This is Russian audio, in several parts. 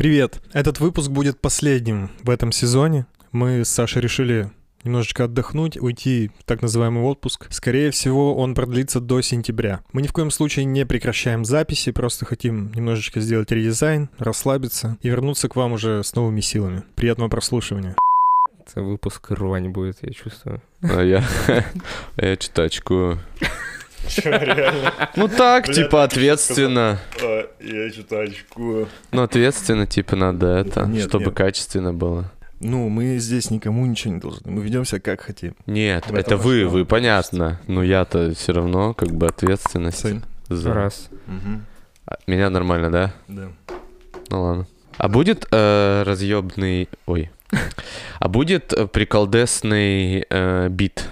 Привет! Этот выпуск будет последним в этом сезоне. Мы с Сашей решили немножечко отдохнуть, уйти в так называемый отпуск. Скорее всего, он продлится до сентября. Мы ни в коем случае не прекращаем записи, просто хотим немножечко сделать редизайн, расслабиться и вернуться к вам уже с новыми силами. Приятного прослушивания. Это выпуск рвань будет, я чувствую. А я, а я читачку. Че, реально? Ну так, типа, ответственно. Я читачку. Ну, ответственно, типа, надо это, чтобы качественно было. Ну, мы здесь никому ничего не должны. Мы ведем себя как хотим. Нет, это вы, вы, понятно. Но я-то все равно, как бы, ответственность за... Раз. А, Меня нормально, да? Да. Ну ладно. А будет э, разъебный... Ой. А будет э, приколдесный э, бит?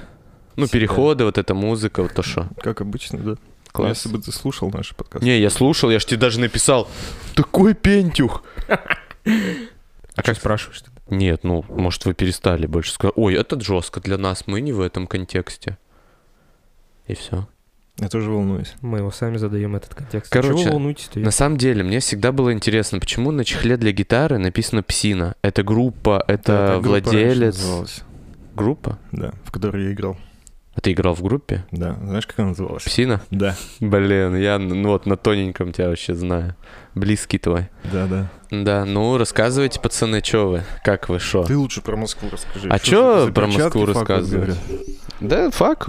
Ну, переходы, вот эта музыка, вот то что. Как обычно, да. Класс. Если бы ты слушал наши подкасты. Не, я слушал, я ж тебе даже написал. Такой пентюх. А как спрашиваешь ты? Нет, ну, может, вы перестали больше сказать. Ой, это жестко для нас, мы не в этом контексте. И все. Я тоже волнуюсь. Мы его сами задаем этот контекст. Короче, Чего волнуетесь-то? На самом деле, мне всегда было интересно, почему на чехле для гитары написано «Псина». Это группа, это, Да, раньше владелец. Группа? Да, в которой я играл. А ты играл в группе? Да, знаешь, как она называлась? Псина? Да, Блин, я ну, вот на тоненьком тебя вообще знаю. Близкий твой. да, да. Да, ну рассказывайте, пацаны, чё вы? Как вы, шо? Ты лучше про Москву расскажи. А Что про Москву рассказывать? Да, фак.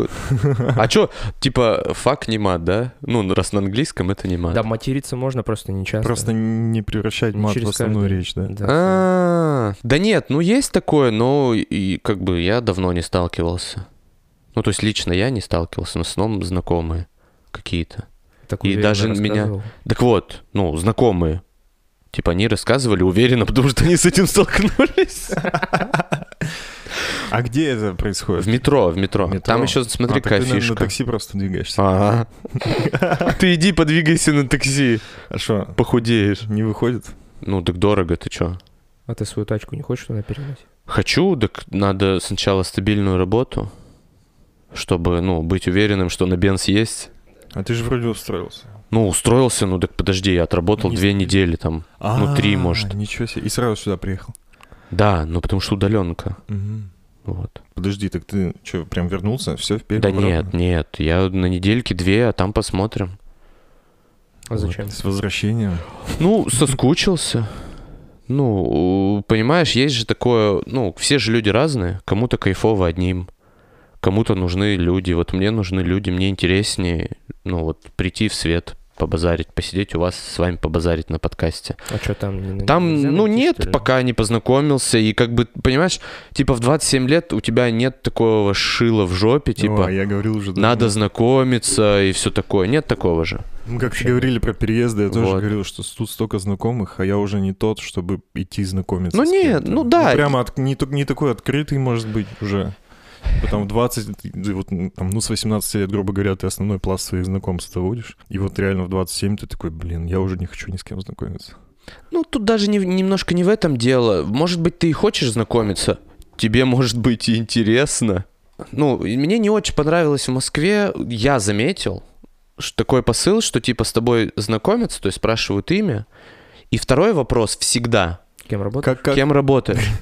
А чё, типа, фак не мат, да? Ну, раз на английском, это не мат. Да, материться можно, просто не часто. Просто не превращать мат в основную речь, да? Да. А, да нет, ну есть такое, но и как бы я давно не сталкивался. Ну, то есть лично я не сталкивался, но в основном знакомые какие-то. Так и даже меня-. Так вот, ну, знакомые. Типа они рассказывали уверенно, потому что они с этим столкнулись. А где это происходит? В метро, в метро. Метро? Там еще, смотри, А, так какая ты на- на фишка. такси просто двигаешься. Ага. Ты иди подвигайся на такси, А что, похудеешь. не выходит? Ну, так дорого, ты чё? А ты свою тачку не хочешь туда переносить? Хочу, так надо сначала стабильную работу, чтобы, ну, быть уверенным, что на бенз есть. А ты же вроде устроился. Ну, устроился, ну так подожди, я отработал Не две стабильно. недели там. Ну, три, А, может. Ничего себе. И сразу сюда приехал. Да, ну потому что удаленка. Мгм. Вот. Подожди, так ты что, прям вернулся? Все, вперед? Да нет, нет, я на недельке две, а там посмотрим. А зачем? С возвращением. Ну, соскучился. Ну, понимаешь, есть же такое, ну, все же люди разные. Кому-то кайфово одним, кому-то нужны люди. Вот мне нужны люди, мне интереснее, ну, вот прийти в свет, побазарить, посидеть у вас, с вами побазарить на подкасте. А что там? не- Там, ну, найти, нет, что ли? пока не познакомился. И как бы, понимаешь, типа в 27 лет у тебя нет такого шила в жопе, типа, О, я говорил уже. да. надо знакомиться и все такое. Нет такого же. Ну, как Вообще говорили про переезды, я тоже Вот. говорил, что тут столько знакомых, а я уже не тот, чтобы идти знакомиться. Ну с нет, ну да. прямо от- не, не такой открытый, может быть, уже. Потом в 20, ты вот, там, ну, с 18 лет, грубо говоря, ты основной пласт своих знакомств водишь. И вот реально в 27 ты такой, блин, я уже не хочу ни с кем знакомиться. Ну, тут даже не, немножко не в этом дело. Может быть, ты и хочешь знакомиться. Тебе, может быть, и интересно. Ну, мне не очень понравилось в Москве. Я заметил, что такой посыл, что типа с тобой знакомятся, то есть спрашивают имя. И второй вопрос всегда. Кем работаешь? Как, как? Кем работаешь?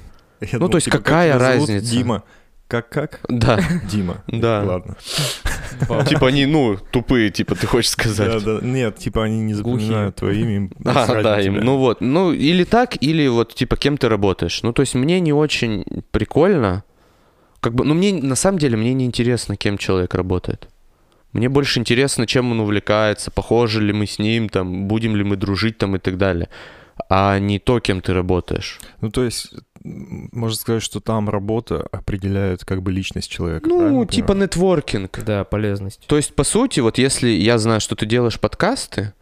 Ну, то есть типа, как какая разница? Дима. Как-как? Да. Дима. Да. Ладно. Типа они, ну, тупые, типа ты хочешь Да, сказать. да. Нет, типа они не запоминают твое имя. им А, да, им, ну вот, ну или так, или вот типа кем ты работаешь. Ну то есть мне не очень прикольно, как бы, ну мне на самом деле мне не интересно, кем человек работает. Мне больше интересно, чем он увлекается, похожи ли мы с ним, там, будем ли мы дружить там и так далее, а не то, кем ты работаешь. Ну, то есть, можно сказать, что там работа определяет как бы личность человека. Ну, типа понимаю? нетворкинг. Да, полезность. То есть, по сути, вот если я знаю, что ты делаешь подкасты,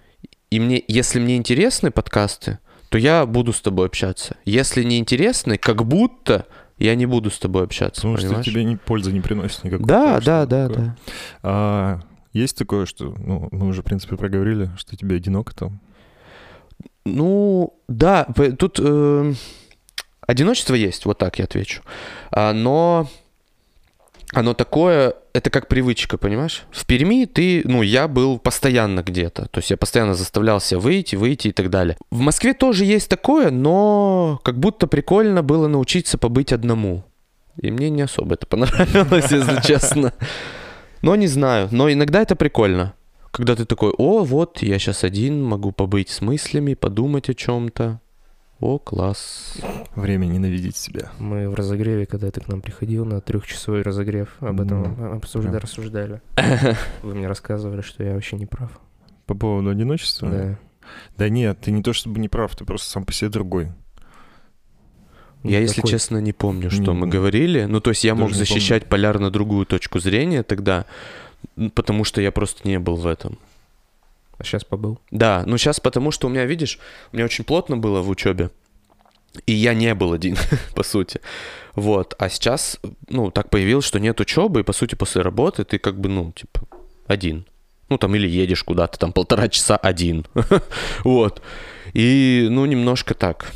и мне, если мне интересны подкасты, то я буду с тобой общаться. Если не интересны, как будто я не буду с тобой общаться. Потому что понимаешь? тебе ни пользы не приносит никакой. Да, да, что да, такое. да. А есть такое, что, ну, мы уже, в принципе, проговорили, что тебе одиноко там. Ну, да, тут э, одиночество есть, вот так я отвечу. А, но оно такое, это как привычка, понимаешь? В Перми ты, ну, я был постоянно где-то. То есть я постоянно заставлял себя выйти, выйти и так далее. В Москве тоже есть такое, но как будто прикольно было научиться побыть одному. И мне не особо это понравилось, если честно. Но не знаю. Но иногда это прикольно. Когда ты такой, о, вот, я сейчас один, могу побыть с мыслями, подумать о чем-то. О, класс. Время ненавидеть себя. Мы в разогреве, когда ты к нам приходил на трехчасовой разогрев, об этом Ну, обсуждали, да. рассуждали. Вы мне рассказывали, что я вообще не прав. По поводу одиночества? Да. Да нет, ты не то чтобы не прав, ты просто сам по себе другой. Я, если Такой- честно, не помню, что Не- мы говорили. Ну, то есть я мог не помню. защищать полярно другую точку зрения тогда, потому что я просто не был в этом. А сейчас побыл. Да, ну сейчас потому что у меня, видишь, у меня очень плотно было в учебе, и я не был один, по сути. Вот, а сейчас, ну, так появилось, что нет учебы, и, по сути, после работы ты как бы, ну, типа, один. Ну, там, или едешь куда-то, там, полтора часа один. Вот. И, ну, немножко так.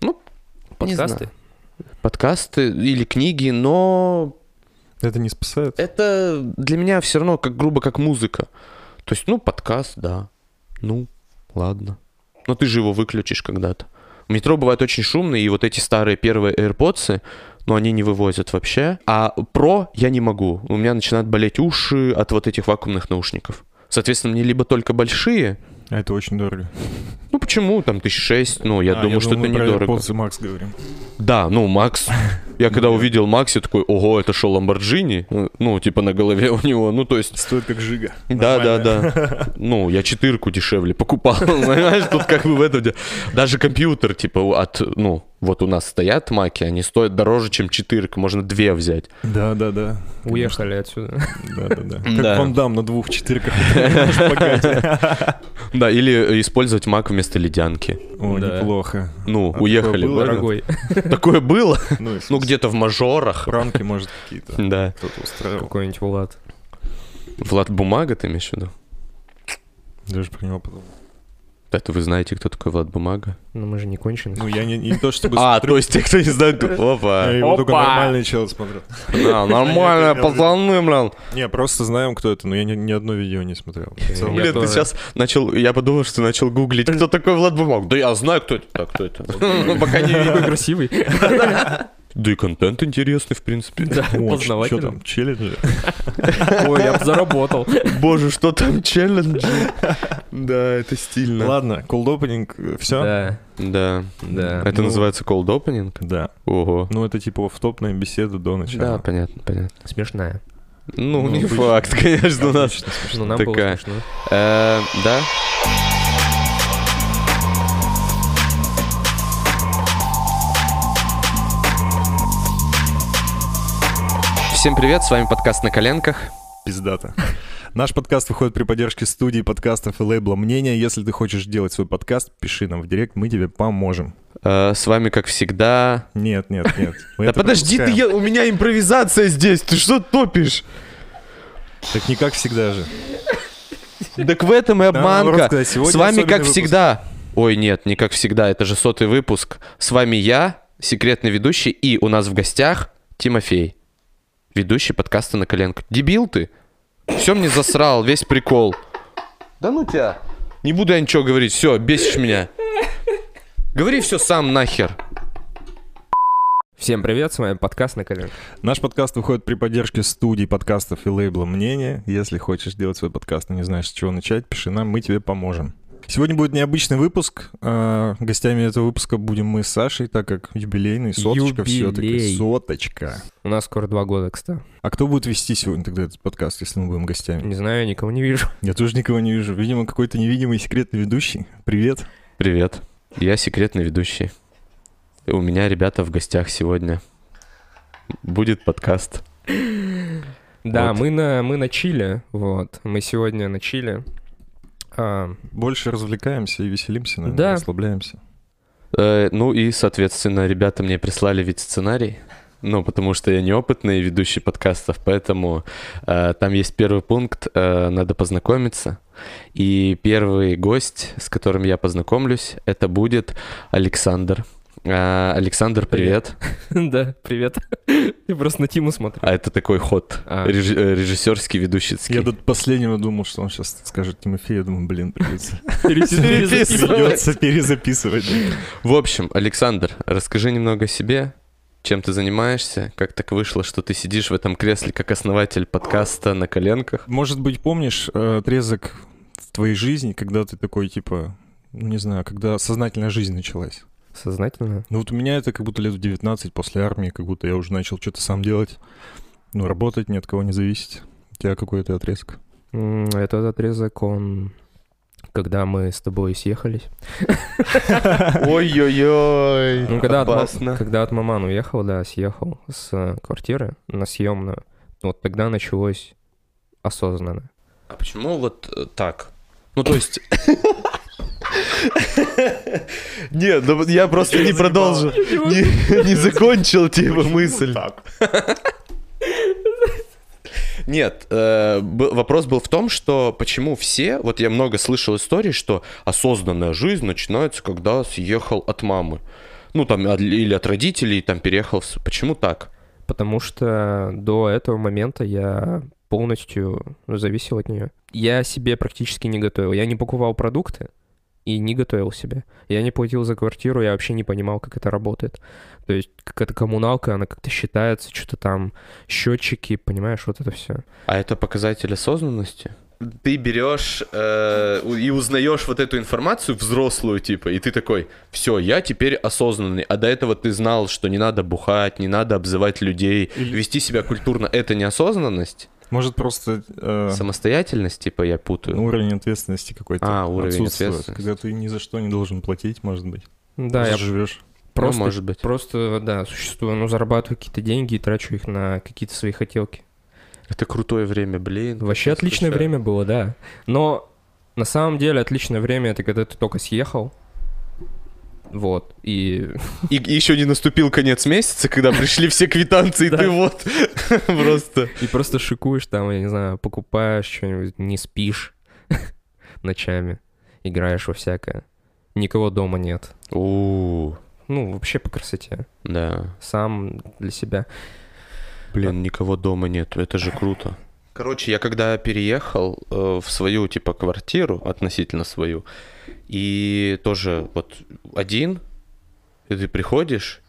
Ну. Подкасты? Подкасты или книги, но Это не спасает? это для меня все равно как грубо как музыка. То есть, ну, подкаст, да. Ну, ладно. Но ты же его выключишь когда-то. Метро бывает очень шумно, и вот эти старые первые AirPods, ну, они не вывозят вообще. А про я не могу. У меня начинают болеть уши от вот этих вакуумных наушников. Соответственно, мне либо только большие, А это очень дорого. ну почему, там тысяч шесть, ну, я А, думаю, что это мы про недорого. И Max говорим. Да, ну, Макс. Я когда увидел Макс, я такой, ого, это что, Ламборджини? Ну, типа на голове у него. Ну, то есть, Стоит как жига. да, да, да. Ну, я четырку дешевле покупал, понимаешь, тут как бы в этом... Даже компьютер, типа, от, ну, вот у нас стоят маки, они стоят дороже, чем четырка, можно две взять. Да, да, да. Уехали отсюда. Да, да, да. Как Да. Ван Дам на двух четырках. Да, или использовать мак вместо ледянки. О, неплохо. Ну, А уехали. Дорогой. Такое было? Ну, Ну, где-то в мажорах. Пранки, может, какие-то. Да. Кто-то устраивал. Какой-нибудь Влад. Влад Бумага, ты имеешь в виду? Даже про него подумал. Это вы знаете, кто такой Влад Бумага? Но мы же не кончены. Ну, я не, не то, чтобы... А, то есть те, кто не знает, Опа. Я его только Опа! нормальные челы смотрят. Да, нормально, пацаны, блин. Не, просто знаем, кто это, но я ни, одно видео не смотрел. Блин, ты сейчас начал, я подумал, что ты начал гуглить, кто такой Влад Бумаг. Да я знаю, кто это. Так, кто это? Ну, Пока не Такой видно. красивый. Да и контент интересный, в принципе. Да, О, что там, челленджи? Ой, я бы заработал. Боже, что там челленджи? Да, это стильно. Ладно, cold opening, все? Да, Да. да. Это Ну. называется cold opening? Да. Ого. Ну, это типа оффтопная беседа до Да, начала. понятно, понятно. Смешная. Ну, Ну, не обычно. факт, конечно, у нас. Смешно. Ну, нам было смешно. Э, Да? Всем привет, с вами подкаст «На коленках». Пиздата. Наш подкаст выходит при поддержке студии подкастов и лейбла «Мнение». Если ты хочешь делать свой подкаст, пиши нам в директ, мы тебе поможем. Э, С вами, как всегда... Нет, нет, нет. мы Да это подожди, ты, пропускаем. я- у меня импровизация здесь, ты что топишь? Так не как всегда же. Так в этом и наоборот обманка. сказать, сегодня С вами, особенный как выпуск. всегда... Ой, нет, не как всегда, это же сотый выпуск. С вами я, секретный ведущий, и у нас в гостях Тимофей, ведущий подкаста «На коленках». Дебил ты? Все мне засрал, весь прикол. Да ну тебя. Не буду я ничего говорить, все, бесишь меня. Говори все сам нахер. Всем привет, с вами подкаст на коленках. Наш подкаст выходит при поддержке студии подкастов и лейбла «Мнение». Если хочешь делать свой подкаст, но не знаешь, с чего начать, пиши нам, мы тебе поможем. Сегодня будет необычный выпуск. А, Гостями этого выпуска будем мы с Сашей, так как юбилейный, соточка все-таки. Юбилей. Соточка. У нас скоро два года, кстати. А кто будет вести сегодня тогда этот подкаст, если мы будем гостями? Не знаю, я никого не вижу. Я тоже никого не вижу. Видимо, какой-то невидимый секретный ведущий. Привет. Привет, я секретный ведущий. И у меня ребята в гостях сегодня. Будет подкаст. Да, Вот. мы на, мы на Чиле, вот. Мы сегодня на Чиле. А, Больше развлекаемся и веселимся, наверное, Да. расслабляемся. Э, ну и, соответственно, ребята мне прислали ведь сценарий. Ну, потому что я неопытный ведущий подкастов, поэтому э, там есть первый пункт, э, надо познакомиться. И первый гость, с которым я познакомлюсь, это будет Александр. Э, Александр, привет. да, привет. Ты просто на Тиму смотри. А это такой ход А. реж- э, режиссерский, ведущицкий. Я до последнего думал, что он сейчас скажет Тимофей. Я думаю, блин, придется перезаписывать. В общем, Александр, расскажи немного о себе, чем ты занимаешься, как так вышло, что ты сидишь в этом кресле как основатель подкаста на коленках. Может быть, помнишь э, отрезок в твоей жизни, когда ты такой, типа, ну, не знаю, когда сознательная жизнь началась? Сознательно? Ну вот у меня это как будто лет в 19 после армии, как будто я уже начал что-то сам делать. Ну, работать, ни от кого не зависеть. У тебя какой то отрезок? Этот отрезок, он... Когда мы с тобой съехались. Ой-ой-ой, Ну, когда от, когда от маман уехал, да, съехал с э, квартиры на съемную, вот тогда началось осознанно. А почему вот э, так? Ну, то есть... Нет, ну я просто не продолжил, не закончил типа мысль. Нет, э, вопрос был в том, что почему все, вот я много слышал историй, что осознанная жизнь начинается, когда съехал от мамы. Ну, там, или от родителей, там, переехал. Почему так? Потому что до этого момента я полностью зависел от нее. Я себе практически не готовил. Я не покупал продукты и не готовил себе. Я не платил за квартиру, я вообще не понимал, как это работает. То есть какая-то коммуналка, она как-то считается, что-то там, счетчики, понимаешь, вот это все. А это показатель осознанности? Ты берешь э, и узнаешь вот эту информацию взрослую, типа, и ты такой, все, я теперь осознанный. А до этого ты знал, что не надо бухать, не надо обзывать людей, вести себя культурно. Это не осознанность? Может, просто э, Самостоятельность, типа, я путаю. ну, уровень ответственности какой-то А, уровень ответственности. Когда ты ни за что не должен платить, может быть. Да, я живешь. просто, Ну, может быть. просто, да, существую, ну, зарабатываю какие-то деньги и трачу их на какие-то свои хотелки. Это крутое время, блин. Вообще отличное скучаю. время было, да. Но на самом деле отличное время это когда ты только съехал. Вот. И И, еще не наступил конец месяца, когда пришли все квитанции, и ты вот просто... И просто шикуешь там, я не знаю, покупаешь что-нибудь, не спишь ночами, играешь во всякое. Никого дома нет. у Ну, вообще по красоте. да. Сам для себя. Блин, никого дома нет, это же круто. Короче, я когда переехал э, в свою, типа, квартиру, относительно свою, и тоже вот один, и ты приходишь,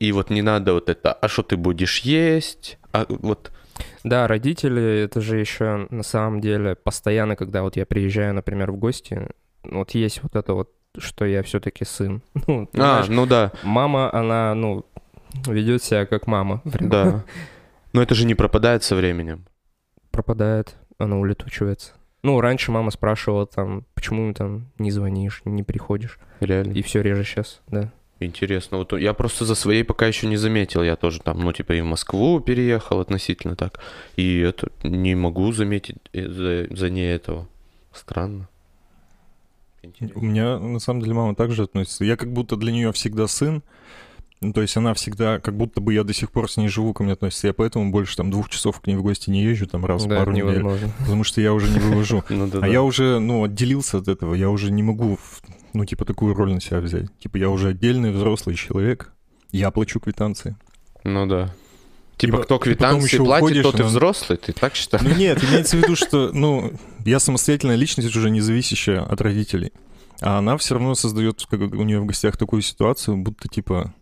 и вот не надо вот это, а что ты будешь есть, а вот, Да, родители, это же еще на самом деле постоянно, когда вот я приезжаю, например, в гости, вот есть вот это вот, что я все-таки сын. Ну, а, знаешь, ну да, мама, она, ну, ведет себя как мама. да. Но это же не пропадает со временем. Пропадает, она улетучивается. Ну, раньше мама спрашивала там, почему там не звонишь, не приходишь. Реально. И все реже сейчас, да. Интересно. Вот я просто за своей пока еще не заметил. Я тоже там, ну, типа, и в Москву переехал относительно так. И это не могу заметить э, за, за ней этого. Странно. У меня, на самом деле, мама также относится. Я как будто для нее всегда сын. Ну, то есть она всегда, как будто бы я до сих пор с ней живу, ко мне относится. Я поэтому больше там двух часов к ней в гости не езжу, там раз в да, пару недель. Потому что я уже не вывожу. Ну. А я уже, ну, отделился от этого. Я уже не могу, ну, типа, такую роль на себя взять. Типа, я уже отдельный взрослый человек. Я плачу квитанции. Ну да. Типа, Типа, кто потом квитанции платит, уходишь, тот и взрослый, ты так считаешь? Ну нет, имеется в виду, что, ну, я самостоятельная личность, уже не зависящая от родителей. А она все равно создает как у нее в гостях такую ситуацию, будто, типа,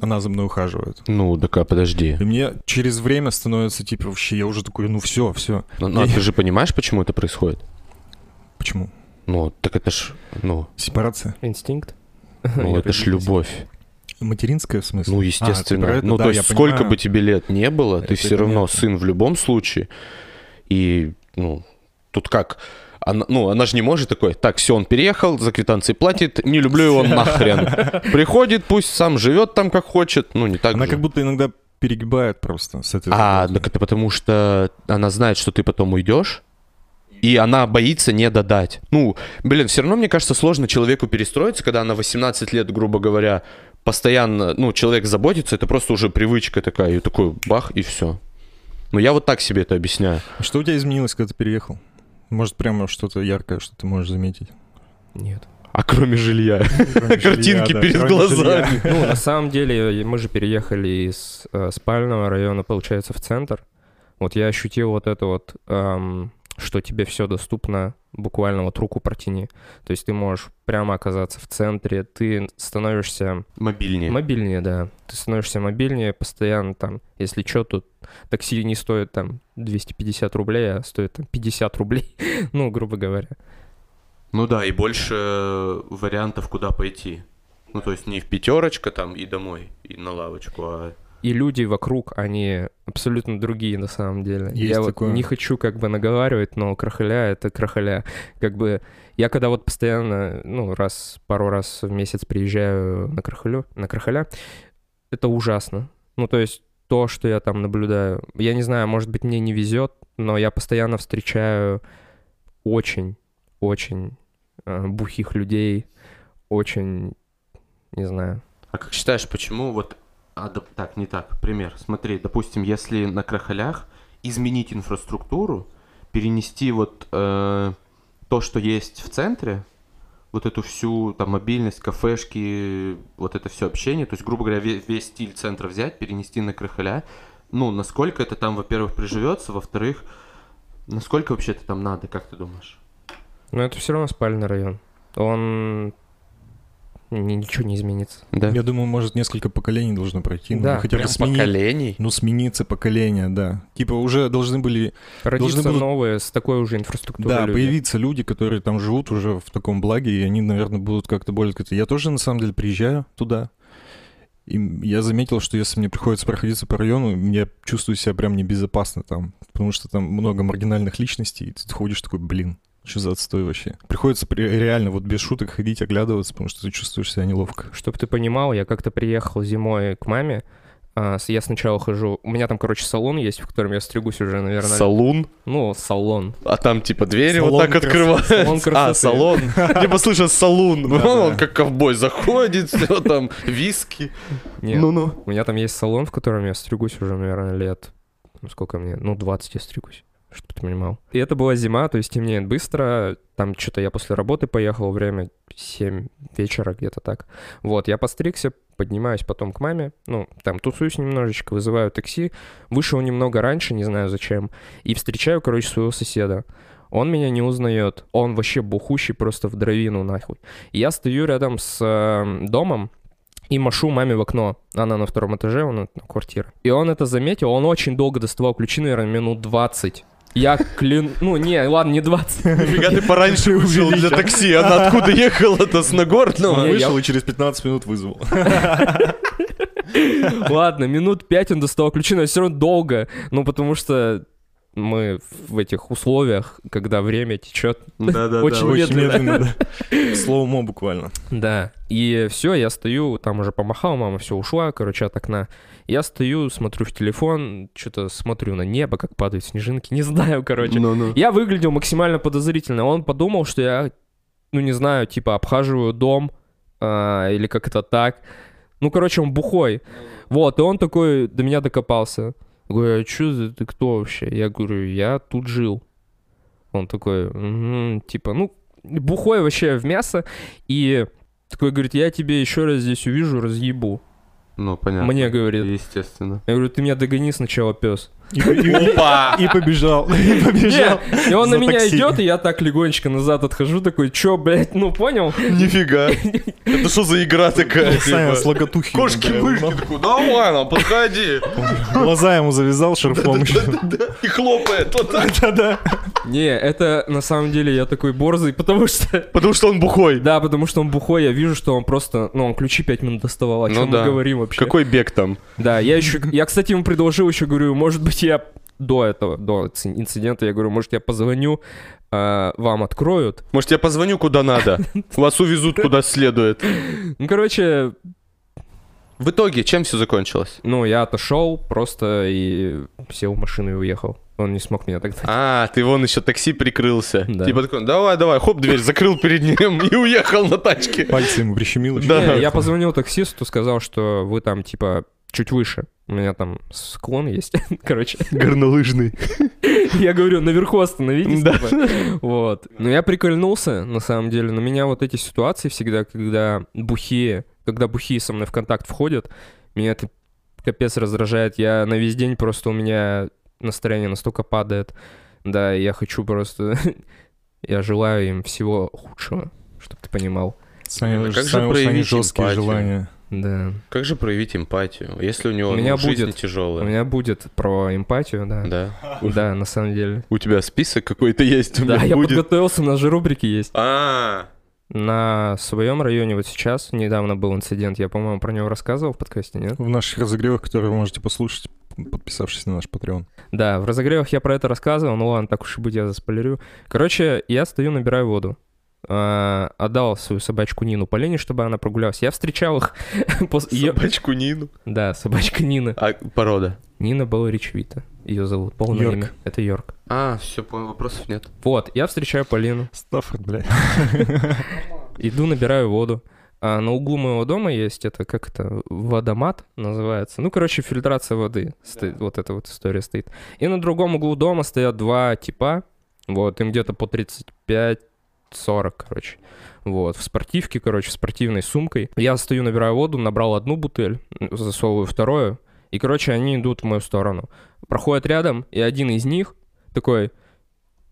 она за мной ухаживает. Ну, так а подожди. И мне через время становится, типа, вообще, я уже такой, ну все, все. Ну, ну, а ты же понимаешь, почему это происходит? Почему? Ну, так это ж, ну, Сепарация? Инстинкт. ну это ж любовь. Материнская, в смысле? Ну, А, ты естественно. про это? ну, Да, то есть, сколько понимаю. бы тебе лет не было, ты Это все равно понятно. сын в любом случае. И, ну, тут как? Она, ну, она же не может такой, так, все, он переехал, за квитанции платит, не люблю его нахрен. Приходит, пусть сам живет там как хочет, ну, не так Она же. как будто иногда перегибает просто с этой А, так это потому что она знает, что ты потом уйдешь, и она боится не додать. Ну, блин, все равно, мне кажется, сложно человеку перестроиться, когда она 18 лет, грубо говоря, постоянно, ну, человек заботится, это просто уже привычка такая, и такой бах, и все. Ну, я вот так себе это объясняю. А Что у тебя изменилось, когда ты переехал? Может, прямо что-то яркое, что ты можешь заметить? Нет. А кроме жилья? Кроме жилья, Картинки да, перед кроме глазами. жилья. Ну, на самом деле, мы же переехали из э, спального района, получается, в центр. Вот я ощутил вот это вот, эм, что тебе все доступно буквально вот руку протяни. То есть ты можешь прямо оказаться в центре, ты становишься Мобильнее. мобильнее, да. Ты становишься мобильнее, постоянно там, если что, тут такси не стоит там 250 рублей, а стоит там 50 рублей, ну, грубо говоря. Ну да, и больше вариантов, куда пойти. Ну, то есть не в пятерочка там и домой, и на лавочку, а... И люди вокруг, они абсолютно другие на самом деле. Есть я вот такое. не хочу как бы наговаривать, но крахаля — это крахаля. Как бы я когда вот постоянно, ну, раз, пару раз в месяц приезжаю на крахалю, на крахаля, это ужасно. Ну, то есть то, что я там наблюдаю, я не знаю, может быть, мне не везет, но я постоянно встречаю очень, очень э, бухих людей, очень, не знаю, А как считаешь, почему вот... а, да- так, не так, пример. Смотри, допустим, если на крахалях изменить инфраструктуру, перенести вот э, то, что есть в центре, вот эту всю там мобильность, кафешки, вот это все общение, то есть, грубо говоря, ве- весь, стиль центра взять, перенести на крахаля, ну, насколько это там, во-первых, приживется, во-вторых, насколько вообще это там надо, как ты думаешь? но это все равно спальный район. Он ничего не изменится. Да. Я думаю, может, несколько поколений должно пройти. ну, Да, хотя бы Прям сменить. поколений? Ну, смениться поколение, да. Типа уже должны были, Родиться будут- новые с такой уже инфраструктурой. да, люди. появиться люди, которые там живут уже в таком благе, и они, наверное, будут как-то более... Я тоже, на самом деле, приезжаю туда, и я заметил, что если мне приходится проходиться по району, я чувствую себя прям небезопасно там, потому что там много маргинальных личностей, и ты ходишь такой, блин, что за отстой вообще? Приходится при- реально вот без шуток ходить, оглядываться, потому что ты чувствуешь себя неловко. Чтоб ты понимал, я как-то приехал зимой к маме. а, я сначала хожу. У меня там, короче, салон есть, в котором я стригусь уже, наверное. Салун? Ну, салон. А там типа двери вот Салон так красоты. открываются. Салон А, красоты. салон. Типа. Ну, Да-да. Он как ковбой заходит, все там, виски. Нет, Ну-ну. у меня там есть салон, в котором я стригусь уже, наверное, лет... Ну, сколько мне? Ну, 20 я стригусь. Чтобы ты понимал. И это была зима, то есть темнеет быстро. Там что-то я после работы поехал, время 7 вечера где-то так. Вот, я постригся, поднимаюсь потом к маме, ну, там тусуюсь немножечко, вызываю такси, вышел немного раньше, не знаю зачем, и встречаю, короче, своего соседа. Он меня не узнает, он вообще бухущий просто в дровину нахуй. Я стою рядом с э, домом, и машу маме в окно. Она на втором этаже, он на квартира. И он это заметил, он очень долго доставал ключи, наверное, минут 20. Я клин... Ну, не, ладно, не 20. Нифига ты пораньше вышел для такси. Она откуда ехала-то с Нагорного? Вышел и через 15 минут вызвал. Ладно, минут 5 он доставал ключи, но все равно долго. Ну, потому что мы в этих условиях, когда время течет. Да-да-да. Очень Очень медленно. медленно, да. Слоумо буквально. Да. И все, я стою, там уже помахал, мама все ушла, короче, от окна. Я стою, смотрю в телефон, что-то смотрю на небо, как падают снежинки, не знаю, короче. Ну-ну. Я выглядел максимально подозрительно. Он подумал, что я, ну не знаю, типа обхаживаю дом а, или как это так. Ну, короче, он бухой. Вот, и он такой до меня докопался. Говорю, а что ты кто вообще? Я говорю, я тут жил. Он такой, «Мгм», типа, ну, бухой вообще в мясо. И такой говорит, я тебе еще раз здесь увижу, разъебу. Ну, понятно. Мне говорит. Естественно. Я говорю, ты меня догони сначала, пес. И, Опа! и побежал. И побежал. И он на меня такси. идет, и я так легонечко назад отхожу, такой, чё, блядь, ну понял? Нифига. Это что за игра такая? Саня типа? с логотухи. Кошки-мышки. Такой, давай, ну, подходи. Глаза ему завязал шарфом. еще. И хлопает. Да-да. Не, это на самом деле я такой борзый, потому что... Потому что он бухой. Да, потому что он бухой, я вижу, что он просто... Ну, он ключи пять минут доставал, о Ну чем да. мы говорим вообще. Какой бег там? Да, я еще... Я, кстати, ему предложил еще, говорю, может быть, я до этого, до инци- инцидента, я говорю, может, я позвоню, а, вам откроют. Может, я позвоню куда надо? Вас увезут куда следует. Ну, короче, В итоге, чем все закончилось? ну, я отошел просто и сел в машину и уехал. Он не смог меня догнать. А, ты вон еще такси прикрылся. Да. Типа такой, давай, давай, хоп, дверь закрыл перед ним и уехал на тачке. Пальцы ему прищемило. Да. Я позвонил таксисту, сказал, что вы там, типа, чуть выше. У меня там склон есть, короче. Горнолыжный. Я говорю, наверху остановитесь. Да. типа. Вот. Но я прикольнулся, на самом деле. Но меня вот эти ситуации всегда, когда бухие, когда бухие со мной в контакт входят, меня это капец раздражает. Я на весь день просто у меня настроение настолько падает. Да, я хочу просто... Я желаю им всего худшего, чтобы ты понимал. Саня, Ну, как же у Сани проявить жесткие эмпатию? желания. Да. Как же проявить эмпатию, если у него У меня ну, жизнь будет. тяжелая? У меня будет про эмпатию, да. Да. Да, на самом деле. У тебя список какой-то есть? Да, я будет. подготовился, у нас же рубрики есть. А, На своем районе вот сейчас недавно был инцидент, я, по-моему, про него рассказывал в подкасте, нет? В наших разогревах, которые вы можете послушать, подписавшись на наш Patreon. Да, в разогревах я про это рассказывал, ну ладно, так уж и быть, я заспойлерю. Короче, я стою, набираю воду. А, отдал свою собачку Нину Полине, чтобы она прогулялась. Я встречал их после... собачку Нину. Да, собачка Нина. А, порода. Нина Баларичевита. Ее зовут. Полное Йорк. имя. Это Йорк. А, все, понял, вопросов нет. Вот, я встречаю Полину. Стаффорд, блядь. Иду, набираю воду. А на углу моего дома есть это, как это, водомат называется. Ну, короче, фильтрация воды. Стоит, Вот эта вот история стоит. И на другом углу дома стоят два типа. Вот, им где-то по 35-40, короче. Вот, в спортивке, короче, спортивной сумкой. Я стою, набираю воду, набрал одну бутыль, засовываю вторую. И, короче, они идут в мою сторону. Проходят рядом, и один из них такой,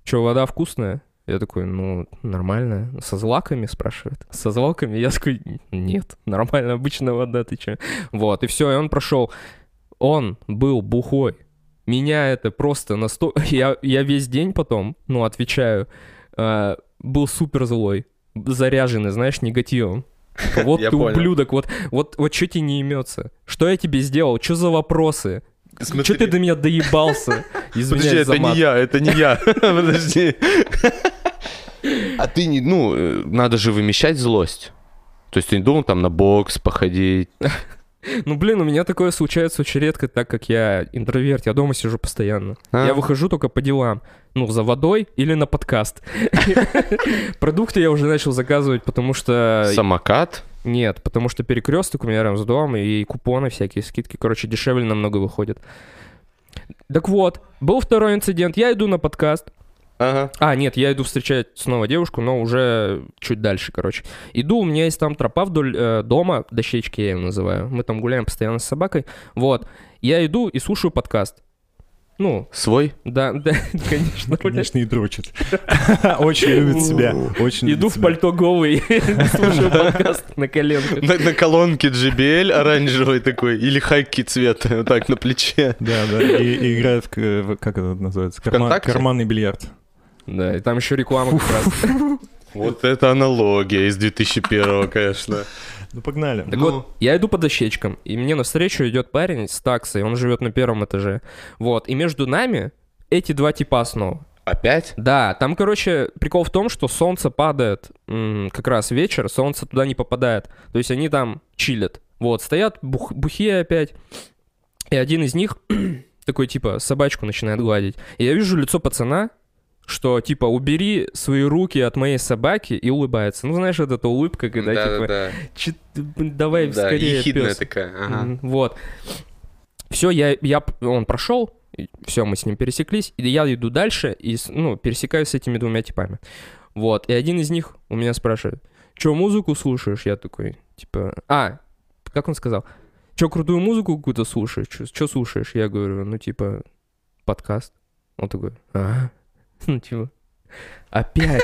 что, вода вкусная? Я такой, ну, нормально. Со злаками, спрашивает. Со злаками? Я такой, нет, нормально, обычная вода, ты че? Вот, и все, и он прошел. Он был бухой. Меня это просто настолько... Я, я весь день потом, ну, отвечаю, э, был супер злой, заряженный, знаешь, негативом. Вот Я ты понял. ублюдок, вот, вот, вот что тебе не имется? Что я тебе сделал? Что за вопросы? Что ты до меня доебался? Подожди, Извиняюсь за это не я, это не я. Подожди. А ты не, ну, э, надо же вымещать злость. То есть ты не думал там на бокс походить? Ну, блин, у меня такое случается очень редко, так как я интроверт, я дома сижу постоянно. А? Я выхожу только по делам. Ну, за водой или на подкаст. Продукты я уже начал заказывать, потому что... Самокат? Нет, потому что перекресток у меня рядом с домом, и купоны всякие, скидки, короче, дешевле намного выходит. Так вот, был второй инцидент, я иду на подкаст, Ага. а, нет, я иду встречать снова девушку, но уже чуть дальше, короче. Иду, у меня есть там тропа вдоль э, дома, дощечки я ее называю. Мы там гуляем постоянно с собакой. Вот. Я иду и слушаю подкаст. Ну, Свой? да, да, конечно. Конечно, и дрочит. Очень любит себя. Очень Иду в пальто голый, слушаю подкаст на коленках. На, колонке JBL оранжевый такой, или хайки цвет, вот так на плече. Да, да. И, играет, как это называется? Карманный бильярд. Да, и там еще реклама как раз. Вот это аналогия из 2001 конечно. Ну, погнали. Так Ну. вот, я иду по дощечкам, и мне навстречу идет парень с таксой, он живет на первом этаже. Вот, и между нами эти два типа снова. Опять? Да, там, короче, прикол в том, что солнце падает м, как раз вечер, солнце туда не попадает. То есть они там чилят. Вот, стоят бух- бухие опять. И один из них такой, типа, собачку начинает гладить. И я вижу лицо пацана, что, типа, убери свои руки от моей собаки и улыбается. Ну, знаешь, вот эта улыбка, когда, типа, да. «Чё ты, блин, давай Да, скорее, ехидная пёс». такая. ага. Вот. Все, я, я, он прошел, все, мы с ним пересеклись, и я иду дальше, и, ну, пересекаюсь с этими двумя типами. Вот, и один из них у меня спрашивает, что, музыку слушаешь? Я такой, типа, а, как он сказал? Че, крутую музыку какую-то слушаешь? Что слушаешь? Я говорю, ну, типа, подкаст. Он такой, ага. Ну, типа, опять?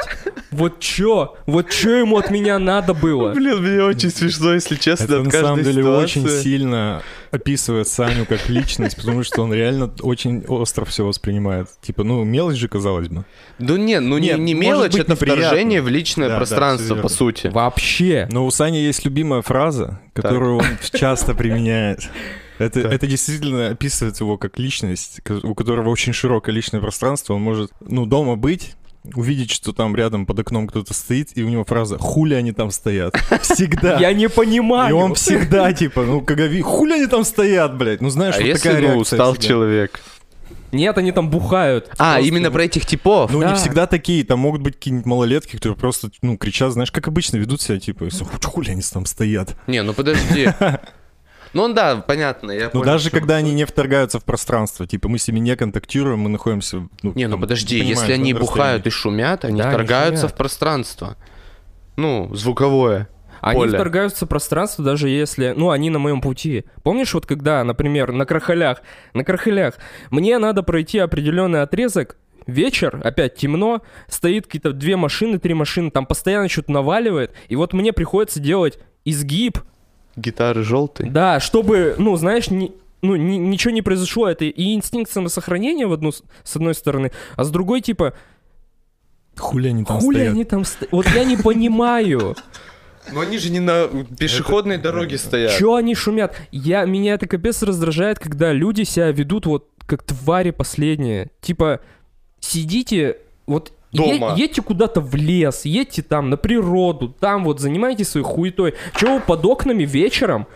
Вот чё? Вот чё ему от меня надо было? Блин, мне очень смешно, если честно, Это от на самом деле ситуации. очень сильно описывает Саню как личность, потому что он реально очень остро все воспринимает. Типа, ну, мелочь же, казалось бы. Ну не, ну Нет, не, не мелочь, быть это неприятно. вторжение в личное Да, да, пространство, всё по сути. Вообще. Но у Сани есть любимая фраза, которую он часто применяет. Это, это действительно описывает его как личность, у которого очень широкое личное пространство. Он может, ну, дома быть, увидеть, что там рядом под окном кто-то стоит, и у него фраза «Хули они там стоят?» Всегда. Я не понимаю. И он всегда, типа, ну, когда видит, хули они там стоят, блядь? Ну, знаешь, А вот если, такая ну, реакция устал всегда. человек? Нет, они там бухают. А, Просто- именно про этих типов? Ну, Да. не всегда такие, там могут быть какие-нибудь малолетки, которые просто, ну, кричат, знаешь, как обычно ведут себя, типа, «Ху- хули они там стоят? Не, ну подожди. Ну, он, да, понятно, я Ну, понял, даже когда они не вторгаются в пространство, типа мы с ними не контактируем, мы находимся... Ну, Не, ну там, подожди, ты понимаешь, если они бухают и шумят, они Да, они вторгаются шумят. в пространство. Ну, звуковое. Они Поле. вторгаются в пространство, даже если, ну, они на моем пути. Помнишь, вот когда, например, на крахалях, на крахалях, мне надо пройти определенный отрезок, вечер, опять темно, стоит какие-то две машины, три машины, там постоянно что-то наваливает, и вот мне приходится делать изгиб, Гитары желтые. да, чтобы, ну, знаешь, не, ну, ни- ничего не произошло, это и инстинкт самосохранения в одну, с с одной стороны, а с другой, типа, Хули они там хули стоят? они там стоят? Вот я не понимаю. Но они же не на пешеходной дороге стоят. Чё они шумят? Я, меня это капец раздражает, когда люди себя ведут вот как твари последние. Типа, сидите, вот е- Дома. едьте куда-то в лес, едьте там на природу, там вот занимайтесь своей хуетой. Чего вы под окнами вечером,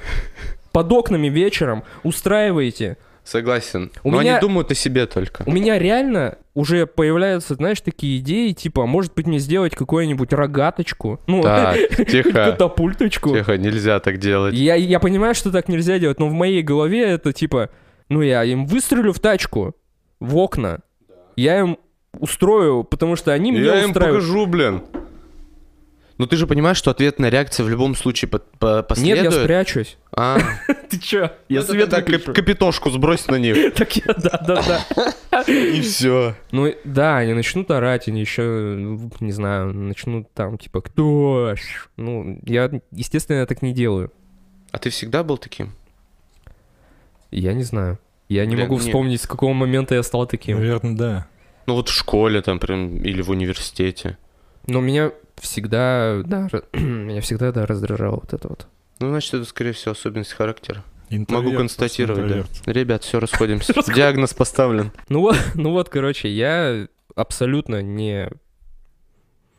под окнами вечером устраиваете? Согласен. У Но меня- они думают о себе только. У меня реально уже появляются, знаешь, такие идеи, типа, может быть мне сделать какую-нибудь рогаточку, ну, Так, тихо. катапульточку. Тихо, нельзя так делать. Я, я понимаю, что так нельзя делать, но в моей голове это типа, ну я им выстрелю в тачку, в окна, я им устрою, потому что они меня Я им устраивают. покажу, блин. Ну ты же понимаешь, что ответная реакция в любом случае по- по- Нет, последует. я спрячусь. А, Ты чё? Я свет капитошку сбрось на них. Так я, да-да-да. И все. Ну да, они начнут орать, они еще, не знаю, начнут там типа, кто? ж?» Ну, я, естественно, я так не делаю. А ты всегда был таким? Я не знаю. Я не могу вспомнить, с какого момента я стал таким. Наверное, да. Ну вот в школе там прям или в университете. Но меня всегда, да, меня всегда, да, раздражало вот это вот. Ну, значит, это, скорее всего, особенность характера. Интроверт, Могу констатировать, да. Ребят, все, расходимся. Диагноз поставлен. Ну вот, ну вот, короче, я абсолютно не,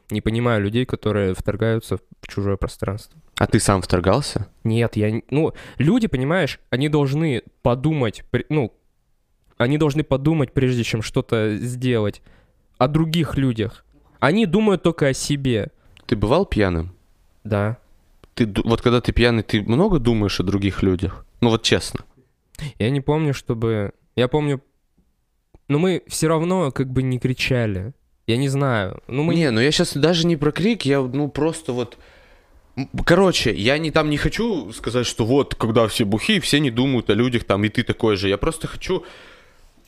не понимаю людей, которые вторгаются в чужое пространство. А ты сам вторгался? Нет, я... Ну, люди, понимаешь, они должны подумать, ну, они должны подумать, прежде чем что-то сделать, о других людях. Они думают только о себе. Ты бывал пьяным? Да. Ты, вот когда ты пьяный, ты много думаешь о других людях? Ну вот честно. Я не помню, чтобы... Я помню... Но мы все равно как бы не кричали. Я не знаю. Ну, мы... Не, ну я сейчас даже не про крик, я ну просто вот... Короче, я не там не хочу сказать, что вот, когда все бухие, все не думают о людях там, и ты такой же. Я просто хочу,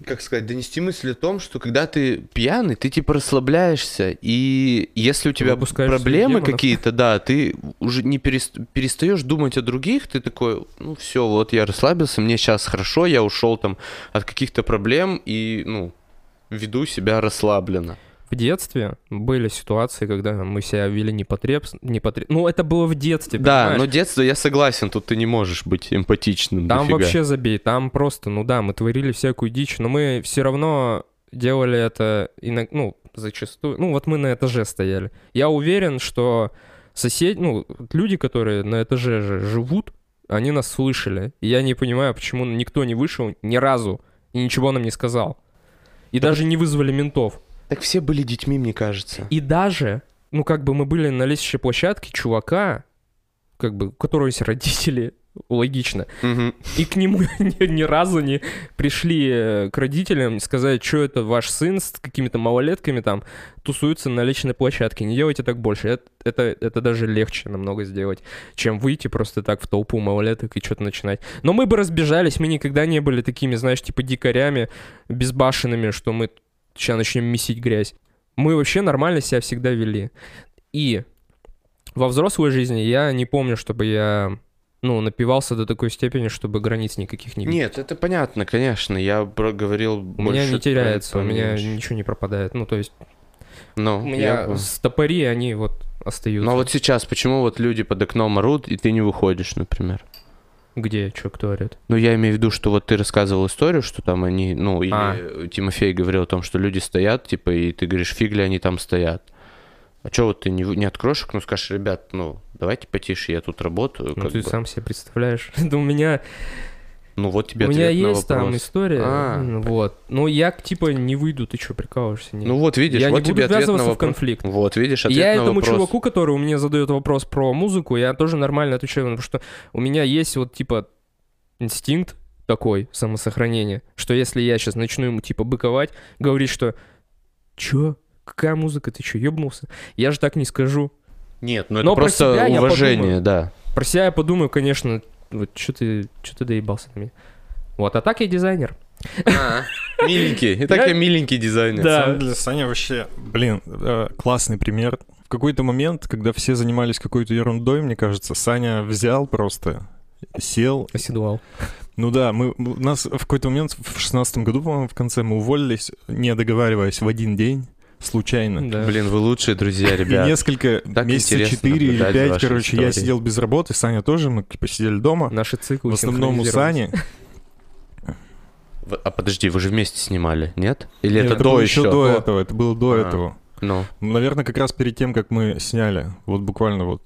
как сказать, донести мысль о том, что когда ты пьяный, ты типа расслабляешься, и если у тебя проблемы какие-то, да, ты уже не перест- перестаешь думать о других, ты такой, ну все, вот я расслабился, мне сейчас хорошо, я ушел там от каких-то проблем и, ну, веду себя расслабленно. В детстве были ситуации, когда мы себя вели непотреб... непотреб... Ну, это было в детстве, Да, понимаешь? но детство, я согласен, тут ты не можешь быть эмпатичным. Там дофига. вообще забей, там просто, ну да, мы творили всякую дичь, но мы все равно делали это, иног- ну, зачастую, ну, вот мы на этаже стояли. Я уверен, что соседи, ну, люди, которые на этаже же живут, они нас слышали. И я не понимаю, почему никто не вышел ни разу и ничего нам не сказал. И даже не вызвали ментов. Так все были детьми, мне кажется. И даже, ну, как бы мы были на лестничной площадке чувака, как бы, у которого есть родители, логично, Мгм. и к нему ни, ни разу не пришли э, к родителям сказать, что это ваш сын с какими-то малолетками там тусуется на личной площадке. Не делайте так больше. Это, это, это даже легче намного сделать, чем выйти просто так в толпу малолеток и что-то начинать. Но мы бы разбежались, мы никогда не были такими, знаешь, типа дикарями, безбашенными, что мы сейчас начнем месить грязь. Мы вообще нормально себя всегда вели. И во взрослой жизни я не помню, чтобы я ну, напивался до такой степени, чтобы границ никаких не видеть. Нет, это понятно, конечно. Я говорил у меня не теряется, про- у меня ничего не пропадает. Ну, то есть Ну, у я меня понял. стопори, они вот остаются. Ну а вот сейчас, почему вот люди под окном орут, и ты не выходишь, например? Где, что, кто орет? Ну, я имею в виду, что вот ты рассказывал историю, что там они, ну, или А. Тимофей говорил о том, что люди стоят, типа, и ты говоришь, фиг ли они там стоят. А что вот ты не, не откроешь окно, скажешь, ребят, ну, давайте потише, я тут работаю. Ну, ты бы». сам себе представляешь. Да у меня, Ну, вот тебе у меня ответ на есть там вопрос. история. А. Вот. Но я, типа, не выйду, ты что, прикалываешься? Нет. Ну, вот видишь, я вот не буду тебе ответ на ввязываться в вопрос. конфликт. Вот, видишь, ответ я на этому вопрос. чуваку, который мне задает вопрос про музыку, я тоже нормально отвечаю, потому что у меня есть вот типа инстинкт такой, самосохранение, что если я сейчас начну ему типа быковать, говорить, что «Чё? Какая музыка? Ты чё, ёбнулся?» Я же так не скажу. Нет, ну это Но про просто уважение, подумаю. да. Про себя я подумаю, конечно, вот что ты, что ты доебался на меня. Вот, а так я дизайнер. Миленький. Итак, Я- я миленький дизайнер. Да. На самом деле, Саня вообще, блин, э, классный пример. В какой-то момент, когда все занимались какой-то ерундой, мне кажется, Саня взял просто, сел. Оседлал. Ну да, мы, у нас в какой-то момент, в шестнадцатом году, по-моему, в конце, мы уволились, не договариваясь в один день, случайно. Да. Блин, вы лучшие друзья, И ребят. несколько, Так месяца интересно четыре или наблюдать за пять, вашей короче, я историей. сидел без работы, Саня тоже, мы типа сидели дома. Наши циклы В основном у. Сани. А подожди, вы же вместе снимали, нет? Или Нет, это, это до было еще? до этого, это было до А. этого. Ну, Наверное, как раз перед тем, как мы сняли. Вот буквально вот.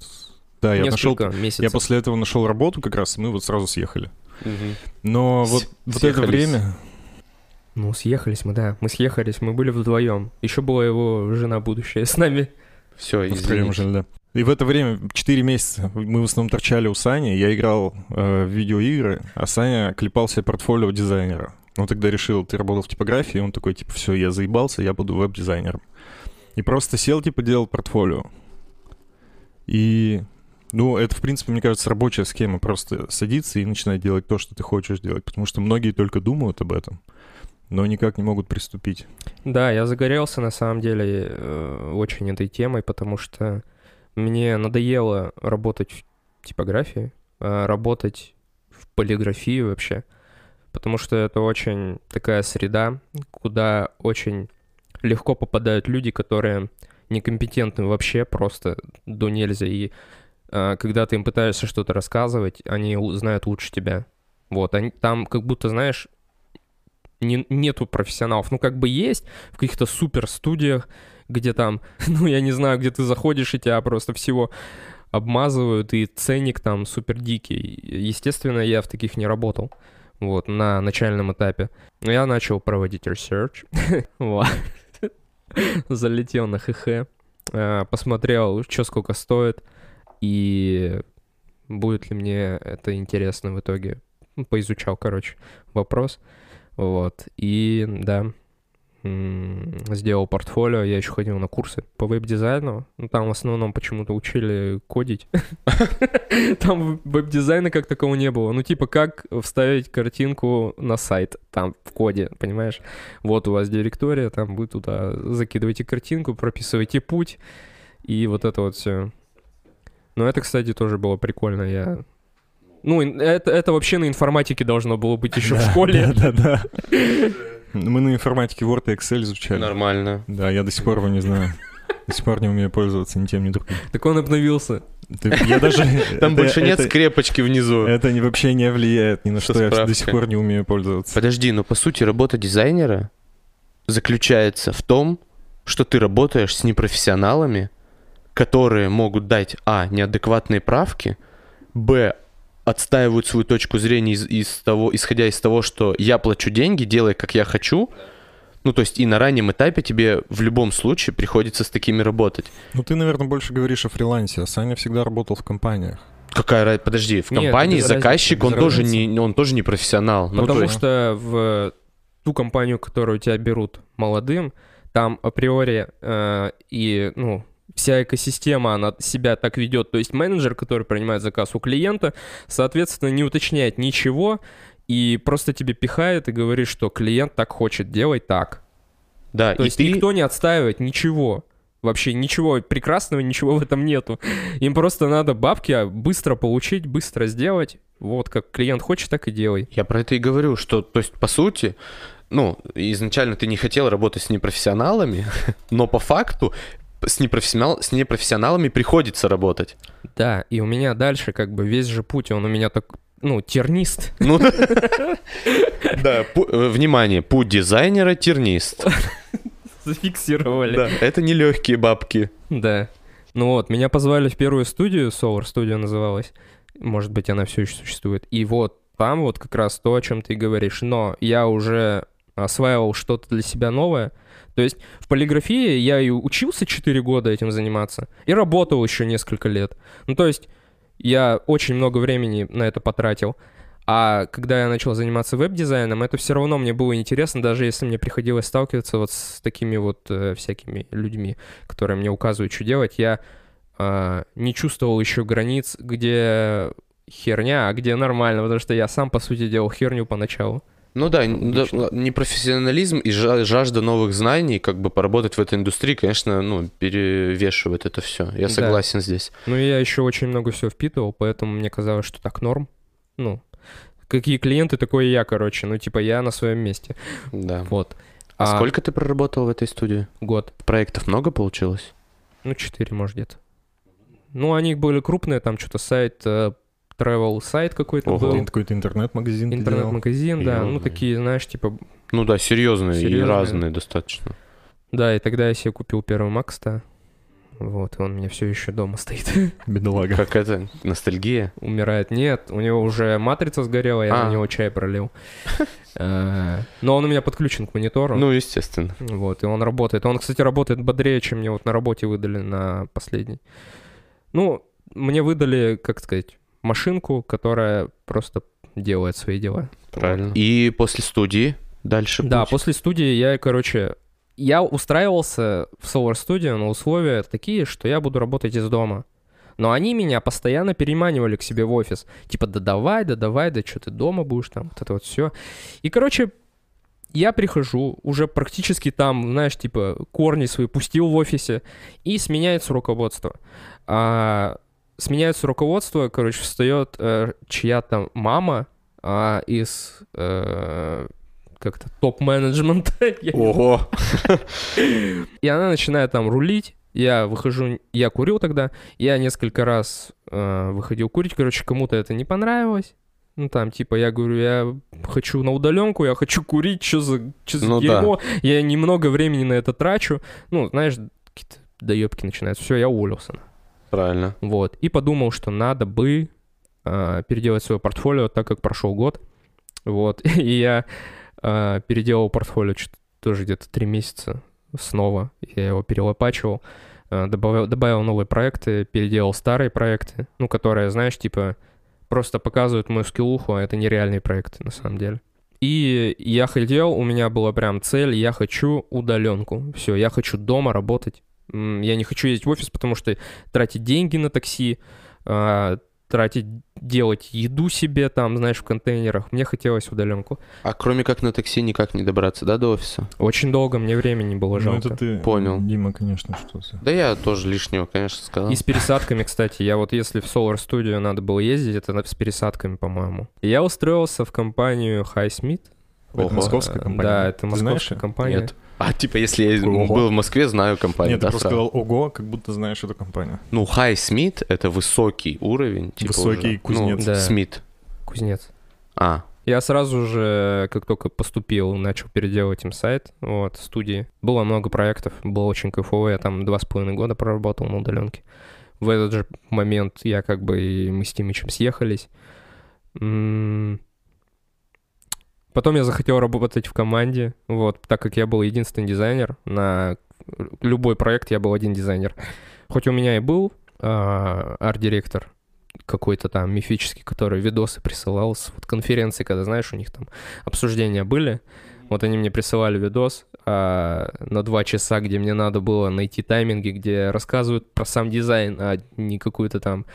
Да, я нашел. Несколько месяцев. Я после этого нашел работу как раз, и мы вот сразу съехали. мгм. Но вот, С- вот это время. Ну, съехались мы, да. Мы съехались, мы были вдвоем. Еще была его жена будущая с нами. все, извините. да. И в это время, 4 месяца, мы в основном торчали у Сани, я играл э, в видеоигры, а Саня клепал себе портфолио дизайнера. Он тогда решил, ты работал в типографии, и он такой, типа, все, я заебался, я буду веб-дизайнером. И просто сел, типа, делал портфолио. И, ну, это, в принципе, мне кажется, рабочая схема. Просто садиться и начинать делать то, что ты хочешь делать. Потому что многие только думают об этом, но никак не могут приступить. Да, я загорелся на самом деле э, очень этой темой, потому что мне надоело работать в типографии, а работать в полиграфии вообще, потому что это очень такая среда, куда очень легко попадают люди, которые некомпетентны вообще просто до нельзя, и э, когда ты им пытаешься что-то рассказывать, они знают лучше тебя. Вот, они там как будто, знаешь, не- нету профессионалов. Ну, как бы есть в каких-то супер студиях, где там, ну, я не знаю, где ты заходишь, и тебя просто всего обмазывают, и ценник там супер дикий. Естественно, я в таких не работал, вот, на начальном этапе. Но я начал проводить вот. залетел на ХХ, э, посмотрел, что сколько стоит, и будет ли мне это интересно в итоге. Поизучал, короче, вопрос. Вот. И да, сделал портфолио. Я еще ходил на курсы по веб-дизайну. Ну, там в основном почему-то учили кодить. Там веб-дизайна как такого не было. Ну, типа, как вставить картинку на сайт там в коде, понимаешь? Вот у вас директория, там вы туда закидываете картинку, прописываете путь, и вот это вот все. Но это, кстати, тоже было прикольно. Я ну, это, это вообще на информатике должно было быть еще в школе. Да, да, да. Мы на информатике Word и Excel изучали. Нормально. Да, я до сих пор его не знаю. До сих пор не умею пользоваться ни тем, ни другим. Так он обновился. Я даже... Там это- больше нет это- скрепочки внизу. Это не, вообще не влияет ни на Что. Я до сих пор не умею пользоваться. Подожди, но по сути работа дизайнера заключается в том, что ты работаешь с непрофессионалами, которые могут дать, а, неадекватные правки, б, отстаивают свою точку зрения из, из того, исходя из того, что я плачу деньги, делай как я хочу. Ну, то есть и на раннем этапе тебе в любом случае приходится с такими работать. Ну, ты, наверное, больше говоришь о фрилансе, а Саня всегда работал в компаниях. Какая разница? Подожди, в Нет, компании без заказчик, разницы, он тоже, разницы. не, он тоже не профессионал. Ну, то Потому есть- что в ту компанию, которую тебя берут молодым, там априори э, и, ну, вся экосистема, она себя так ведет. То есть менеджер, который принимает заказ у клиента, соответственно, не уточняет ничего и просто тебе пихает и говорит, что клиент так хочет, делай так. да, То и есть ты... никто не отстаивает ничего. Вообще ничего прекрасного, ничего в этом нету. Им просто надо бабки а, быстро получить, быстро сделать. Вот как клиент хочет, так и делай. Я про это и говорю, что, то есть, по сути, ну, изначально ты не хотел работать с непрофессионалами, но по факту с, непрофессионал, с непрофессионалами приходится работать. Да, и у меня дальше как бы весь же путь, он у меня так, ну, тернист. Ну, да, э, внимание, путь дизайнера тернист. Зафиксировали. Да, это не легкие бабки. Да. Ну вот, меня позвали в первую студию, Solar Studio называлась. Может быть, она все еще существует. И вот там вот как раз то, о чем ты говоришь. Но я уже осваивал что-то для себя новое. То есть в полиграфии я и учился 4 года этим заниматься, и работал еще несколько лет. Ну, то есть я очень много времени на это потратил. А когда я начал заниматься веб-дизайном, это все равно мне было интересно, даже если мне приходилось сталкиваться вот с такими вот э, всякими людьми, которые мне указывают, что делать, я э, не чувствовал еще границ, где херня, а где нормально, потому что я сам, по сути, делал херню поначалу. Ну да, да, Логично. непрофессионализм и жа- жажда новых знаний, как бы поработать в этой индустрии, конечно, ну, перевешивает это все. Я Да. согласен здесь. Ну, я еще очень много всего впитывал, поэтому мне казалось, что так норм. Ну, какие клиенты, такой я, короче. Ну, типа, я на своем месте. Да. Вот. А, сколько ты проработал в этой студии? Год. Проектов много получилось? Ну, 4, может, где-то. Ну, они были крупные, там что-то сайт, э, travel сайт какой-то Ого. был. Какой-то интернет-магазин? Интернет-магазин, да. Ну, такие, знаешь, типа... Ну да, серьезные, и Серьезные. разные достаточно. Да, и тогда я себе купил первый Макс-то. Вот, и он у меня все еще дома стоит. Бедолага. Как это? Ностальгия? Умирает. Нет, у него уже матрица сгорела, я А. на него чай пролил. Э, Но он у меня подключен к монитору. Ну, естественно. Вот, и он работает. Он, кстати, работает бодрее, чем мне вот на работе выдали на последний. Ну, мне выдали, как сказать, машинку, которая просто делает свои дела. Правильно. И после студии дальше Да, путь? после студии я, короче, я устраивался в Solar Studio на условия такие, что я буду работать из дома. Но они меня постоянно переманивали к себе в офис. Типа, да давай, да давай, да что ты дома будешь там, вот это вот все. И, короче, я прихожу, уже практически там, знаешь, типа, корни свои пустил в офисе, и сменяется руководство. А, сменяется руководство, короче, встает э, чья-то мама а, из э, как-то топ-менеджмента. Ого! и она начинает там рулить. Я выхожу, я курил тогда, я несколько раз э, выходил курить, короче, кому-то это не понравилось. Ну там, типа, я говорю, я хочу на удаленку, я хочу курить, что за, чё за Ну да. дерьмо, я немного времени на это трачу. Ну, знаешь, какие-то доебки начинаются. Все, я уволился. Правильно. Вот. И подумал, что надо бы э, переделать свое портфолио, так как прошел год. Вот. И я э, переделал портфолио тоже где-то три месяца снова. Я его перелопачивал, э, добавил, добавил новые проекты, переделал старые проекты, ну, которые, знаешь, типа просто показывают мою скиллуху, а это нереальные проекты на самом деле. И я хотел, у меня была прям цель, я хочу удаленку. Все, я хочу дома работать. Я не хочу ездить в офис, потому что тратить деньги на такси, а, тратить, делать еду себе там, знаешь, в контейнерах. Мне хотелось удаленку. А кроме как на такси никак не добраться, да, до офиса? Очень долго мне времени было Ну, жалко. это ты, Понял. Дима, конечно, что-то. Да я тоже лишнего, конечно, сказал. И с пересадками, кстати. Я вот если в Solar Studio надо было ездить, это с пересадками, по-моему. Я устроился в компанию Highsmith. Это Ого. московская Э, компания. Да, это московская компания. Нет. А типа, если я Ого. был в Москве, знаю компанию, Нет, ты да, просто сразу? сказал «Ого», как будто знаешь эту компанию. Ну, High Smith — это высокий уровень. Типа Высокий уже. кузнец. Ну, Да. Смит. Кузнец. А, Я сразу же, как только поступил, начал переделывать им сайт, вот, студии. Было много проектов, было очень кайфово, я там два с половиной года проработал на удаленке. В этот же момент я как бы и мы с Тимичем съехались. М, Потом я захотел работать в команде, вот, так как я был единственный дизайнер, на любой проект я был один дизайнер. Хоть у меня и был а, арт-директор, какой-то там мифический, который видосы присылал с вот конференции, когда, знаешь, у них там обсуждения были. Вот они мне присылали видос а, на два часа, где мне надо было найти тайминги, где рассказывают про сам дизайн, а не какую-то там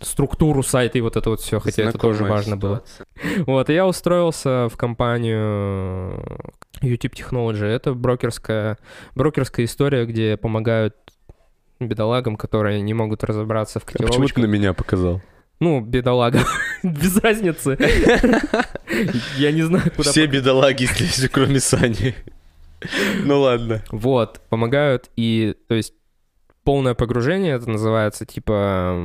структуру сайта и вот это вот все, хотя это тоже знакомая важно было. ситуация. Вот, и я устроился в компанию YouTube Technology. Это брокерская, брокерская история, где помогают бедолагам, которые не могут разобраться в А Почему ты котировочках. на меня показал? Ну, бедолага. Без разницы. Я не знаю, куда... Все бедолаги здесь, кроме Сани. Ну ладно. Вот, помогают. И, то есть, полное погружение, это называется, типа,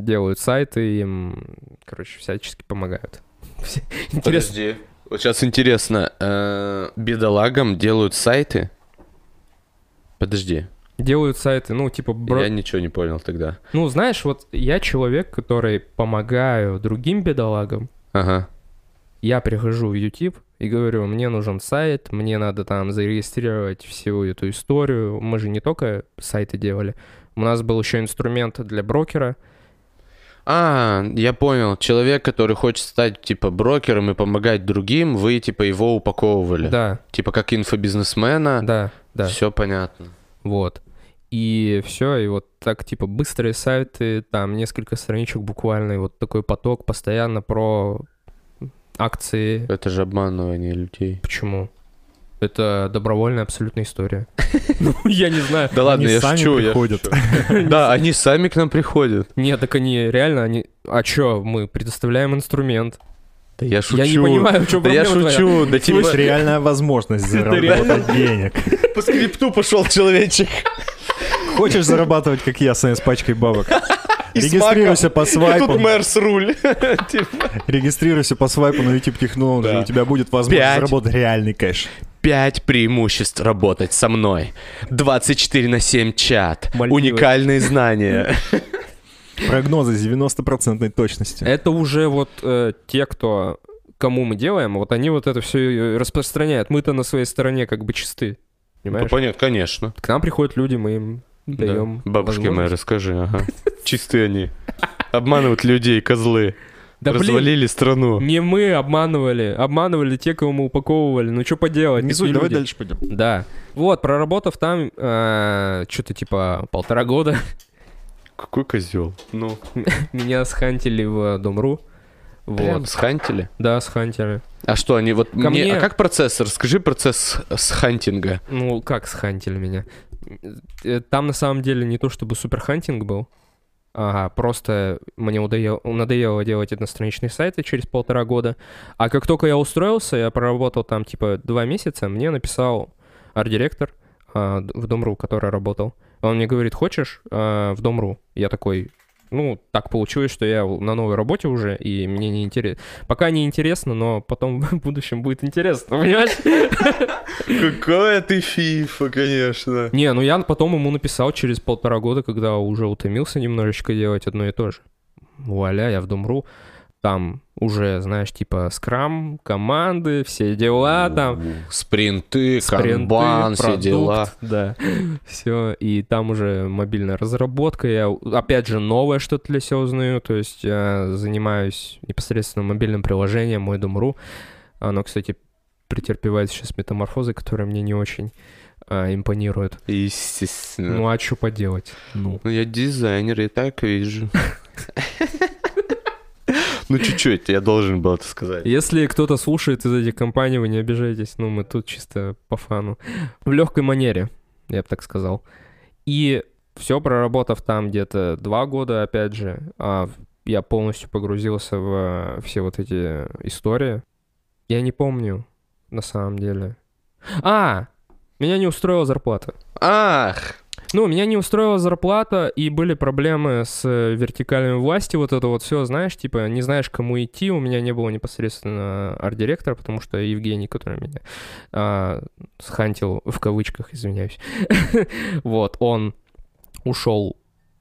делают сайты, им, короче, всячески помогают. Подожди. Вот сейчас интересно. э, Бедолагам делают сайты? Подожди. Делают сайты, ну, типа, бро- Я ничего не понял тогда. Ну, знаешь, вот я человек, который помогаю другим бедолагам. Ага. Я прихожу в YouTube и говорю, мне нужен сайт, мне надо там зарегистрировать всю эту историю. Мы же не только сайты делали. У нас был еще инструмент для брокера. А, я понял. Человек, который хочет стать, типа, брокером и помогать другим, вы, типа, его упаковывали. Да, Типа, как инфобизнесмена. да, да. Все понятно. Вот. И все, и вот так, типа, быстрые сайты, там несколько страничек буквально, и вот такой поток постоянно про акции. Это же обманывание людей. Почему? Это добровольная абсолютная история. Ну, я не знаю. Да ладно, я шучу, я. Да, они сами к нам приходят. Нет, так они реально, они... А чё, мы предоставляем инструмент. Да я шучу. Я не понимаю, в чем Да я шучу, да типа... есть реальная возможность заработать денег. По скрипту пошел человечек. Хочешь зарабатывать, как я, с пачкой бабок? И Регистрируйся по И свайпу. тут мэр с руль. Регистрируйся по свайпу на YouTube Technology, у тебя будет возможность заработать реальный кэш. Пять преимуществ работать со мной. 24 на 7 чат. Мальдивы. Уникальные знания. Прогнозы с 90% точностью. Это уже вот э, те, кто кому мы делаем, вот они вот это все распространяют. Мы-то на своей стороне как бы чисты. Ну, Понимаешь? понятно, конечно. К нам приходят люди, мы им Да. даем. Бабушке моей расскажи, ага. Чистые они. Обманывают людей, козлы. Да блин, Развалили страну. не мы обманывали, обманывали те, кого мы упаковывали. Ну что поделать? Не суть, давай люди. дальше пойдем. Да. Вот, проработав там что-то типа полтора года, Какой козел. Ну, меня схантили в Дом.ру. прям Вот. схантили. Да, схантили. А что, они вот... Ко мне- мне- А как процесс? Расскажи процесс с хантинга. Ну, как схантили меня? Э, Там на самом деле не то чтобы суперхантинг был, а просто мне удоело, надоело делать одностраничные сайты через полтора года. А как только я устроился, я проработал там типа два месяца, мне написал арт-директор а, в Дом.ру, который работал. Он мне говорит, хочешь а, в Дом.ру? Я такой, ну, так получилось, что я на новой работе уже, и мне не интересно. Пока не интересно, но потом в будущем будет интересно, понимаешь? Какая ты фифа, конечно. Не, ну я потом ему написал через полтора года, когда уже утомился немножечко делать одно и то же. Вуаля, я в Дом.ру. Там уже, знаешь, типа скрам, команды, все дела там. Спринты, спринты, канбан, все продукт, дела. Да, все. И там уже мобильная разработка. Я, опять же, новое что-то для себя узнаю. То есть я занимаюсь непосредственно мобильным приложением мой Дом.ру. Оно, кстати, претерпевает сейчас метаморфозы, которые мне не очень а, импонируют. Естественно. Ну а что поделать? Ну. Ну, я дизайнер, я так вижу. Ну, чуть-чуть, я должен был это сказать. Если кто-то слушает из этих компаний, вы не обижайтесь. Ну, мы тут чисто по фану. В легкой манере, я бы так сказал. И все проработав там где-то два года, опять же, а, я полностью погрузился в все вот эти истории. Я не помню, на самом деле. А! Меня не устроила зарплата. Ах! Ну, меня не устроила зарплата, и были проблемы с э, вертикальной власти, вот это вот все, знаешь, типа, не знаешь, кому идти, у меня не было непосредственно арт-директора, потому что Евгений, который меня а, схантил, в кавычках, извиняюсь, вот, он ушел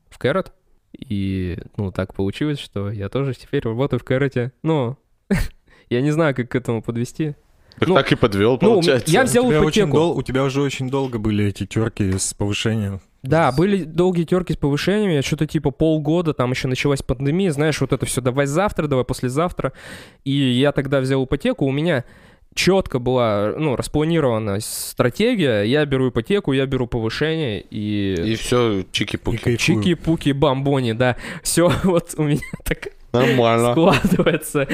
в Кэрот, и, ну, так получилось, что я тоже теперь работаю в Кэроте, но я не знаю, как к этому подвести. Так, Ну, так и подвел, ну, получается. я взял У тебя, очень ипотеку. дол- у тебя уже очень долго были эти терки с повышением. Да, были долгие терки с повышением, я что-то типа полгода, там еще началась пандемия, знаешь, вот это все, давай завтра, давай послезавтра. И я тогда взял ипотеку, у меня четко была, ну, распланирована стратегия, я беру ипотеку, я беру повышение, и, И все, чики-пуки. чики-пуки, бамбони, да, все вот у меня так Нормально. складывается.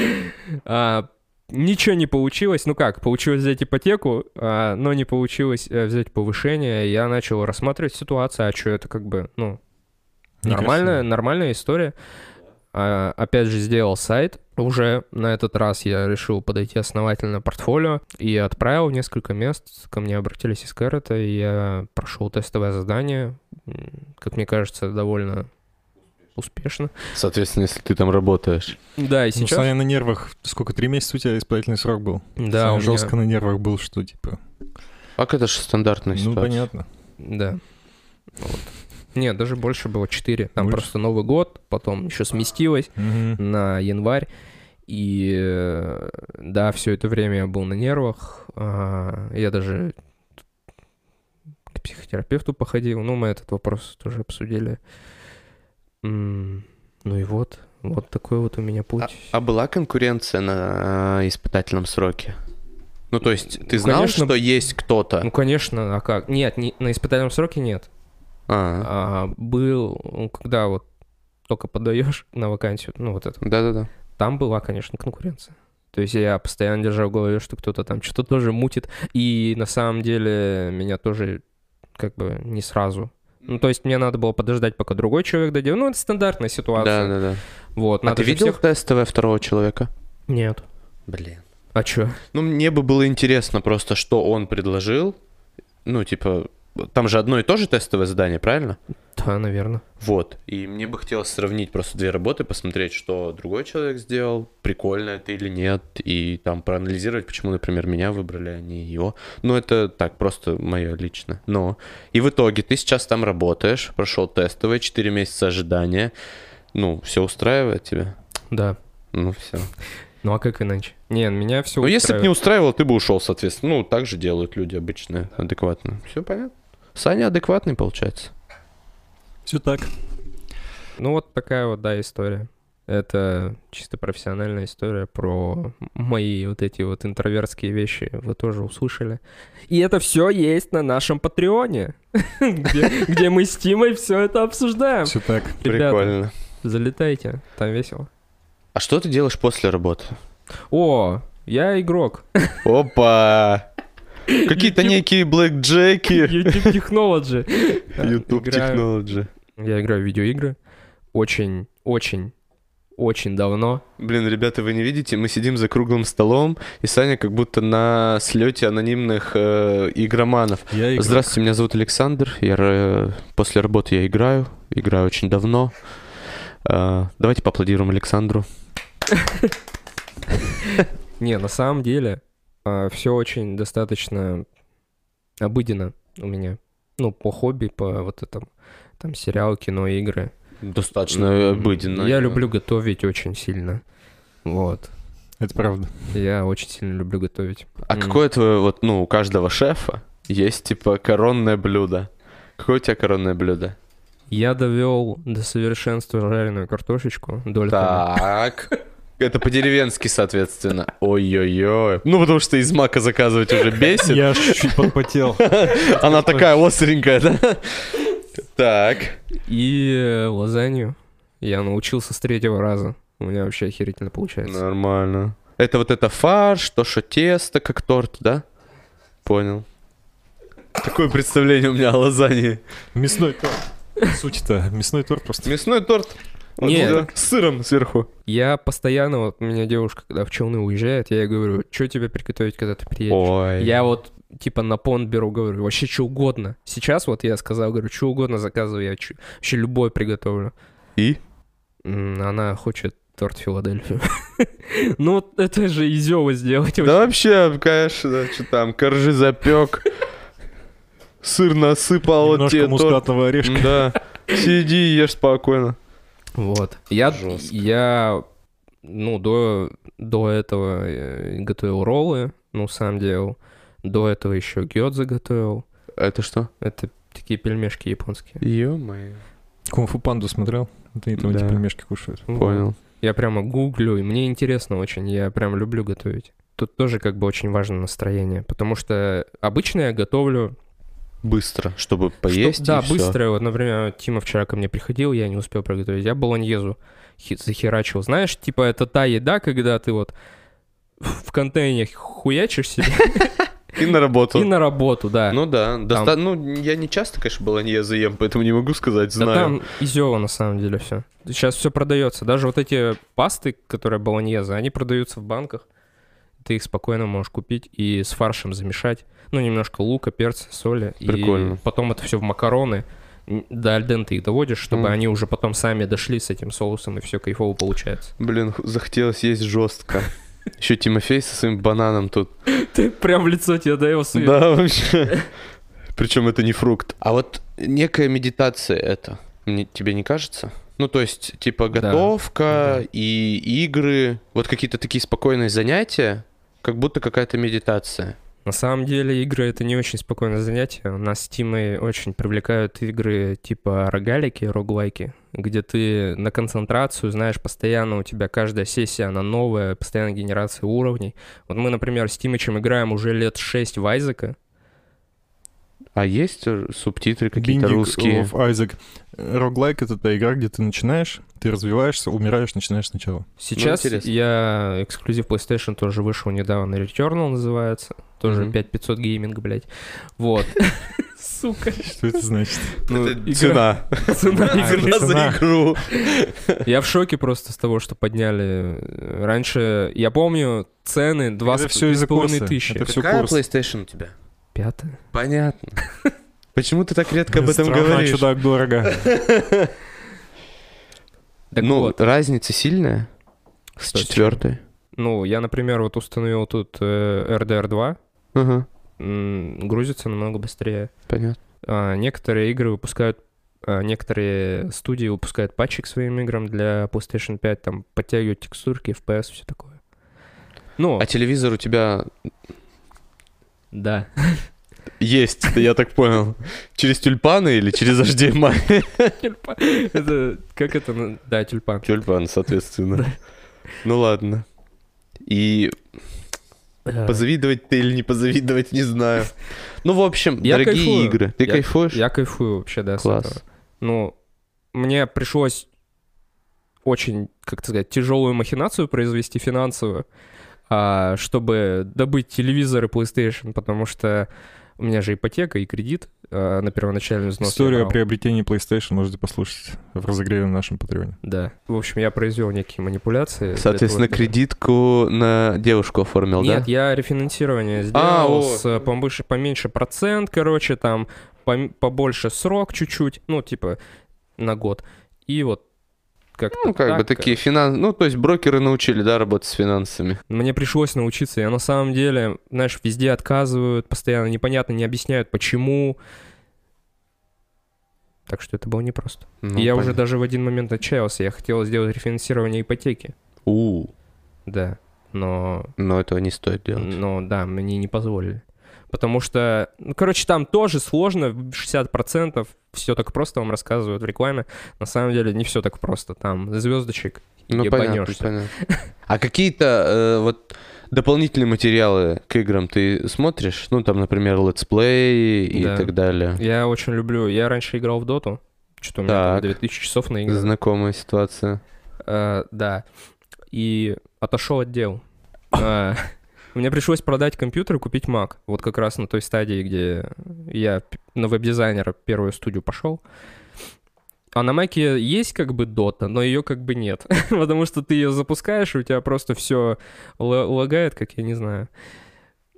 А, ничего не получилось. Ну как, получилось взять ипотеку, а, но не получилось э, взять повышение. Я начал рассматривать ситуацию, а что это как бы, ну, нормальная, нормальная история. А, опять же, сделал сайт. Уже на этот раз я решил подойти основательно портфолио и отправил в несколько мест. Ко мне обратились из Кэрота, и я прошел тестовое задание. Как мне кажется, довольно успешно. Соответственно, если ты там работаешь. Да, и Ну, сейчас... Саня на нервах. Сколько, три месяца у тебя испытательный срок был? Да, у меня- жестко на нервах был, что типа... Как это же стандартная Ну, ситуация. понятно. Да. Вот. Нет, даже больше было 4. Там Больше? просто Новый год, потом еще сместилось Мгм. на январь. И э, да, все это время я был на нервах. А, Я даже к психотерапевту походил. Ну, мы этот вопрос тоже обсудили. Ну и вот, Вот такой вот у меня путь. А, а была конкуренция на э, испытательном сроке? Ну, то есть, ты знал, конечно. что есть кто-то? Ну, конечно, а как? Нет, не- на испытательном сроке нет. А, А, был, ну, когда вот только подаешь на вакансию, ну, вот это, да-да-да. там была, конечно, конкуренция. То есть я постоянно держал в голове, что кто-то там что-то тоже мутит. И на самом деле меня тоже как бы не сразу. Ну, то есть мне надо было подождать, пока другой человек дойдет. Ну, это стандартная ситуация. Да-да-да. Вот, А ты видел всех- тестовое второго человека? Нет. Блин. А чё? Ну, мне бы было интересно просто, что он предложил. Ну, типа, там же одно и то же тестовое задание, правильно? Да, наверное. Вот. И мне бы хотелось сравнить просто две работы, посмотреть, что другой человек сделал, прикольно это или нет, и там проанализировать, почему, например, меня выбрали, а не его. Ну, это так, просто мое лично. Но. И в итоге ты сейчас там работаешь, прошел тестовое, 4 месяца ожидания. Ну, все устраивает тебя? Да. Ну, все. Ну, а как иначе? Не, меня все Ну, если бы не устраивало, ты бы ушел, соответственно. Ну, так же делают люди обычные, адекватно. Все понятно. Саня адекватный, получается. Все так. Ну, вот такая вот, да, история. Это чисто профессиональная история про мои вот эти вот интровертские вещи. Вы тоже услышали. И это все есть на нашем Патреоне, где, мы с Тимой все это обсуждаем. Все так. Ребята, Прикольно. залетайте, там весело. А что ты делаешь после работы? О, я игрок. Опа! Какие-то некие блэкджеки. YouTube Technology. YouTube. Technology. Я играю в видеоигры. Очень, очень, очень давно. Блин, ребята, вы не видите, мы сидим за круглым столом, и Саня как будто на слете анонимных э, игроманов. Я игрок. Здравствуйте, меня зовут Александр. Я ра- после работы я играю, играю очень давно. А, давайте поаплодируем Александру. Не, на самом деле, все очень достаточно обыденно у меня. Ну, по хобби, по вот этому, там, сериал, кино, игры. Достаточно обыденно. Я люблю готовить очень сильно. Вот. Это правда. Я очень сильно люблю готовить. А М. какое твое, вот, ну, у каждого шефа есть, типа, коронное блюдо. Какое у тебя коронное блюдо? Я довел до совершенства жареную картошечку дольками. Так. Это по-деревенски, соответственно. Ой-ой-ой. Ну, потому что из мака заказывать уже бесит. Я чуть-чуть подпотел. Она такая остренькая, да? Так. И э, лазанью я научился с третьего раза. У меня вообще охерительно получается. Нормально. Это вот это фарш, то, что тесто, как торт, да? Понял. Такое представление у меня о лазанье. Мясной торт. Суть-то мясной торт просто. Мясной торт. Вот Не. сюда, С сыром сверху. Я постоянно, вот у меня девушка, когда в Челны уезжает, я ей говорю, что тебе приготовить, когда ты приедешь? Ой. Я вот типа на понт беру, говорю, вообще что угодно. Сейчас вот я сказал, говорю, что угодно заказываю, я чё- вообще любое приготовлю. И? Она хочет торт Филадельфию. Ну, вот это же изёво сделать. Да вообще, конечно, что там, коржи запек, сыр насыпал, вот Немножко тебе торт. мускатного орешка. Да. Сиди, ешь спокойно. Вот. Я, Жёстко. я ну, до, до этого э, готовил роллы, ну, сам делал. До этого еще гёдзе готовил. Это что? Это такие пельмешки японские. Ё-моё. Кунг-фу панду смотрел? Вот они там эти Да. пельмешки кушают. Вот. Понял. Я прямо гуглю, и мне интересно очень, я прям люблю готовить. Тут тоже как бы очень важно настроение, потому что обычно я готовлю... Быстро, чтобы что- поесть да, и всё. быстро. Вот, например, Тима вчера ко мне приходил, я не успел приготовить. Я болоньезу захерачил. Знаешь, типа это та еда, когда ты вот в контейнере хуячишь себе И на работу. и на работу, да. Ну да, доста- ну я не часто, конечно, баланьезы ем, поэтому не могу сказать, Да знаю. там изёво на самом деле все. Сейчас все продается. Даже вот эти пасты, которые болоньеза, они продаются в банках. Ты их спокойно можешь купить и с фаршем замешать. Ну, немножко лука, перца, соли. Прикольно. И потом это все в макароны. До альденты их доводишь, чтобы Мгм. они уже потом сами дошли с этим соусом, и все кайфово получается. Блин, захотелось есть жестко. Еще Тимофей со своим бананом тут. Ты прям в лицо тебе дай его Да, вообще. Причем это не фрукт. А вот некая медитация это, мне- тебе не кажется? Ну, то есть, типа, Да. готовка Да. и игры, вот какие-то такие спокойные занятия, как будто какая-то медитация. На самом деле игры — это не очень спокойное занятие. Нас с Тимой очень привлекают игры типа рогалики, роглайки, где ты на концентрацию, знаешь, постоянно у тебя каждая сессия, она новая, постоянно генерация уровней. Вот мы, например, с Тимычем играем уже лет 6 в Айзека. А есть э, субтитры какие-то русские? of Isaac. Роглайк — это та игра, где ты начинаешь, ты развиваешься, умираешь, начинаешь сначала. Сейчас интересно. я эксклюзив PlayStation тоже вышел недавно, Returnal называется. Тоже Мгм. 5500 гейминг, блядь. Вот. Сука. Что это значит? Ну, Это игра- цена. Цена А, игры. цена. игру. Я в шоке просто с того, что подняли. Раньше, я помню, цены два Это с все из-за курса. тысячи. Это все Какая курс. PlayStation у тебя? Пятая? Понятно. Почему ты так редко об этом говоришь? чудак, дорого. Так ну, разница сильная с четвертой. ну, я, например, вот установил тут э, RDR 2, Ага, м, грузится намного быстрее. понятно. А, некоторые игры выпускают, а, некоторые студии выпускают патчи к своим играм для PlayStation 5, там подтягивают текстурки, FPS, все такое. Ну, А телевизор у тебя да. есть, я так понял. Через тюльпаны или через HDMI? Тюльпан. Это, как это? на- Да, тюльпан. Тюльпан, соответственно. Ну ладно. И позавидовать ты или не позавидовать, не знаю. Ну, в общем, Я дорогие кайфую. игры. Ты Я- кайфуешь? Я кайфую вообще, да, с Класс. этого. Ну, мне пришлось очень, как сказать, тяжелую махинацию произвести финансовую, чтобы добыть телевизор и PlayStation, потому что у меня же ипотека и кредит а, на первоначальный взнос. Историю о приобретении PlayStation можете послушать в разогреве на нашем Патреоне. Да. В общем, я произвел некие манипуляции. Соответственно, того, кредитку на девушку оформил, да? Нет, я рефинансирование сделал А, с э, повыше, поменьше процент, короче, там побольше срок чуть-чуть, ну, типа, на год. И вот как-то Ну, как бы так, такие финансы... Ну, то есть брокеры научили, да, работать с финансами. Мне пришлось научиться. Я на самом деле, знаешь, везде отказывают, постоянно непонятно, не объясняют, почему. Так что это было непросто. Ну, И я уже понятно. даже в один момент отчаялся. Я хотел сделать рефинансирование ипотеки. У, Да. Но но этого не стоит делать. Но да, мне не позволили. Потому что, ну, короче, там тоже сложно, 60% все так просто вам рассказывают в рекламе. На самом деле не все так просто. Там звездочек. Ну, понятно, ебанешься. понятно. А какие-то э, вот дополнительные материалы к играм ты смотришь? Ну, там, например, let's play и Да. так далее. Я очень люблю. Я раньше играл в доту. Что-то у меня там Так. 2000 часов на игры. Знакомая ситуация. Э, да. И отошел от дел. Мне пришлось продать компьютер и купить Mac. Вот как раз на той стадии, где я на веб-дизайнера первую студию пошел. А на Маке есть как бы дота, но ее как бы нет. Потому что ты ее запускаешь, и у тебя просто все лагает, как я не знаю.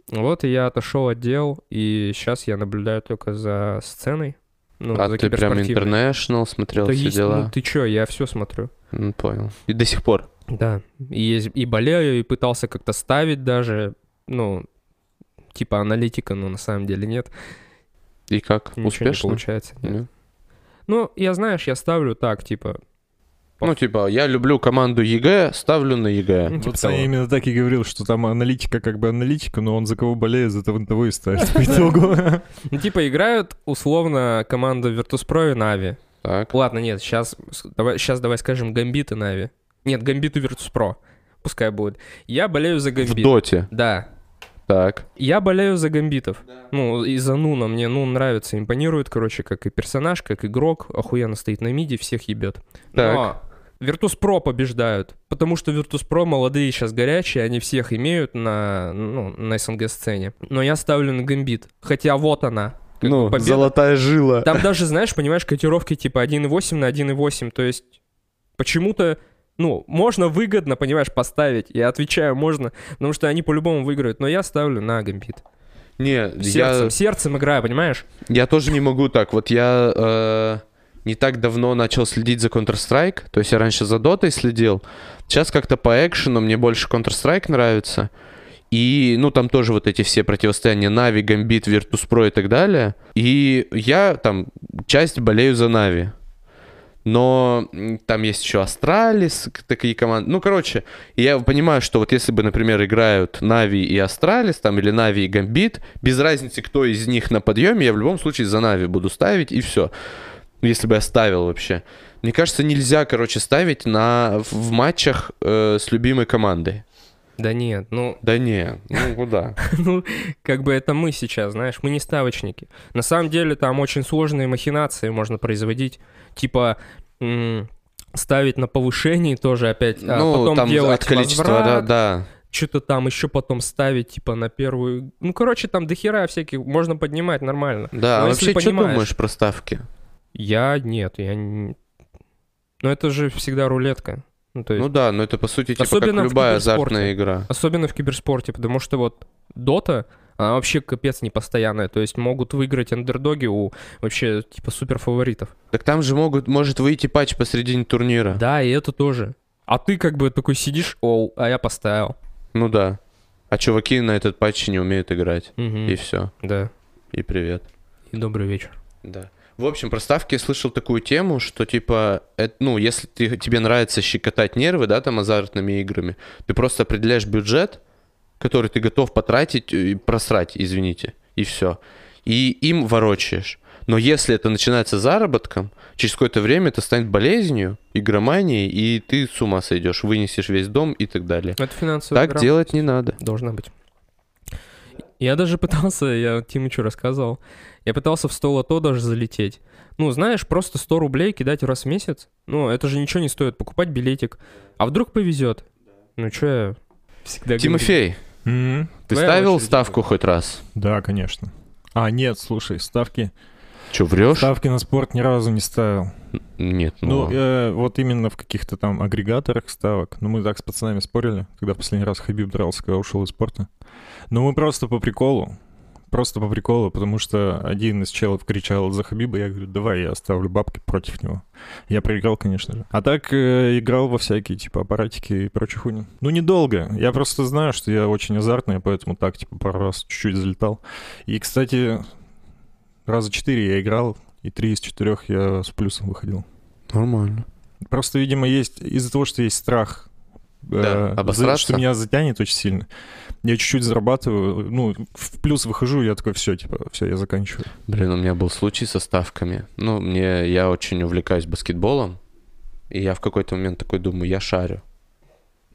Вот и я отошел от дел, и сейчас я наблюдаю только за сценой. Ну, а за ты прям. International смотрел Да все есть, дела? ну ты чё, я все смотрю. Ну, понял. И до сих пор. Да, и, и болею, и пытался как-то ставить даже, ну, типа аналитика, но на самом деле нет. И как? Ничего не Успешно? получается. нет. Нет? Ну, я, знаешь, я ставлю так, типа, Ну, типа, я люблю команду EG, ставлю на EG. ну, типа Вот того. Саня именно так и говорил, что там аналитика как бы аналитика, но он за кого болеет, за того, того и ставит по итогу. Ну, типа, играют, условно, команда Virtus.pro и Нави. Так. Ладно, нет, сейчас давай, сейчас давай скажем Гамбит и Нави. Нет, Гамбит и Virtus.pro. Пускай будет. Я болею за В Гамбит. доте. Да. Так. Я болею за гамбитов. Ну, из-за Нуна. Мне Нун нравится, импонирует, короче, как и персонаж, как игрок. Охуенно стоит на миде, всех ебет. Но Virtus.pro побеждают. Потому что Virtus.pro молодые сейчас горячие, они всех имеют на, ну, на СНГ-сцене. Но я ставлю на гамбит. Хотя вот она. Как ну, победа. золотая жила. Там даже, знаешь, понимаешь, котировки типа 1.8 на 1.8. То есть почему-то, ну, можно выгодно, понимаешь, поставить. Я отвечаю, можно, потому что они по-любому выиграют. Но я ставлю на гамбит. Не, Сердцем, я, сердцем играю, понимаешь? я тоже не могу так. Вот я э, не так давно начал следить за Counter-Strike. То есть я раньше за Дотой следил. Сейчас как-то по экшену мне больше Counter-Strike нравится. И, ну, там тоже вот эти все противостояния Нави, Гамбит, Virtus.pro и так далее. И я там часть болею за Нави. Но там есть еще Astralis, такие команды. Ну, короче, я понимаю, что вот если бы, например, играют Нави и Astralis, там, или Нави и Гамбит, без разницы, кто из них на подъеме, я в любом случае за Нави буду ставить, и все. Если бы я ставил вообще. Мне кажется, нельзя, короче, ставить на, в матчах э, с любимой командой. Да нет, ну, Да не, ну куда? ну, как бы это мы сейчас, знаешь, мы не ставочники. На самом деле там очень сложные махинации можно производить. Типа ставить на повышении тоже опять, а ну, потом там делать от количества, да, возврат, да. что-то там еще потом ставить, типа, на первую... Ну, короче, там дохера всяких, можно поднимать нормально. Да, Но а вообще, что понимаешь- думаешь про ставки? Я нет, я не... Ну, это же всегда рулетка. Ну, то есть, Ну да, но это по сути типа Особенно как любая азартная игра. Особенно в киберспорте, потому что вот Дота, она вообще капец непостоянная. То есть могут выиграть андердоги у вообще типа супер фаворитов. Так там же могут, может выйти патч посредине турнира. Да, и это тоже. А ты как бы такой сидишь, оу, а я поставил. Ну да. А чуваки на этот патч не умеют играть. Мгм. И все. Да. И привет. И добрый вечер. Да. В общем, про ставки я слышал такую тему, что типа, это, ну, если ты, тебе нравится щекотать нервы, да, там азартными играми, ты просто определяешь бюджет, который ты готов потратить и просрать, извините, и все. И им ворочаешь. Но если это начинается заработком, через какое-то время это станет болезнью, игроманией, и ты с ума сойдешь, вынесешь весь дом и так далее. Это финансовая Так игра. делать не надо. Должна быть. Я даже пытался, я Тимычу рассказывал, я пытался в 100 лото даже залететь. Ну, знаешь, просто 100 рублей кидать раз в месяц, ну, это же ничего не стоит, покупать билетик. А вдруг повезет? Ну, что я всегда говорю. Тимофей, Мгм. ты Твоя ставил очередь. ставку хоть раз? Да, конечно. А, нет, слушай, ставки. Че, врешь? Ставки на спорт ни разу не ставил. Нет, Ну, ну... э, вот именно в каких-то там агрегаторах ставок. Ну, мы так с пацанами спорили, когда в последний раз Хабиб дрался, когда ушел из спорта. Ну, мы просто по приколу. Просто по приколу, потому что один из челов кричал за Хабиба, я говорю, давай я оставлю бабки против него. Я проиграл, конечно же. А так э, играл во всякие, типа, аппаратики и прочую хуйню. Ну, недолго. Я просто знаю, что я очень азартный, поэтому так, типа, пару раз чуть-чуть залетал. И, кстати, раза четыре я играл, и три из четырех я с плюсом выходил. Нормально. Просто, видимо, есть из-за того, что есть страх, Да, э, за- что меня затянет очень сильно. Я чуть-чуть зарабатываю, ну, в плюс выхожу, я такой, все, типа, все, я заканчиваю. Блин, у меня был случай со ставками. Ну, мне, я очень увлекаюсь баскетболом, и я в какой-то момент такой думаю, я шарю.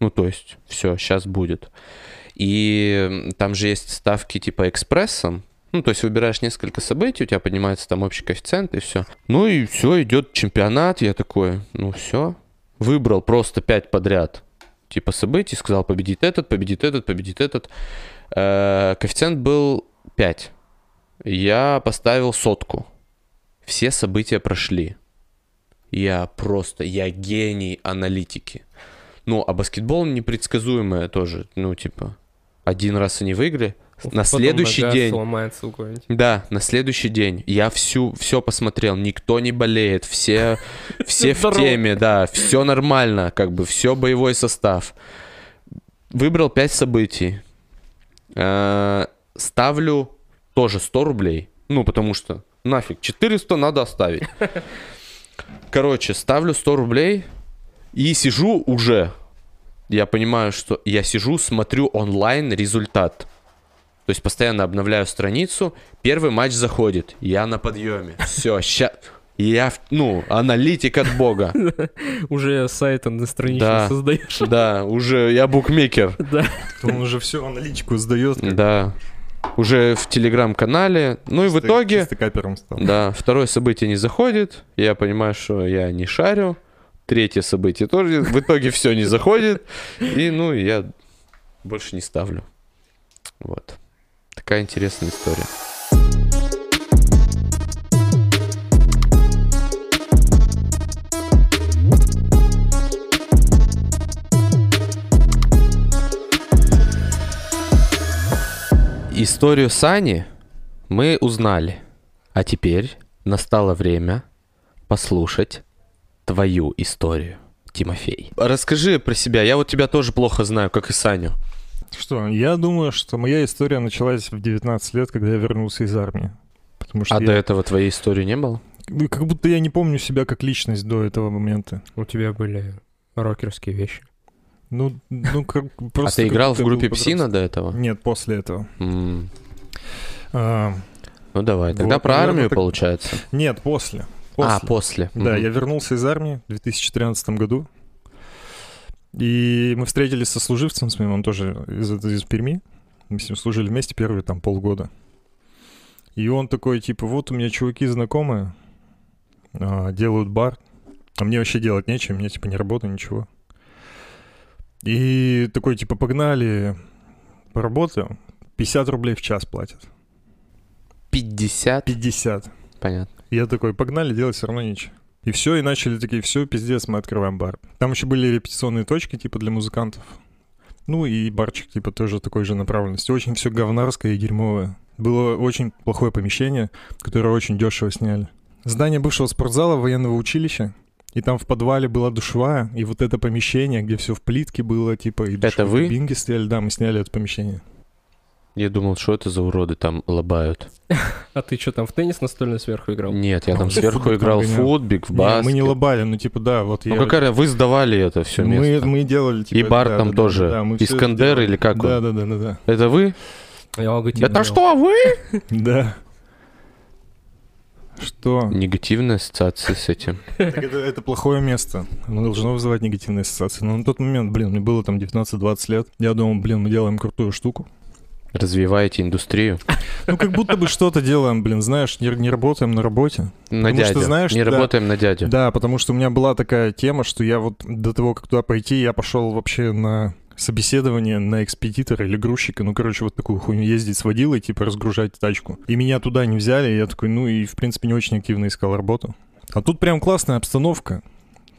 Ну, то есть, все, сейчас будет. И там же есть ставки типа экспрессом. Ну, то есть выбираешь несколько событий, у тебя поднимается там общий коэффициент, и все. Ну и все, идет чемпионат. Я такой, ну все. Выбрал просто пять подряд типа событий, сказал, победит этот, победит этот, победит этот. Э, коэффициент был 5. Я поставил сотку. Все события прошли. Я просто, я гений аналитики. Ну, а баскетбол непредсказуемое тоже. Ну, типа, один раз они выиграли. На Потом следующий нога день сломается у да, на следующий день я всю все посмотрел, никто не болеет, все все в теме, да, все нормально, как бы все боевой состав. Выбрал 5 событий. Э, Ставлю тоже 100 рублей. Ну, потому что нафиг, 400 надо оставить. Короче, ставлю 100 рублей и сижу уже. Я понимаю, что я сижу, смотрю онлайн результат. То есть постоянно обновляю страницу. Первый матч заходит. Я на подъеме. Все, ща... Я, ну, аналитик от бога. Уже сайт на страничку Да. создаешь. Да, уже я букмекер. Да. Он уже всю аналитику сдает. Да. Уже в телеграм-канале. Ну и в итоге, да, второе событие не заходит. Я понимаю, что я не шарю. Третье событие тоже. В итоге все не заходит. И, ну, я больше не ставлю. Вот. Такая интересная история. Историю Сани мы узнали. А теперь настало время послушать твою историю, Тимофей. Расскажи про себя. Я вот тебя тоже плохо знаю, как и Саню. Что, я думаю, что моя история началась в 19 лет, когда я вернулся из армии. Потому что А я- до этого твоей истории не было? Ну, Как будто я не помню себя как личность до этого момента. У тебя были рокерские вещи. Ну, ну как А просто... ты как играл в группе Псина до этого? Нет, после этого. А, Ну давай, тогда про армию получается. нет, после. А, После. Да, я вернулся из армии в 2013 году. И мы встретились со служивцем с моим, он тоже из, из Перми. Мы с ним служили вместе первые там полгода. И он такой, типа, вот у меня чуваки знакомые, а, делают бар, а мне вообще делать нечего, мне, типа, не работа, ничего. И такой, типа, погнали, поработаем, 50 рублей в час платят. 50? 50. Понятно. Я такой, погнали, делать все равно нечего. И все, и начали такие, все, пиздец, мы открываем бар. Там еще были репетиционные точки, типа, для музыкантов. Ну и барчик, типа, тоже такой же направленности. Очень все говнарское и дерьмовое. Было очень плохое помещение, которое очень дешево сняли. Здание бывшего спортзала военного училища. И там в подвале была душевая, и вот это помещение, где все в плитке было, типа, и Это душевые вы? кабинки стояли, да, мы сняли это помещение. Я думал, что это за уроды там лобают. А ты что, там в теннис настольно сверху играл? Нет, я там сверху играл в футбик, в баскет. мы не лобали, ну, типа, да, вот Ну я... какая, вы сдавали это все мы, место. мы делали, типа... И бар там тоже. Искандер или как он? Да, да, да, да, да. Это вы? Я логотип Это что, вы? Да. Что? Негативная ассоциация с этим. Так это, это плохое место. Оно должно вызывать негативные ассоциации. Но на тот момент, блин, мне было там 19-20 лет. Я думал, блин, мы делаем крутую штуку. Развиваете индустрию. Ну, как будто бы что-то делаем, блин, знаешь, не, не работаем на работе. На Потому что, дядю. знаешь, не да. работаем на дядю. Да, потому что у меня была такая тема, что я вот до того, как туда пойти, я пошел вообще на собеседование на экспедитора или грузчика, ну, короче, вот такую хуйню ездить с водилой, типа разгружать тачку. И меня туда не взяли, и я такой, ну, и, в принципе, не очень активно искал работу. А тут прям классная обстановка.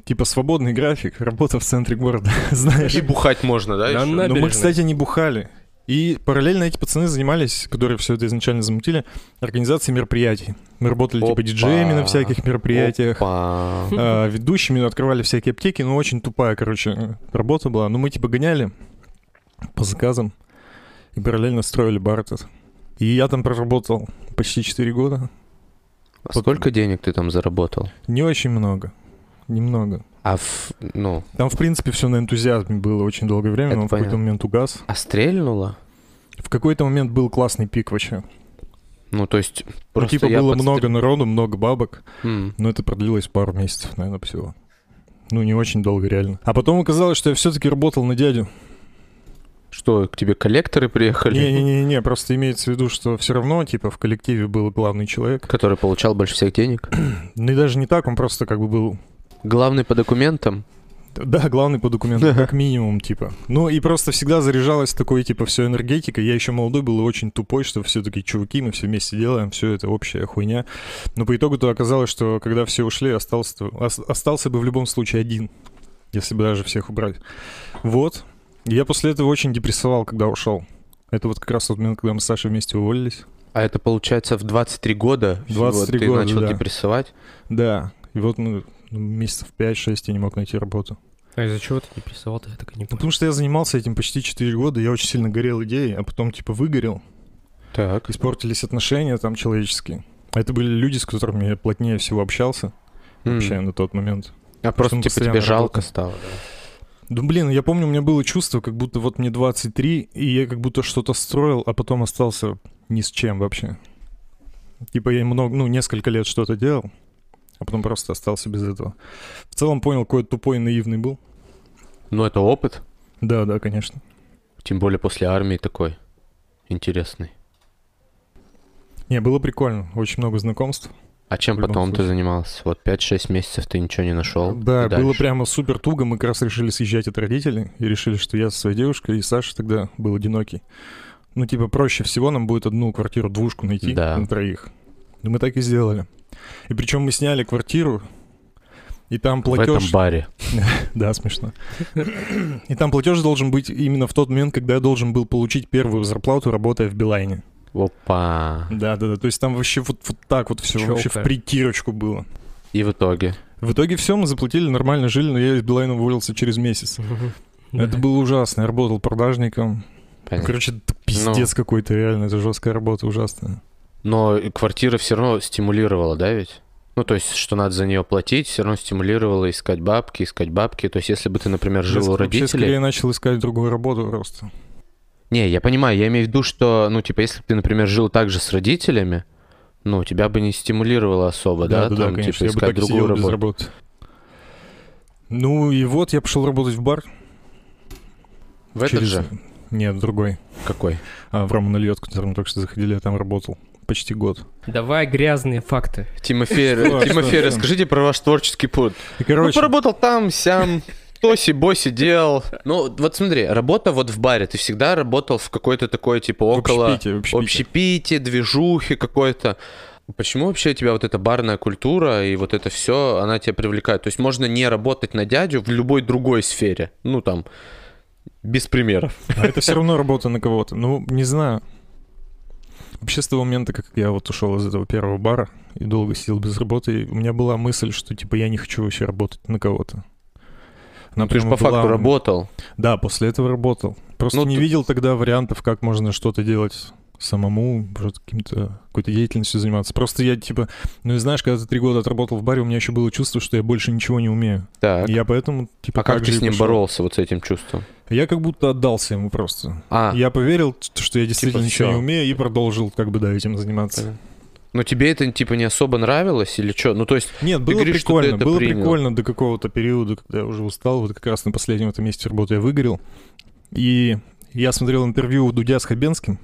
Типа свободный график, работа в центре города, знаешь. И бухать можно, да? Да, Но мы, кстати, не бухали. И параллельно эти пацаны занимались, которые все это изначально замутили, организацией мероприятий. Мы работали типа Опа. диджеями на всяких мероприятиях, Опа. а, ведущими, открывали всякие аптеки, ну, очень тупая, короче, работа была. Ну, мы типа гоняли по заказам и параллельно строили бар этот. И я там проработал почти 4 года. А Сколько денег ты там заработал? Не очень много. Немного. А в, ну, Там, в принципе, все на энтузиазме было очень долгое время, Это но в какой-то понятно. момент угас. а стрельнуло? В какой-то момент был классный пик вообще. Ну, то есть, Ну, просто типа я было подстр- много народу, много бабок, М. но это продлилось пару месяцев, наверное, всего. Ну, не очень долго, реально. А потом оказалось, что я все-таки работал на дядю. Что, к тебе коллекторы приехали? Не-не-не, просто имеется в виду, что все равно, типа, в коллективе был главный человек. Который получал больше всех денег? Ну и даже не так, он просто как бы был... Главный по документам? Да, главный по документам, как минимум, типа. Ну и просто всегда заряжалась такой, типа, все энергетика. Я еще молодой был и очень тупой, что все такие чуваки, мы все вместе делаем, все это общая хуйня. Но по итогу-то оказалось, что когда все ушли, остался, ос- остался бы в любом случае один, если бы даже всех убрать. Вот. Я после этого очень депрессовал, когда ушел. Это вот как раз тот момент, когда мы с Сашей вместе уволились. А это получается в 23 года? всего 23 ты года, начал да. депрессовать? Да. И вот мы ну, месяцев 5-6 я не мог найти работу. А из-за чего ты не прессовал-то? Я так и не Ну, понял. Потому что я занимался этим почти 4 года, я очень сильно горел идеей, а потом типа выгорел, Так. испортились отношения там человеческие. А Это были люди, с которыми я плотнее всего общался вообще М. на тот момент. А просто типа тебе жалко стало, да? Да блин, я помню, у меня было чувство, как будто вот мне 23, и я как будто что-то строил, а потом остался ни с чем вообще. Типа я много, ну, несколько лет что-то делал, а потом просто остался без этого. В целом понял, какой тупой и наивный был. Ну, это опыт. Да, да, конечно. Тем более после армии такой интересный. Не, было прикольно, очень много знакомств. А чем потом ты случае. занимался? Вот 5-6 месяцев ты ничего не нашел? Да, было прямо супер туго. Мы как раз решили съезжать от родителей и решили, что я со своей девушкой, и Саша тогда был одинокий. Ну, типа, проще всего нам будет одну квартиру, двушку найти Да. на троих. И мы так и сделали. И причем мы сняли квартиру, и там В этом платеж... баре. Да, смешно. И там платеж должен быть именно в тот момент, когда я должен был получить первую зарплату, работая в Билайне. Опа. Да, да, да. То есть там вообще вот, вот так вот все вообще в притирочку было. И в итоге? В итоге все, мы заплатили, нормально жили, но я из Билайна уволился через месяц. Это было ужасно. Я работал продажником. Понятно. Короче, пиздец какой-то, реально. Это жесткая работа, ужасная. Но квартира все равно стимулировала, да ведь? Ну, то есть, что надо за нее платить, все равно стимулировало искать бабки, искать бабки. То есть, если бы ты, например, жил у Вообще, родителей... скорее начал искать другую работу просто. Не, я понимаю, я имею в виду, что, ну, типа, если бы ты, например, жил также с родителями, ну, тебя бы не стимулировало особо, да, да, там, конечно. типа, я бы искать так другую сидел без работу. работы. Ну и вот я пошел работать в бар. В этот через- же? Нет, в другой. Какой? А, в Раму на льет, в который мы только что заходили, я там работал. Почти год. Давай грязные факты. Тимофей, Тимофей, расскажите про ваш творческий путь. Ну, поработал там, сям, тоси, боси делал. Ну, вот смотри, работа вот в баре, ты всегда работал в какой-то такой, типа, около... общепите, общепите. общепите, движухи какой-то. Почему вообще тебя вот эта барная культура и вот это все, она тебя привлекает? То есть можно не работать на дядю в любой другой сфере. Ну, там, без примеров. А это все равно работа на кого-то. Ну, не знаю. Вообще, с того момента, как я вот ушел из этого первого бара и долго сидел без работы, у меня была мысль, что, типа, я не хочу вообще работать на кого-то. Она Ну, ты же по факту была- работал. Да, после этого работал. Просто Ну, не ты- видел тогда вариантов, как можно что-то делать самому, может, каким-то, какой-то деятельностью заниматься. Просто я, типа, ну и знаешь, когда ты три года отработал в баре, у меня еще было чувство, что я больше ничего не умею. Так. И я поэтому, типа, А как так ты с ним пошел. боролся, вот с этим чувством? Я как будто отдался ему просто. А, Я поверил, что я действительно Типа, ничего не умею, и продолжил, как бы, да, этим заниматься. но тебе это, типа, не особо нравилось или что? Ну, то есть, Нет, было говоришь, что прикольно. это Было принял. прикольно до какого-то периода, когда я уже устал. Вот как раз на последнем этом месте работы я выгорел. И я смотрел интервью у Дудя с Хабенским.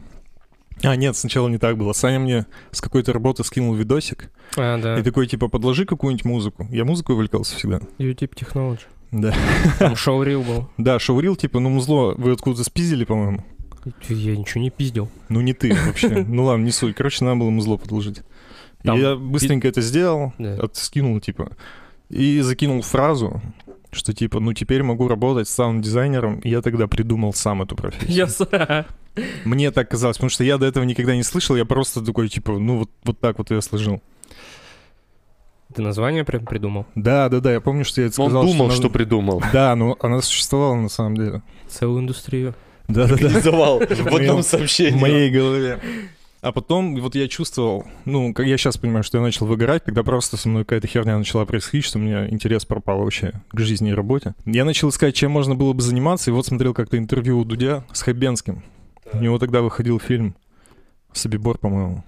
А, нет, сначала не так было. Саня мне с какой-то работы скинул видосик. А, да. И такой, типа, подложи какую-нибудь музыку. Я музыкой увлекался всегда. YouTube Technology. Да. Там шоу-рил был. Да, шоурил, типа, ну, музло вы откуда-то спиздили, по-моему. Я ничего не пиздил. Ну, не ты вообще. Ну, ладно, не суть. Короче, надо было музло подложить. Там я быстренько это сделал, Да. от- скинул, типа, и закинул фразу, что, типа, ну, теперь могу работать саунд-дизайнером. И я тогда придумал сам эту профессию. С- Мне так казалось, потому что я до этого никогда не слышал, я просто такой, типа, ну, вот, вот так вот я сложил. Ты название прям придумал? Да, да, да, я помню, что я это он сказал. думал, надо- что придумал. Да, но она существовала на самом деле. Целую индустрию. Да, да, да. В одном В сообщении. моей голове. А потом вот я чувствовал, ну, как я сейчас понимаю, что я начал выгорать, когда просто со мной какая-то херня начала происходить, что у меня интерес пропал вообще к жизни и работе. Я начал искать, чем можно было бы заниматься, и вот смотрел как-то интервью у Дудя с Хабенским. У него тогда выходил фильм «Собибор», по-моему.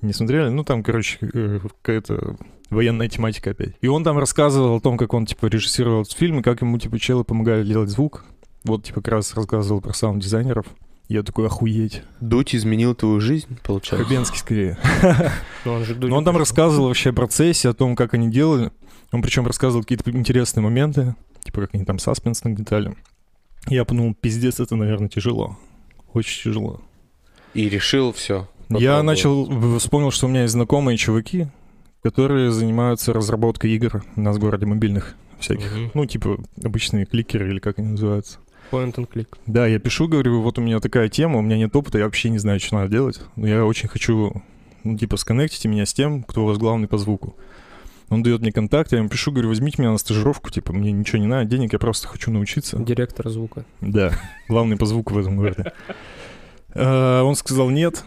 Не смотрели? Ну, там, короче, э, какая-то военная тематика опять. И он там рассказывал о том, как он, типа, режиссировал этот фильм, и как ему, типа, челы помогали делать звук. Вот, типа, как раз рассказывал про саунд-дизайнеров. Я такой, охуеть. Дудь изменил твою жизнь, получается? Хабенский скорее. Он же к Но он там рассказывал вообще о процессе, о том, как они делали. Он причем рассказывал какие-то интересные моменты, типа как они там саспенс нагнетали. Я подумал, пиздец, это, наверное, тяжело. Очень тяжело. И решил все. Я начал, вспомнил, что у меня есть знакомые чуваки, которые занимаются разработкой игр у нас в городе мобильных всяких. Мгм. Ну, типа обычные кликеры или как они называются. Point and click. Да, я пишу, говорю, вот у меня такая тема, у меня нет опыта, я вообще не знаю, что надо делать. Но я очень хочу, ну, типа, сконнектите меня с тем, кто у вас главный по звуку. Он дает мне контакт, я ему пишу, говорю, возьмите меня на стажировку, типа, мне ничего не надо, денег, я просто хочу научиться. Директор звука. Да, главный по звуку в этом городе. А, Он сказал нет,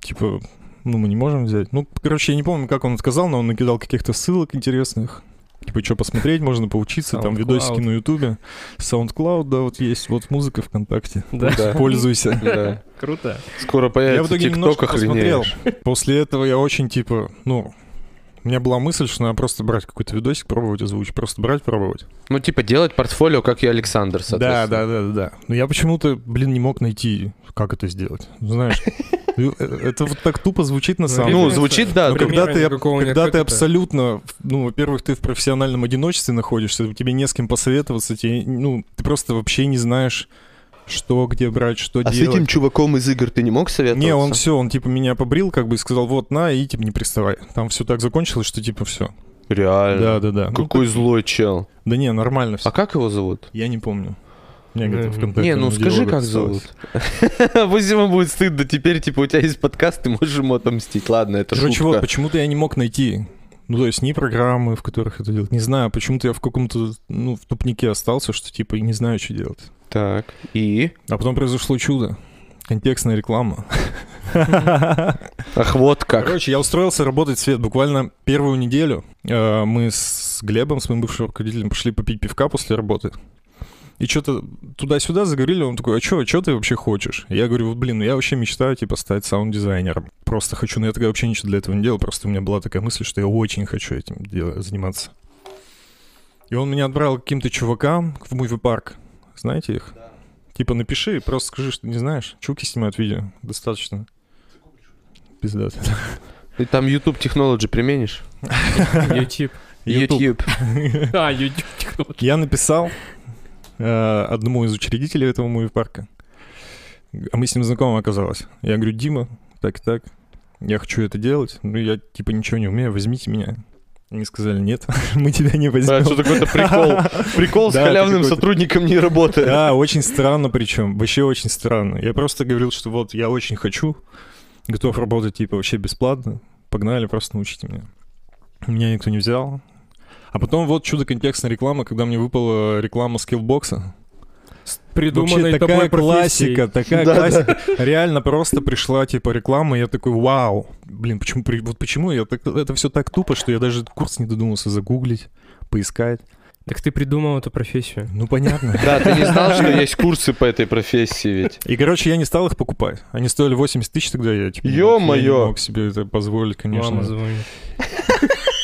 типа, ну, мы не можем взять. Ну, короче, я не помню, как он отказал, но он накидал каких-то ссылок интересных. Типа, что посмотреть, можно поучиться, там видосики на Ютубе. SoundCloud, да, вот есть, вот музыка ВКонтакте. Да. Да. Пользуйся. Да. Круто. Скоро Я в появится итоге немножко посмотрел. После этого я очень, типа, ну, у меня была мысль, что надо просто брать какой-то видосик, пробовать озвучить. Просто брать, пробовать. Ну, типа, делать портфолио, как и Александр, Да, соответственно. да, да, да, да. Но я почему-то, блин, не мог найти, как это сделать. Ну, Знаешь, ну, э, это вот так тупо звучит на самом Ну, деле. звучит, да. Когда ты, когда ты абсолютно, ну, во-первых, ты в профессиональном одиночестве находишься, тебе не с кем посоветоваться, тебе, ну, ты просто вообще не знаешь, что, где брать, что А с делать. этим чуваком из игр ты не мог советоваться? Не, он все, он типа меня побрил, как бы и сказал, вот на, и типа не приставай. Там все так закончилось, что типа все. Реально. Да, да, да. Ну, Какой злой чел. да не, нормально все. А как его зовут? Я не помню. У меня где-то Мгм. ВКонтакте Не, ну скажи, как зовут. Пусть ему будет стыдно. Теперь, типа, у тебя есть подкаст, ты можешь ему отомстить. Ладно, это Короче, шутка. вот, почему-то я не мог найти, ну, то есть ни программы, в которых это делать. Не знаю, почему-то я в каком-то, ну, в тупнике остался, что типа и не знаю, что делать. Так, и? А потом произошло чудо. Контекстная реклама. Ах, вот как. Короче, я устроился работать в свет буквально первую неделю. Э, Мы с Глебом, с моим бывшим руководителем, пошли попить пивка после работы. И что-то туда-сюда заговорили, он такой, а что, что ты вообще хочешь? Я говорю, вот, блин, ну я вообще мечтаю, типа, стать саунд-дизайнером. Просто хочу, но я тогда вообще ничего для этого не делал, просто у меня была такая мысль, что я очень хочу этим дел- заниматься. И он меня отправил к каким-то чувакам в муви-парк. Знаете их? Типа, напиши, просто скажи, что не знаешь. Чуваки снимают видео, достаточно. Пиздато. Ты там YouTube Technology применишь? YouTube. YouTube. А, YouTube. Я написал одному из учредителей этого муви-парка, а мы с ним знакомы оказалось. Я говорю, Дима, так и так, я хочу это делать, но я типа ничего не умею, возьмите меня. Они сказали, нет, мы тебя не Да, возьмем. что такое-то прикол. Прикол с Да, халявным какой-то- сотрудником не работает. Да, очень странно причем, вообще очень странно. Я просто говорил, что вот я очень хочу, готов работать типа вообще бесплатно, погнали, просто научите меня. Меня никто не взял. А потом вот чудо контекстная реклама, когда мне выпала реклама скиллбокса. Придуманной Вообще тобой такая классика, такая Да, классика. Реально просто пришла типа реклама, и я такой, вау. Блин, почему, вот почему я так, это все так тупо, что я даже курс не додумался загуглить, поискать. Так ты придумал эту профессию. Ну, понятно. Да, ты не знал, что есть курсы по этой профессии ведь. И, короче, я не стал их покупать. Они стоили 80 тысяч тогда, я типа... Ё-моё! я не мог себе это позволить, конечно. Мама звонит.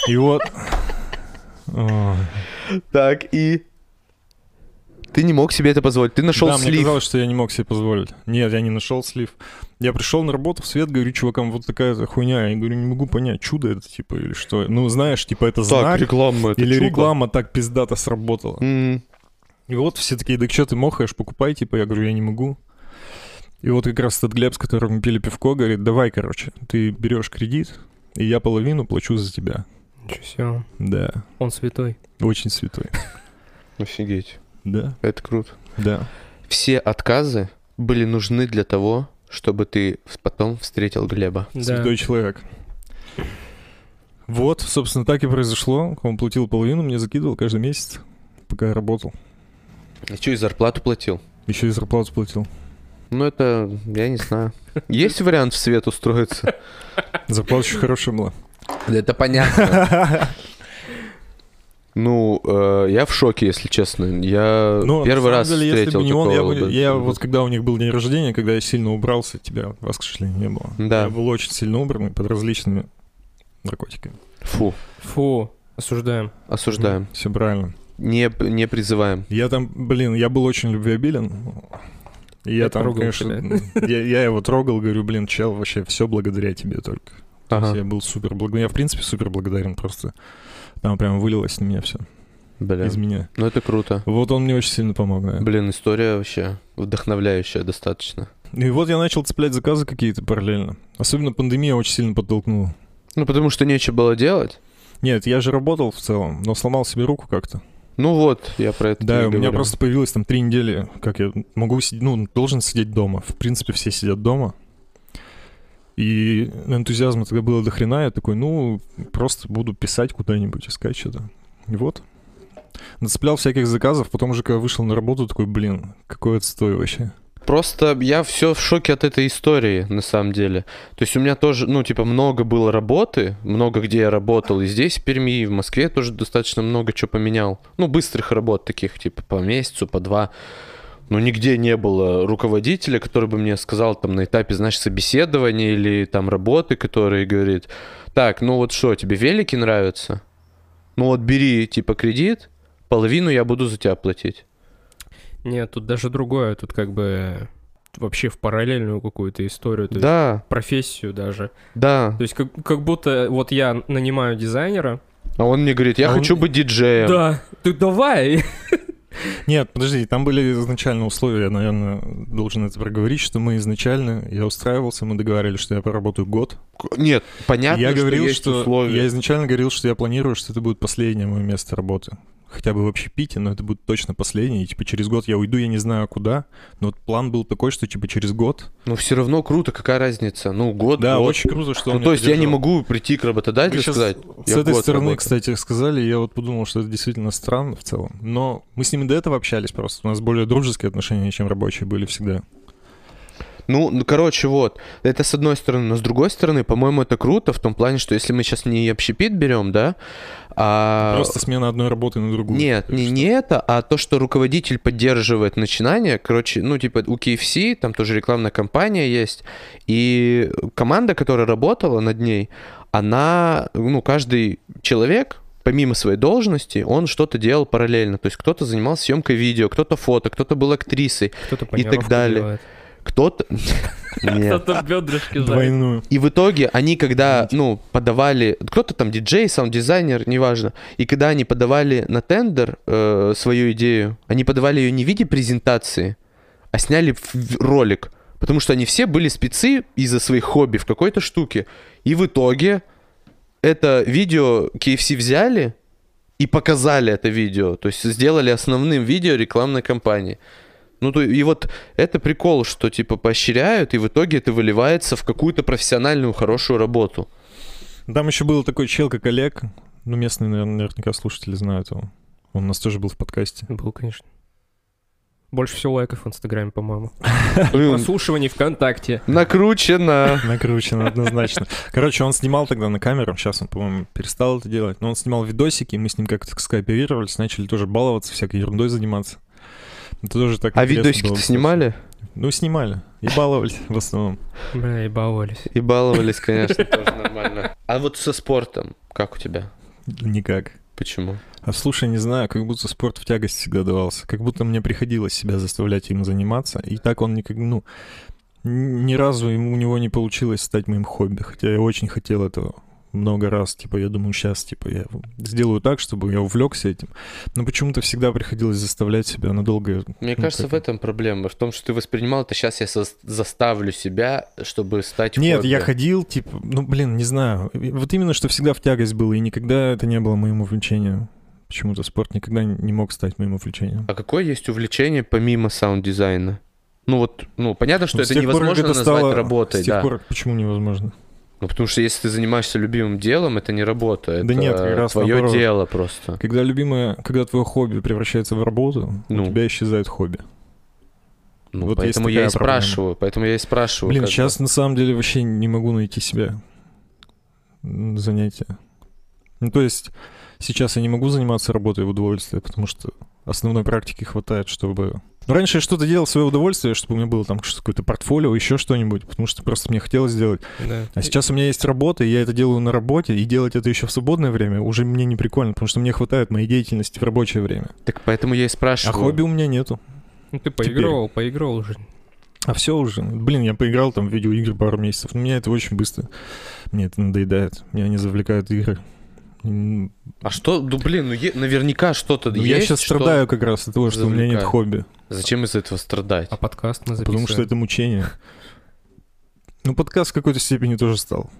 И вот... Так, и... Ты не мог себе это позволить. Ты нашел да, мне слив. казалось, что я не мог себе позволить. Нет, я не нашел слив. Я пришел на работу в свет, говорю чувакам, вот такая хуйня. Я говорю, не могу понять, чудо это типа или что. Ну, знаешь, типа это Так, знак реклама это или чудо. реклама так пиздато сработала. М. И вот все такие, да что ты мохаешь, покупай, типа, я говорю, я не могу. И вот как раз этот Глеб, с которым мы пили пивко, говорит, давай, короче, ты берешь кредит, и я половину плачу за тебя. Ничего себе. Да, Он святой. очень святой. Офигеть. Да, Это круто. да. Все отказы были нужны для того, чтобы ты потом встретил Глеба. Да. Святой человек. Вот, собственно, так и произошло. Он платил половину, мне закидывал каждый месяц, пока я работал. А что, и зарплату платил? Еще и зарплату платил. Ну, это, я не знаю. Есть вариант в свет устроиться? Зарплата еще хорошая была. Да это понятно. Ну, э, я в шоке, если честно. Я Ну, первый раз деле, если встретил бы не он, я, такого бы- бы- я вот когда у них был день рождения, когда я сильно убрался, тебя, вас, к сожалению, не было. Да. Я был очень сильно убранный под различными наркотиками. Фу, Фу, осуждаем. осуждаем. Все правильно. Не, не призываем. Я там, блин, я был очень любвеобилен. Я, Я там, трогал конечно, я, я его трогал, говорю, блин, чел, вообще все благодаря тебе только. То есть Ага. Я был супер благодарен. Я, в принципе, супер благодарен просто. Там прям вылилось на меня все. Бля. Из меня. Ну, это круто. Вот он мне очень сильно помог, да. Блин, история вообще вдохновляющая достаточно. И вот я начал цеплять заказы какие-то параллельно. Особенно пандемия очень сильно подтолкнула. Ну, потому что нечего было делать. Нет, я же работал в целом, но сломал себе руку как-то. Ну вот, я про это Да, у меня говорю. просто появилось там три недели, как я могу сидеть, ну, должен сидеть дома. В принципе, все сидят дома. И энтузиазма тогда было до хрена, я такой, ну, просто буду писать куда-нибудь, искать что-то. И вот. Нацеплял всяких заказов, потом уже когда вышел на работу, такой, блин, какой отстой вообще. Просто я все в шоке от этой истории, на самом деле. То есть у меня тоже, ну, типа, много было работы, много где я работал. И здесь, в Перми, и в Москве тоже достаточно много чего поменял. Ну, быстрых работ таких, типа, по месяцу, по два. Но нигде не было руководителя, который бы мне сказал там на этапе, знаешь, собеседования или там работы, который говорит, так, ну вот что, тебе велики нравятся? Ну вот бери, типа, кредит, половину я буду за тебя платить. Нет, тут даже другое. Тут как бы вообще в параллельную какую-то историю. То есть Да, профессию даже. да. То есть как, как будто вот я нанимаю дизайнера. А он мне говорит, я А он- хочу быть диджеем. Да, ты давай. Нет, подожди, там были изначально условия, я, наверное, должен это проговорить, что мы изначально, я устраивался, мы договаривались, что я поработаю год. Нет, понятно, я что говорил, есть что условия. я изначально говорил, что я планирую, что это будет последнее мое место работы. Хотя бы в общепите, но это будет точно последнее. И типа через год я уйду, я не знаю куда. Но вот план был такой, что типа через год. Но все равно круто, какая разница? Ну, год, Да, год. очень круто, что Ну, он то есть я не могу прийти к работодателю и сказать, С этой стороны, работаю. кстати, сказали, я вот подумал, что это действительно странно в целом. Но мы с ними до этого общались просто. У нас более дружеские отношения, чем рабочие были всегда. Ну, ну, короче, вот. Это с одной стороны. Но с другой стороны, по-моему, это круто в том плане, что если мы сейчас не общепит берем, да, а... Просто смена одной работы на другую. Нет, не, не это, а то, что руководитель поддерживает начинание. Короче, ну, типа, у KFC, там тоже рекламная кампания есть, и команда, которая работала над ней, она, ну, каждый человек, помимо своей должности, он что-то делал параллельно. То есть кто-то занимался съемкой видео, кто-то фото, кто-то был актрисой, Кто-то И так далее. делает. Кто-то... Кто-то бедрышки. Двойную. И в итоге они, когда, ну, подавали, кто-то там диджей, саунд-дизайнер, неважно, и когда они подавали на тендер э, свою идею, они подавали ее не в виде презентации, а сняли ролик, потому что они все были спецы из-за своих хобби в какой-то штуке. И в итоге это видео KFC взяли и показали это видео, то есть сделали основным видео рекламной кампании. Ну, то, и вот это прикол, что типа поощряют, и в итоге это выливается в какую-то профессиональную хорошую работу. Там еще был такой чел, как Олег. Ну, местные, наверное, наверняка слушатели знают его. Он у нас тоже был в подкасте. Был, конечно. Больше всего лайков в Инстаграме, по-моему. Прослушиваний ВКонтакте. накручено. Накручено однозначно. Короче, он снимал тогда на камеру, сейчас он, по-моему, перестал это делать, но он снимал видосики, и мы с ним как-то скооперировались, начали тоже баловаться, всякой ерундой заниматься. Это тоже так А видосики-то было. снимали? Ну, снимали. И баловались в основном. Бля, и баловались. И баловались, конечно, тоже нормально. А вот со спортом, как у тебя? Никак. Почему? А слушай, не знаю, как будто спорт в тягость всегда давался. Как будто мне приходилось себя заставлять им заниматься. И так он никак, ну, ни разу ему, у него не получилось стать моим хобби. Хотя я очень хотел этого много раз. Типа, я думаю, сейчас, типа, я сделаю так, чтобы я увлекся этим. Но почему-то всегда приходилось заставлять себя надолго. Мне Ну, кажется, как- в этом проблема. В том, что ты воспринимал это сейчас я со- заставлю себя, чтобы стать Нет, хобби. я ходил, типа, ну, блин, не знаю. Вот именно, что всегда в тягость было, и никогда это не было моим увлечением. Почему-то спорт никогда не мог стать моим увлечением. А какое есть увлечение помимо саунд-дизайна? Ну вот, ну понятно, что Ну, это пор, невозможно это назвать стало- работой, С тех да. пор, почему невозможно? Ну потому что если ты занимаешься любимым делом, это не работа, это Да нет, как раз твое наоборот. дело просто. Когда любимое, когда твое хобби превращается в работу, Ну. у тебя исчезает хобби. Ну, Вот поэтому я и проблема. спрашиваю, поэтому я и спрашиваю. Блин, бы. сейчас на самом деле вообще не могу найти себе м, занятия. Ну, то есть сейчас я не могу заниматься работой в удовольствие, потому что основной практики хватает, чтобы... Ну, раньше я что-то делал в свое удовольствие, чтобы у меня было там какое-то портфолио, еще что-нибудь, потому что просто мне хотелось сделать. Да. А сейчас у меня есть работа, и я это делаю на работе, и делать это еще в свободное время уже мне не прикольно, потому что мне хватает моей деятельности в рабочее время. Так поэтому я и А спрашиваю. хобби у меня нету. Ну ты поигрывал, поигрывал уже. А все уже. Блин, я поиграл там в видеоигры пару месяцев. Но меня это очень быстро. Мне это надоедает. Меня не завлекают игры. А что, ну блин, ну е- наверняка что-то ну, есть. я сейчас что- страдаю как раз от того, что у меня нет хобби. Зачем из этого страдать? А подкаст мы Потому что записываем. это мучение. Ну, подкаст в какой-то степени тоже стал.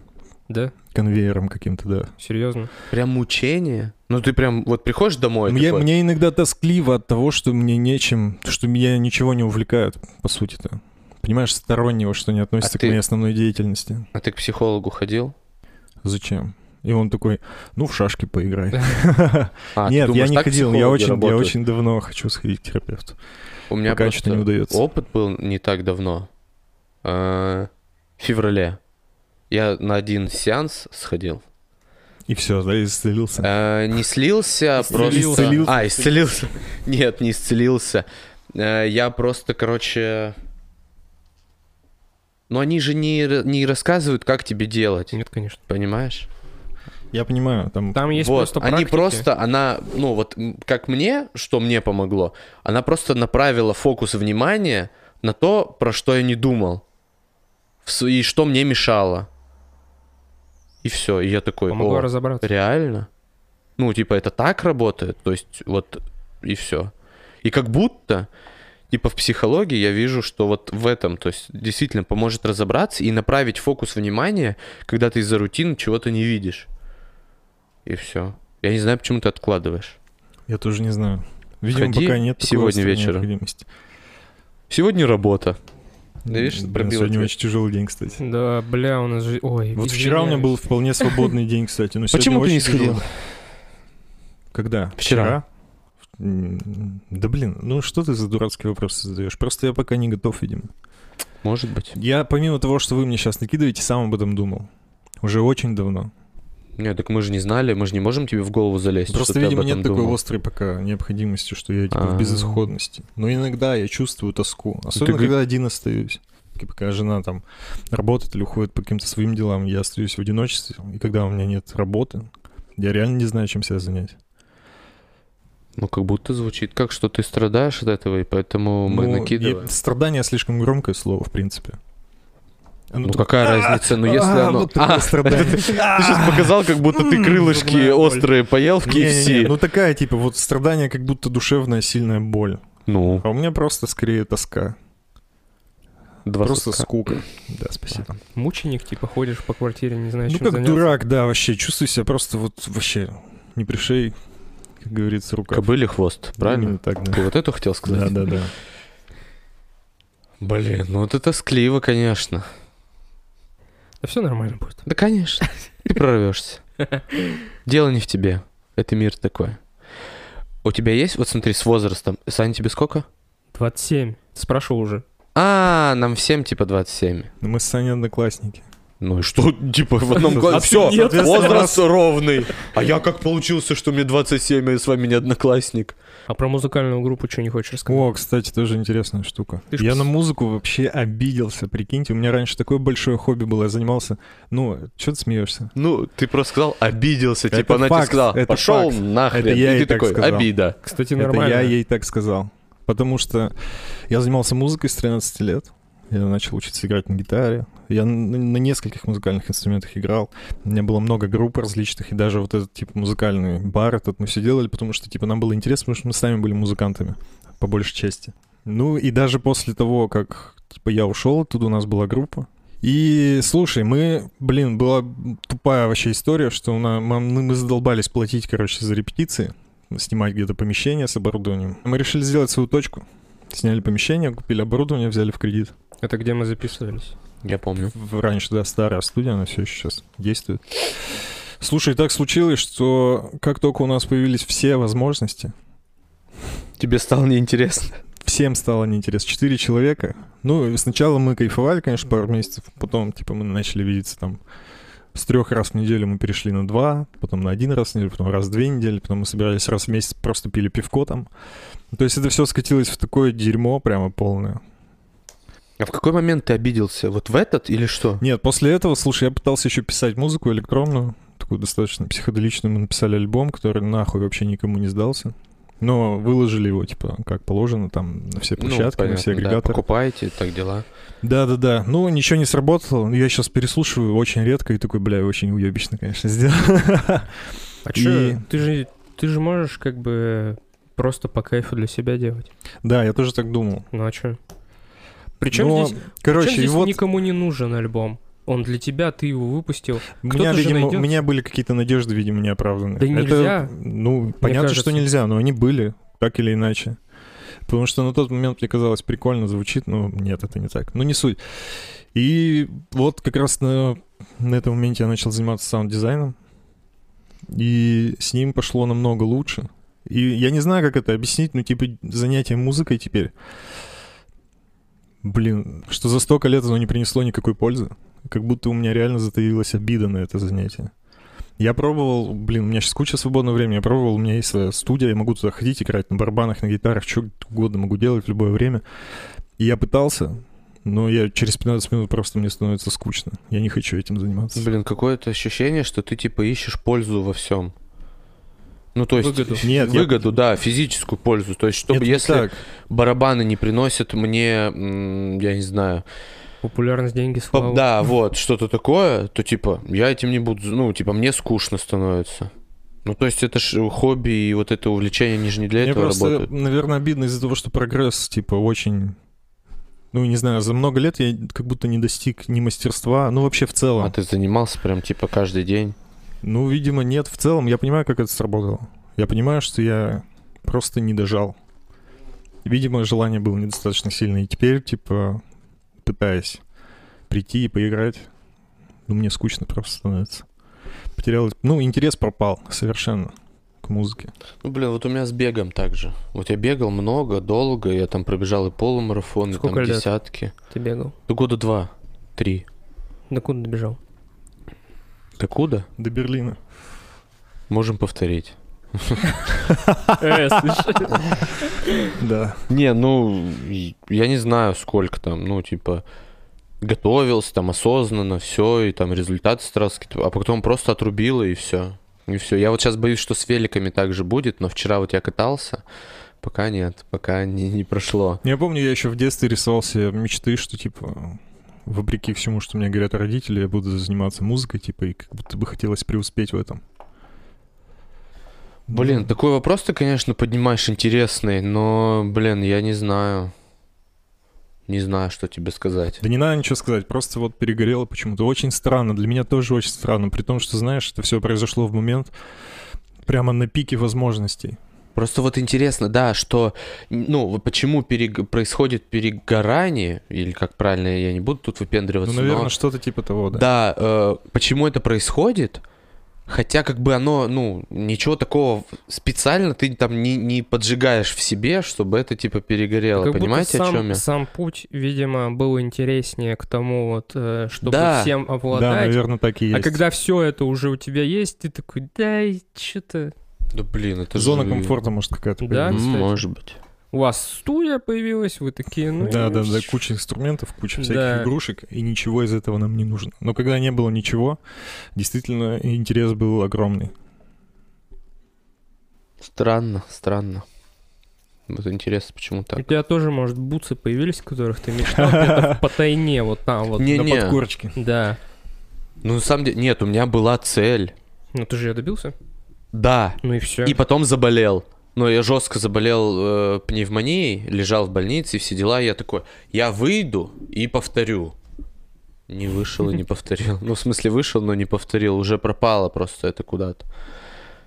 Да? Конвейером каким-то, да. Серьезно? Прям мучение? Ну ты прям вот приходишь домой Мне, такой, мне иногда тоскливо от того, что мне нечем, что меня ничего не увлекает, по сути-то. Понимаешь, стороннего, что не относится А к ты- моей основной деятельности. а ты к психологу ходил? Зачем? И он такой, ну, в шашки поиграй. А, Нет, думаешь, я не ходил. Я очень, я очень давно хочу сходить к терапевту. У меня пока что-то не удается. опыт был не так давно. Э, В феврале. Я на один сеанс сходил. И все, да, исцелился. Э, Не слился, просто... Исцелился. А, исцелился. Нет, не исцелился. Я просто, короче... Но они же не, не рассказывают, как тебе делать. Нет, конечно. Понимаешь? Я понимаю, там... Там есть вот, просто они просто, она, ну вот, как мне, что мне помогло, она просто направила фокус внимания на то, про что я не думал, и что мне мешало. И все, и я такой, Помогло «О, разобраться. реально? Ну, типа, это так работает? То есть, вот, и все. И как будто, типа, в психологии я вижу, что вот в этом, то есть, действительно поможет разобраться и направить фокус внимания, когда ты из-за рутины чего-то не видишь. И все. Я не знаю, почему ты откладываешь. Я тоже не знаю. Видимо, Ходи пока нет сегодня вечером. Сегодня работа. Да видишь, Блин, пробило Сегодня тебя. очень тяжелый день, кстати. Да, бля, у нас же... Ой, Вот вчера у меня был вполне свободный день, кстати. но Почему ты не сходил? тяжелый. Когда? Вчера. М, Да блин, ну что ты за дурацкие вопросы задаешь? Просто я пока не готов, видимо. Может быть. Я, помимо того, что вы мне сейчас накидываете, сам об этом думал. Уже очень давно. Нет, так мы же не знали, мы же не можем тебе в голову залезть. Просто, ты видимо, нет такой думал. острой пока необходимости, что я типа А. в безысходности. Но иногда я чувствую тоску. Особенно, г- когда один остаюсь. И Пока жена там работает или уходит по каким-то своим делам, я остаюсь в одиночестве. И когда у меня нет работы, я реально не знаю, чем себя занять. Ну, как будто звучит как, что ты страдаешь от этого, и поэтому мы Ну, накидываем. Страдание слишком громкое слово, в принципе. Оно Ну, такое, какая разница? Ну, если «А, оно... вот такое А. Ты сейчас показал, как будто ты крылышки острые поел в KFC. Ну такая, типа, вот страдание, как будто душевная сильная боль. Ну, А у меня просто скорее тоска. два Просто скука. Да, спасибо. Мученик, типа, ходишь по квартире, не знаешь, Ну чем как дурак, да, вообще. Чувствую себя просто вот вообще не пришей, как говорится, рука. Кобыли хвост, правильно? Именно так, да. Ты вот это хотел сказать? Да, да, да. Блин, ну это тоскливо, конечно. Да все нормально будет. Да, конечно. Ты прорвешься. Дело не в тебе. Это мир такой. У тебя есть, вот смотри, с возрастом. Саня, тебе сколько? 27. Спрашивал уже. А, нам всем типа 27. Ну, Мы с Саней одноклассники. Ну и что, типа в одном классе? А Все, нет, возраст ровный. А я как получился, что мне 27, а я с вами не одноклассник? А про музыкальную группу что не хочешь рассказать? О, кстати, тоже интересная штука. Ты Я пос- на музыку вообще обиделся, прикиньте. У меня раньше такое большое хобби было. Я занимался... Ну, что ты смеешься? Ну, ты просто сказал, обиделся. Это Типа она тебе факт, сказала, это пошел факт. нахрен. Это я и ей ты так такой, сказал. обида. Кстати, Это нормально. я ей так сказал. Потому что я занимался музыкой с 13 лет. Я начал учиться играть на гитаре. Я на, нескольких музыкальных инструментах играл. У меня было много групп различных, и даже вот этот типа музыкальный бар этот мы все делали, потому что типа нам было интересно, потому что мы сами были музыкантами, по большей части. Ну и даже после того, как типа я ушел, оттуда у нас была группа. И слушай, мы, блин, была тупая вообще история, что у нас, мы задолбались платить, короче, за репетиции, снимать где-то помещение с оборудованием. Мы решили сделать свою точку. Сняли помещение, купили оборудование, взяли в кредит. Это где мы записывались? Я помню. Раньше, да, старая студия, она все еще сейчас действует. Слушай, так случилось, что как только у нас появились все возможности, Тебе стало неинтересно. всем стало неинтересно. Четыре человека. Ну, сначала мы кайфовали, конечно, пару месяцев. Потом, типа, мы начали видеться там с трех раз в неделю мы перешли на два, потом на один раз в неделю, потом раз в две недели, потом мы собирались раз в месяц, просто пили пивко там. То есть это все скатилось в такое дерьмо прямо полное. А в какой момент ты обиделся? Вот в этот или что? Нет, после этого, слушай, я пытался еще писать музыку электронную, такую достаточно психоделичную. Мы написали альбом, который нахуй вообще никому не сдался. Но выложили его, типа, как положено, там, на все площадки, на все Ну, понятно, да, агрегаторы. покупаете, так дела. Да-да-да. Ну, ничего не сработало. Я сейчас переслушиваю очень редко и такой, бля, очень уебищно, конечно, сделал. А И- чё, ты же, ты же можешь как бы просто по кайфу для себя делать. Да, я тоже так думал. Ну а чё? Причем Но, здесь, короче, причем здесь вот никому не нужен альбом. Он для тебя, ты его выпустил. у меня, кто-то же видимо, у найдётся. меня были какие-то надежды, видимо, неоправданные. Да Это, нельзя. ну, понятно, что кажется. нельзя, но они были, так или иначе. Потому что на тот момент мне казалось прикольно звучит, но нет, это не так. Ну, не суть. И вот как раз на, на этом моменте я начал заниматься саунд-дизайном. И с ним пошло намного лучше. И я не знаю, как это объяснить, но типа занятие музыкой теперь. Блин, что за столько лет оно не принесло никакой пользы. Как будто у меня реально затаилась обида на это занятие. Я пробовал, блин, у меня сейчас куча свободного времени, я пробовал, у меня есть своя студия, я могу туда ходить, играть на барабанах, на гитарах, что угодно могу делать в любое время. И я пытался, но я через 15 минут просто мне становится скучно. Я не хочу этим заниматься. Блин, какое-то ощущение, что ты типа ищешь пользу во всем. Ну, то есть Выгоду. Нет, я- выгоду, да, физическую пользу. То есть, чтобы Нет, не если так. барабаны не приносят мне, я не знаю, Популярность, деньги, слава. да, вот, что-то такое, то типа я этим не буду, ну, типа мне скучно становится. Ну, то есть это ж хобби и вот это увлечение, они же не для Мне этого просто, работают. наверное, обидно из-за того, что прогресс, типа, очень... Ну, не знаю, за много лет я как будто не достиг ни мастерства, ну, вообще в целом. А ты занимался прям типа каждый день? Ну, видимо, нет. В целом, я понимаю, как это сработало. Я понимаю, что я просто не дожал. Видимо, желание было недостаточно сильное. И теперь, типа, пытаясь прийти и поиграть, ну, мне скучно просто становится. Потерял... Ну, интерес пропал совершенно к музыки. Ну, блин, вот у меня с бегом так же. Вот я бегал много, долго, я там пробежал и полумарафон, и Сколько там лет? десятки. Ты бегал? Ну, года два, три. До куда добежал? Ты куда? До Берлина. Можем повторить. Э. Да. Не, ну, я не знаю, сколько там, ну, типа, готовился там осознанно, все, и там результаты старался, какие-то, а потом просто отрубило, и все. И все. Я вот сейчас боюсь, что с великами так же будет, но вчера вот я катался, пока нет, пока не, не прошло. Я помню, я еще в детстве рисовал себе мечты, что, типа, вопреки всему, что мне говорят родители, я буду заниматься музыкой, типа, и как будто бы хотелось преуспеть в этом. Блин, Ну, такой вопрос ты, конечно, поднимаешь интересный, но, блин, я не знаю. Не знаю, что тебе сказать. Да не надо ничего сказать, просто вот перегорело почему-то. Очень странно, для меня тоже очень странно, при том, что, знаешь, это все произошло в момент прямо на пике возможностей. Просто вот интересно, да, что, ну, почему перег- происходит перегорание, или как правильно, я не буду тут Ну, выпендриваться, но- наверное, что-то типа того, да. Да, э, почему это происходит? Хотя как бы оно, ну, ничего такого специально ты там не, не поджигаешь в себе, чтобы это типа перегорело. Как будто Понимаете, о сам, чем я? Сам путь, видимо, был интереснее к тому, вот, э, чтобы Да. всем Да, обладать. наверное, так и есть. а когда все это уже у тебя есть, ты такой, да, что-то... Да блин, это Зона же- комфорта, может, какая-то Да, М, появилась. кстати. Может быть. У вас студия появилась, вы такие, ну... Да, да, да, куча инструментов, куча всяких Да. игрушек, и ничего из этого нам не нужно. Но когда не было ничего, действительно интерес был огромный. Странно, странно. Вот интересно, почему У так. тебя тоже, может, бутсы появились, которых ты мечтал где-то по тайне, вот там вот. Не- На подкорочке. Да. Ну, на самом деле, нет, у меня была цель. Ну ты же ее добился? Да, Ну и все. и потом заболел. Но я жестко заболел э, пневмонией, лежал в больнице, и все дела. Я такой, я выйду и повторю. Не вышел и не повторил. Ну, в смысле, вышел, но не повторил. Уже пропало просто это куда-то.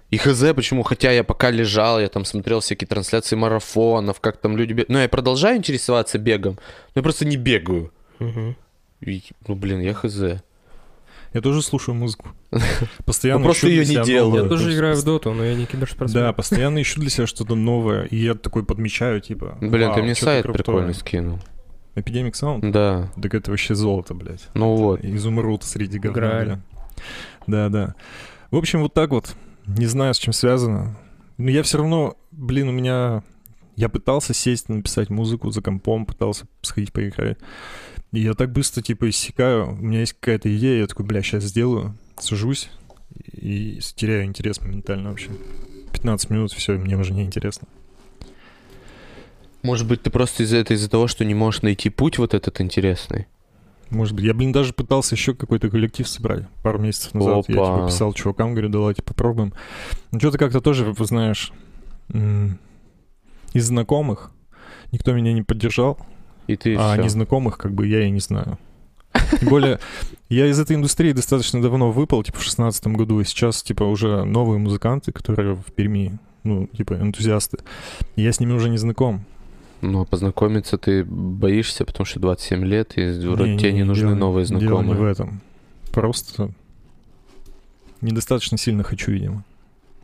И хз, почему, хотя я пока лежал, я там смотрел всякие трансляции марафонов, как там люди бегают. Ну, я продолжаю интересоваться бегом, но я просто не бегаю. Мгм. И, ну, блин, я хз. Я тоже слушаю музыку. Постоянно Ну, просто её не делаю. Я тоже играю в доту, но я не киберспортсмен. Да, постоянно ищу для себя что-то новое, и я такой подмечаю, типа... Блин, ты «Вау, мне сайт крутое». прикольный скинул. Epidemic Sound? Да, Так это вообще золото, блядь. ну вот. Изумруд среди говна. Да, да. В общем, вот так вот. Не знаю, с чем связано. Но я все равно, блин, у меня... Я пытался сесть, написать музыку за компом, пытался сходить поиграть. И я так быстро, типа, иссякаю. У меня есть какая-то идея, я такой, бля, сейчас сделаю. Сажусь и теряю интерес моментально вообще. 15 минут, все, мне уже не интересно. Может быть, ты просто из-за это из-за того, что не можешь найти путь вот этот интересный. Может быть, я, блин, даже пытался еще какой-то коллектив собрать пару месяцев назад. Я Опа. типа писал чувакам, говорю, давайте попробуем. Ну, что-то как-то тоже, знаешь, из знакомых никто меня не поддержал, И ты а всё. незнакомых как бы я и не знаю. Тем более, я из этой индустрии достаточно давно выпал, типа в шестнадцатом году, и сейчас, типа, уже новые музыканты, которые в Перми, ну, типа, энтузиасты. Я с ними уже не знаком. Ну, а познакомиться ты боишься, потому что 27 лет, и вроде тебе не нужны дело- новые Дело не в знакомые. этом. Просто недостаточно сильно хочу, видимо,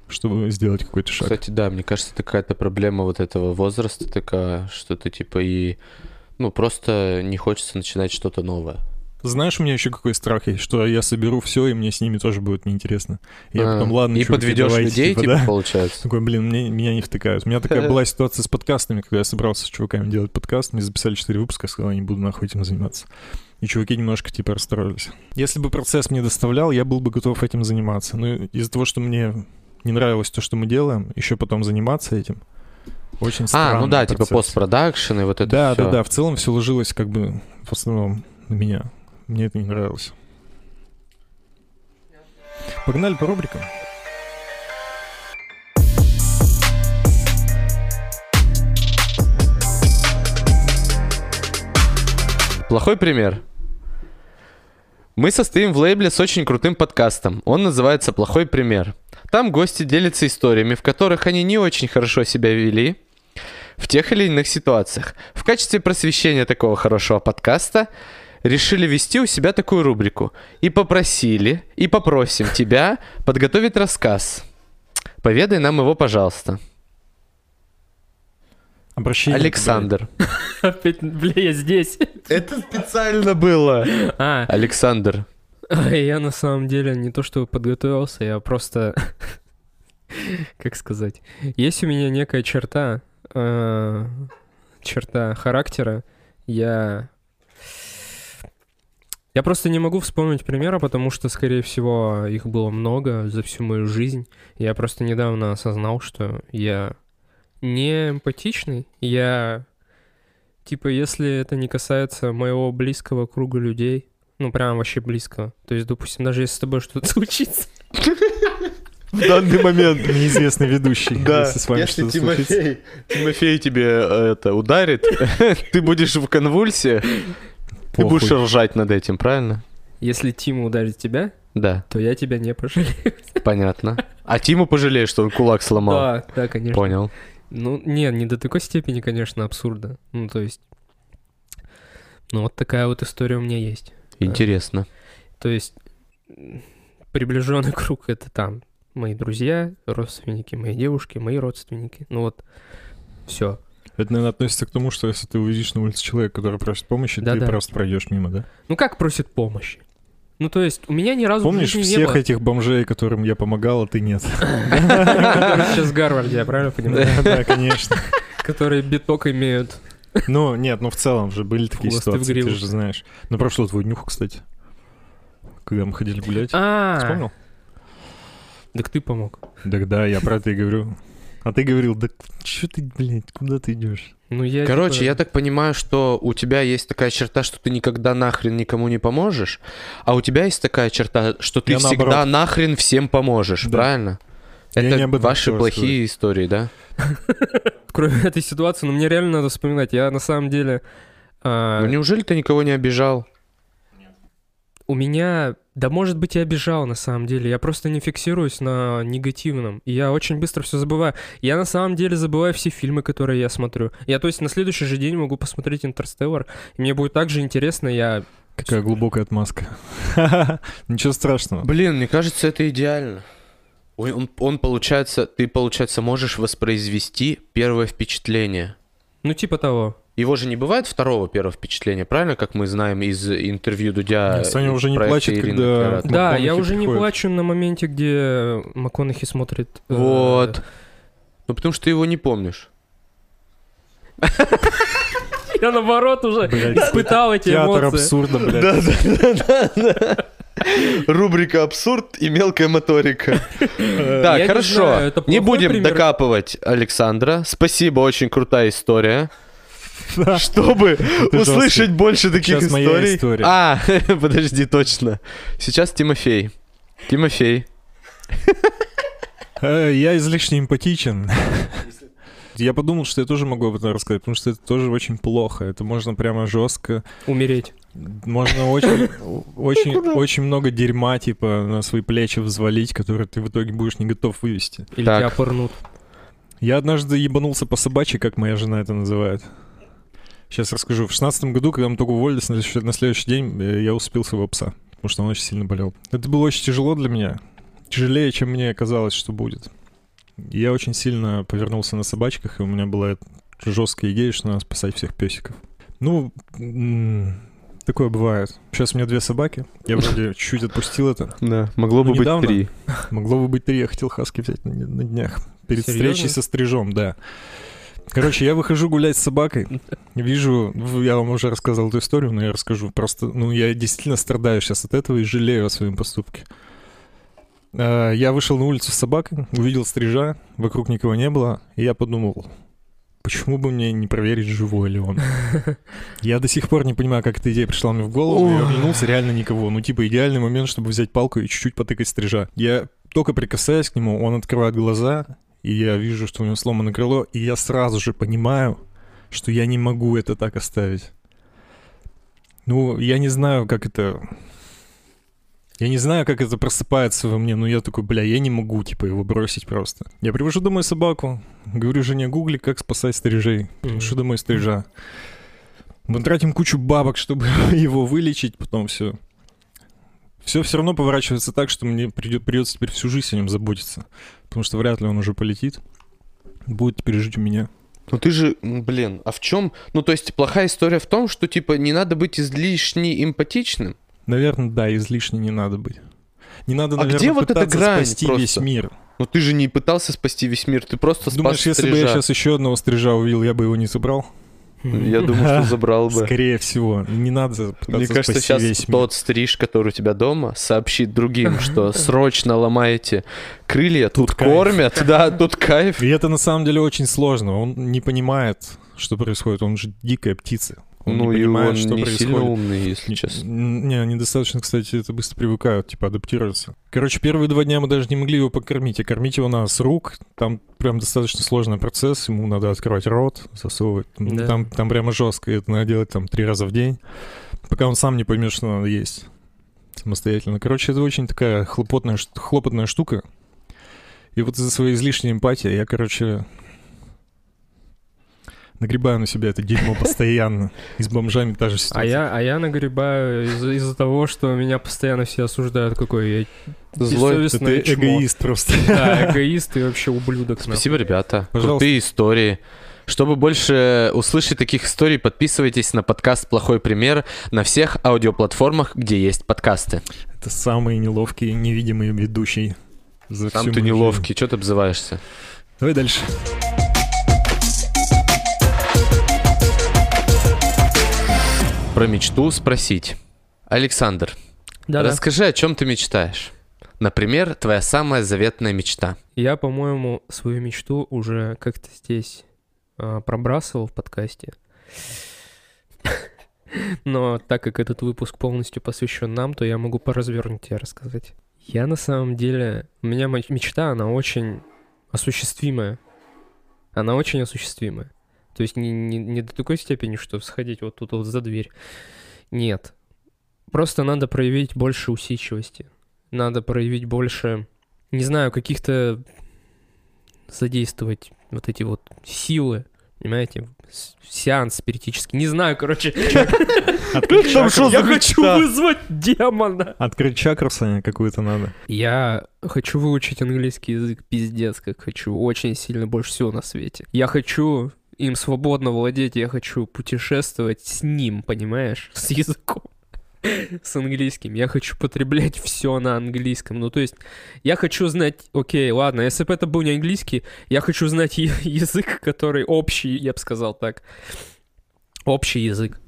чтобы сделать какой-то шаг. Кстати, да, мне кажется, это какая-то проблема вот этого возраста такая, что ты типа и... Ну, просто не хочется начинать что-то новое. Знаешь, у меня еще какой страх есть, что я соберу все, и мне с ними тоже будет неинтересно. И Я А, потом, ладно, И чуваки, подведешь давайте, людей, типа, типа, да. получается. Такой, блин, мне, меня не втыкают. У меня такая была ситуация с подкастами, когда я собрался с чуваками делать подкаст, мы записали 4 выпуска, сказал, я не буду нахуй этим заниматься. И чуваки немножко типа расстроились. Если бы процесс мне доставлял, я был бы готов этим заниматься. Но из-за того, что мне не нравилось то, что мы делаем, еще потом заниматься этим, очень А, странный ну да, типа процесс. постпродакшн и вот это Да, всё. да, да. В целом все ложилось как бы в основном на меня. Мне это не нравилось. Погнали по рубрикам. Плохой пример. Мы состоим в лейбле с очень крутым подкастом. Он называется «Плохой пример». Там гости делятся историями, в которых они не очень хорошо себя вели в тех или иных ситуациях. В качестве просвещения такого хорошего подкаста решили вести у себя такую рубрику. И попросили, и попросим тебя подготовить рассказ. Поведай нам его, пожалуйста. Обращение. Александр. Опять, бля, я здесь. Это специально было. А, Александр. я на самом деле не то что подготовился, я просто... Как сказать? Есть у меня некая черта, э, черта характера. Я... Я просто не могу вспомнить примера, потому что, скорее всего, их было много за всю мою жизнь. Я просто недавно осознал, что я не эмпатичный. Я, типа, если это не касается моего близкого круга людей, ну, прям вообще близкого. То есть, допустим, даже если с тобой что-то случится, В данный момент. Неизвестный ведущий. Да, если с вами если что-то случится. Тимофей, Тимофей тебе э, это ударит, ты будешь в конвульсии, ты будешь ржать над этим, правильно? если Тима ударит тебя, Да, то я тебя не пожалею. понятно. А Тиму пожалеешь, что он кулак сломал? Да, да, конечно. Понял. Ну, не, не до такой степени, конечно, абсурда. Ну, то есть... Ну, вот такая вот история у меня есть. Интересно. То есть приближенный круг — это там мои друзья, родственники, мои девушки, мои родственники. Ну вот, все. Это, наверное, относится к тому, что если ты увидишь на улице человека, который просит помощи, ты Да-да. просто пройдешь мимо, да? Ну как просит помощи? Ну, то есть, у меня ни разу Помнишь всех было... этих бомжей, которым я помогал, а ты нет? Сейчас в Гарварде, я правильно понимаю? Да, конечно. Которые биток имеют. Ну, нет, ну в целом же были такие ситуации, ты же знаешь. На прошлую твою днюху, кстати. Когда мы ходили гулять. А, Вспомнил? Так ты помог. Так да, я про это и говорю. А ты говорил, да что ты, блядь, куда ты идешь? Ну, я... Короче, типа- я так понимаю, что у тебя есть такая черта, что ты никогда нахрен никому не поможешь, а у тебя есть такая черта, что ты Я всегда наоборот. нахрен всем поможешь, Да. правильно? Я не Это об этом ваши плохие истории, да? Кроме этой ситуации, ну, мне реально надо вспоминать. Я на самом деле... а, Ну неужели ты никого не обижал? У меня, да может быть и обижал на самом деле, я просто не фиксируюсь на негативном, и я очень быстро все забываю. Я на самом деле забываю все фильмы, которые я смотрю. Я то есть на следующий же день могу посмотреть «Интерстеллар», и мне будет так же интересно, я... Какая глубокая отмазка. Ничего страшного. Блин, мне кажется, это идеально. Ой, Он, он получается, ты, получается, можешь воспроизвести первое впечатление. Ну типа того. Его же не бывает второго первого впечатления, правильно, как мы знаем из интервью Дудя. Нет, Саня уже не плачет, Ирины когда- Каратовой. Да, я уже не приходит. плачу на моменте, где МакКонахи смотрит... э, Вот. Ну, потому что ты его не помнишь. Я наоборот уже Блядь, испытал эти Театр эмоции. абсурда, блядь. да, да. Рубрика «Абсурд» и «Мелкая моторика». Я Так, не хорошо. Не будем докапывать Александра. Спасибо, очень крутая история. Чтобы услышать больше таких историй. А, подожди, точно. Сейчас Тимофей. Тимофей. Э, Я излишне эмпатичен. Я подумал, что я тоже могу об этом рассказать, потому что это тоже очень плохо. Это можно прямо жестко. Умереть. Можно очень, очень, очень много дерьма, типа, на свои плечи взвалить, которые ты в итоге будешь не готов вывести. Или Так. тебя пырнут. Я однажды ебанулся по собачьи, как моя жена это называет. Сейчас расскажу. В шестнадцатом году, когда мы только уволились, на следующий, на следующий день э, я успел своего пса, потому что он очень сильно болел. Это было очень тяжело для меня. Тяжелее, чем мне казалось, что будет. Я очень сильно повернулся на собачках, и у меня была жесткая идея, что надо спасать всех песиков. Ну, такое бывает. Сейчас у меня две собаки. Я вроде чуть-чуть отпустил это. Да, могло бы быть три. Могло бы быть три, я хотел хаски взять на, днях. Перед встречей со стрижом, да. Короче, я выхожу гулять с собакой, вижу, я вам уже рассказал эту историю, но я расскажу. Просто, ну, я действительно страдаю сейчас от этого и жалею о своем поступке. А, Я вышел на улицу с собакой, увидел стрижа, вокруг никого не было, и я подумал, почему бы мне не проверить, живой ли он. Я до сих пор не понимаю, как эта идея пришла мне в голову. Я оглянулся, реально никого. Ну, типа, идеальный момент, чтобы взять палку и чуть-чуть потыкать стрижа. Я только прикасаясь к нему, он открывает глаза, и я вижу, что у него сломано крыло, и я сразу же понимаю, что я не могу это так оставить. Ну, я не знаю, как это... Я не знаю, как это просыпается во мне, но я такой, бля, я не могу, типа, его бросить просто. Я привожу домой собаку, говорю жене, гугли, как спасать стрижей. Приношу домой стрижа. Мы тратим кучу бабок, чтобы его вылечить, потом все. Все все равно поворачивается так, что мне придет, придется теперь всю жизнь о нем заботиться. Потому что вряд ли он уже полетит. Будет теперь жить у меня. Ну ты же, блин, а в чем? Ну то есть плохая история в том, что типа не надо быть излишне эмпатичным. Наверное, да, излишне не надо быть. Не надо, А наверное, где вот эта грань спасти просто? весь мир. Но ты же не пытался спасти весь мир, ты просто спас Думаешь, если бы я сейчас еще одного стрижа увидел, я бы его не забрал? Я думаю, что забрал бы. Скорее всего. Не надо Мне кажется, сейчас весь мир. тот стриж, который у тебя дома, сообщит другим, что срочно ломаете крылья, тут, Тут кайф. кормят, да, тут кайф. И это на самом деле очень сложно. Он не понимает, что происходит. Он же дикая птица. Он ну не и понимает, он что не происходит. сильно умный, если Не- честно. Не, они достаточно, кстати, это быстро привыкают, типа адаптируются. Короче, первые два дня мы даже не могли его покормить, а кормить его надо с рук. Там прям достаточно сложный процесс, ему надо открывать рот, засовывать. Да. Там, там прямо жестко, это надо делать там три раза в день, пока он сам не поймет, что надо есть самостоятельно. Короче, это очень такая хлопотная, хлопотная штука. И вот из-за своей излишней эмпатии я, короче, нагребаю на себя это дерьмо постоянно. И с бомжами та же А ситуация. я, а я нагребаю из-за из-за того, что меня постоянно все осуждают, какой я Злой. Ты чмо. эгоист просто. Да, эгоист и вообще ублюдок. нахуй. Спасибо, ребята. Пожалуйста. Крутые истории. Чтобы больше услышать таких историй, подписывайтесь на подкаст «Плохой пример» на всех аудиоплатформах, где есть подкасты. Это самый неловкий, невидимый ведущий за Сам всю ты неловкий, что ты обзываешься? жизнь. Давай дальше. Про мечту спросить. Александр, Да-да. расскажи, о чем ты мечтаешь. Например, твоя самая заветная мечта. Я, по-моему, свою мечту уже как-то здесь а, пробрасывал в подкасте. Но так как этот выпуск полностью посвящен нам, то я могу поразвернуть и рассказать. Я на самом деле... У меня мечта, она очень осуществимая. Она очень осуществимая. То есть не, не, не до такой степени, что сходить вот тут вот за дверь. Нет. Просто надо проявить больше усидчивости. Надо проявить больше, не знаю, каких-то задействовать вот эти вот силы, понимаете, сеанс спиритический. Не знаю, короче. Я хочу вызвать демона. Открыть чакру, Саня, какую-то надо. Я хочу выучить английский язык, пиздец, как хочу. Очень сильно, больше всего на свете. Я хочу им свободно владеть, я хочу путешествовать с ним, понимаешь, с языком. С английским. Я хочу потреблять все на английском. Ну, то есть, я хочу знать... Окей, ладно, если бы это был не английский, я хочу знать язык, который общий, я бы сказал так. Общий язык.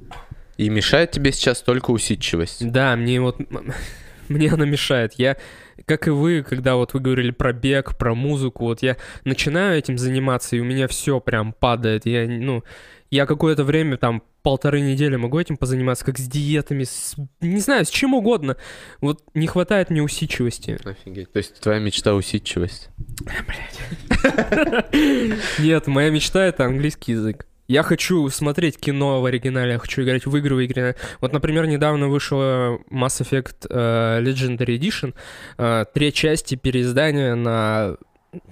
И мешает тебе сейчас только усидчивость. Да, мне вот... Мне она мешает. Я, как и вы, когда вот вы говорили про бег, про музыку, вот я начинаю этим заниматься, и у меня все прям падает. Я, ну, я какое-то время, там, полторы недели могу этим позаниматься, как с диетами, с, не знаю, с чем угодно. Вот не хватает мне усидчивости. Офигеть. То есть твоя мечта усидчивость. Нет, моя мечта — это английский язык. Я хочу смотреть кино в оригинале, я хочу играть в игры в оригинале. Вот, например, недавно вышла Mass Effect э, Legendary Edition. Э, три части переиздания на...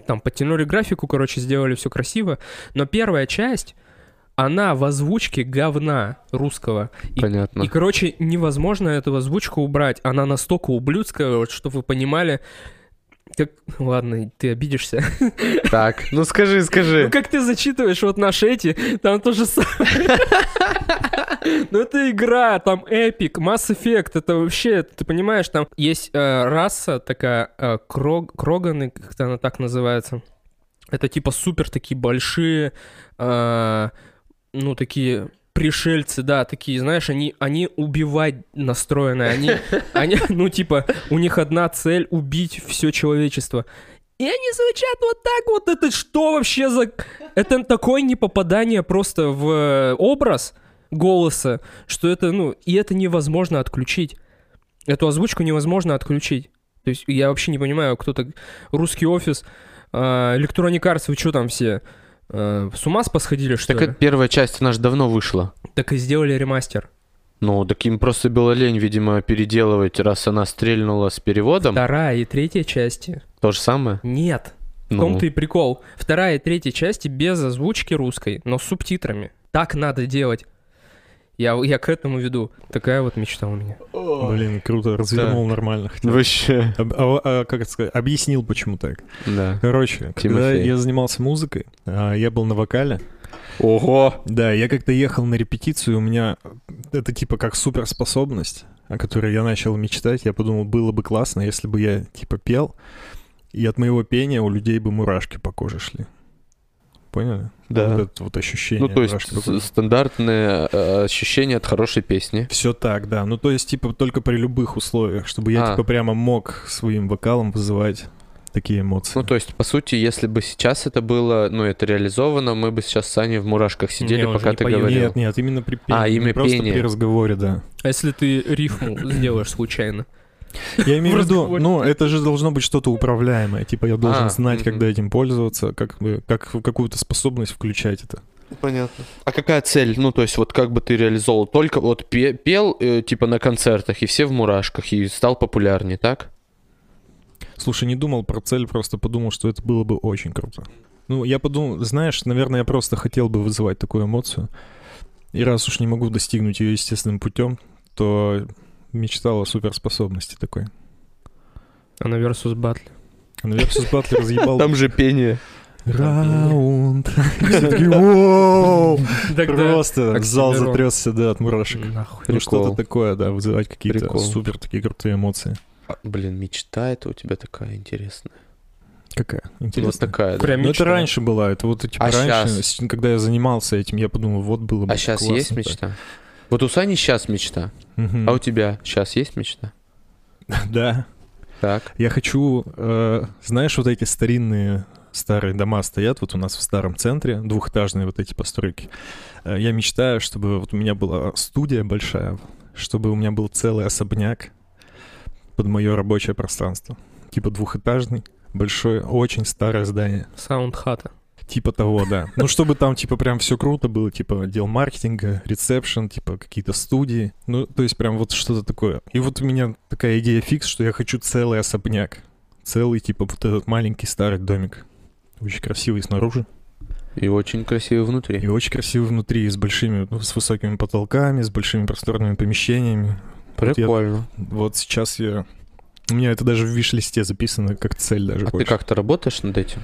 Там подтянули графику, короче, сделали все красиво. Но первая часть, она в озвучке говна русского. И Понятно. и, короче, невозможно эту озвучку убрать. Она настолько ублюдская, вот, чтобы вы понимали. Как... Ладно, ты обидишься. Так, ну скажи, Ну, скажи. как ты зачитываешь вот наши эти, там то же самое. Ну, это игра, там эпик, Mass Effect, это вообще, ты понимаешь, там есть э, раса такая, э, крог, кроганы, как-то она так называется. Это типа супер такие большие, э, ну, такие пришельцы, да, такие, знаешь, они, они убивать настроены, они, они, ну, типа, у них одна цель — убить все человечество. И они звучат вот так вот, это что вообще за... Это такое непопадание просто в э, образ голоса, что это, ну, и это невозможно отключить. Эту озвучку невозможно отключить. То есть я вообще не понимаю, кто-то... Русский офис, э, Electronic Arts, вы что там все? Э, с ума посходили, что Так ли? это первая часть, она же давно вышла. Так и сделали ремастер. Ну, так им просто было лень, видимо, переделывать, раз она стрельнула с переводом. Вторая и третья части. То же самое. Нет. В Ну, том-то и прикол. Вторая и третья части без озвучки русской, но с субтитрами. Так надо делать. Я, я к этому веду. Такая вот мечта у меня. Блин, круто, развернул нормально. хотя. Вообще. Об- а- а, как это сказать, объяснил, почему так. Да. Короче, когда Тимофей. я занимался музыкой, а, я был на вокале. Ого! Да, я как-то ехал на репетицию, у меня это типа как суперспособность, о которой я начал мечтать. Я подумал, было бы классно, если бы я типа пел, и от моего пения у людей бы мурашки по коже шли. Поняли? Да. Вот это вот ощущение. Ну, то есть стандартное э, ощущение от хорошей песни. Все так, да. Ну, то есть, типа, только при любых условиях, чтобы я, А. типа, прямо мог своим вокалом вызывать такие эмоции. Ну, то есть, по сути, если бы сейчас это было, ну, это реализовано, мы бы сейчас с Аней в мурашках сидели, Не, пока не ты поёт. говорил. Нет, нет, именно при пении. А, именно просто при разговоре, да. А если ты рифму сделаешь случайно? Я имею в виду, ну, это же должно быть что-то управляемое. Типа, я должен А, знать, когда этим пользоваться, как бы, как какую-то способность включать это. Понятно. А какая цель? Ну, то есть, вот как бы ты реализовал? Только вот пе- пел, э, типа, на концертах, и все в мурашках, и стал популярнее, так? Слушай, не думал про цель, просто подумал, что это было бы очень круто. Ну, я подумал, знаешь, наверное, я просто хотел бы вызывать такую эмоцию. И раз уж не могу достигнуть ее естественным путем, то мечтал о суперспособности такой. А на Versus Battle? А на Versus Battle разъебал Там же пение. раунд. Просто зал затрясся, да, от мурашек. Ну, что-то такое, да, вызывать какие-то супер такие крутые эмоции. А, Блин, мечта это у тебя такая интересная. Какая? Интересно. такая, да. Прям Ну, это мечта. раньше была, это вот типа А раньше, когда я занимался этим, я подумал, вот было бы А сейчас классно есть так. Вот у Сани сейчас мечта. Мгм. А у тебя сейчас есть мечта? Да. Так. Я хочу, э, знаешь, вот эти старинные старые дома стоят вот у нас в старом центре, двухэтажные вот эти постройки. Э, Я мечтаю, чтобы вот у меня была студия большая, чтобы у меня был целый особняк под мое рабочее пространство. Типа двухэтажный, большое, очень старое здание. Саундхата. Типа того, да. Ну, чтобы там, типа, прям все круто было, типа, отдел маркетинга, ресепшн, типа, какие-то студии. Ну, то есть прям вот что-то такое. И вот у меня такая идея фикс, что я хочу целый особняк. Целый, типа, вот этот маленький старый домик. Очень красивый снаружи. И очень красиво И внутри. очень красивый внутри, с большими, ну, с высокими потолками, с большими просторными помещениями. Вот я- Прикольно. Вот сейчас я... У меня это даже в виш-листе записано как цель даже А ты больше. как-то работаешь над этим?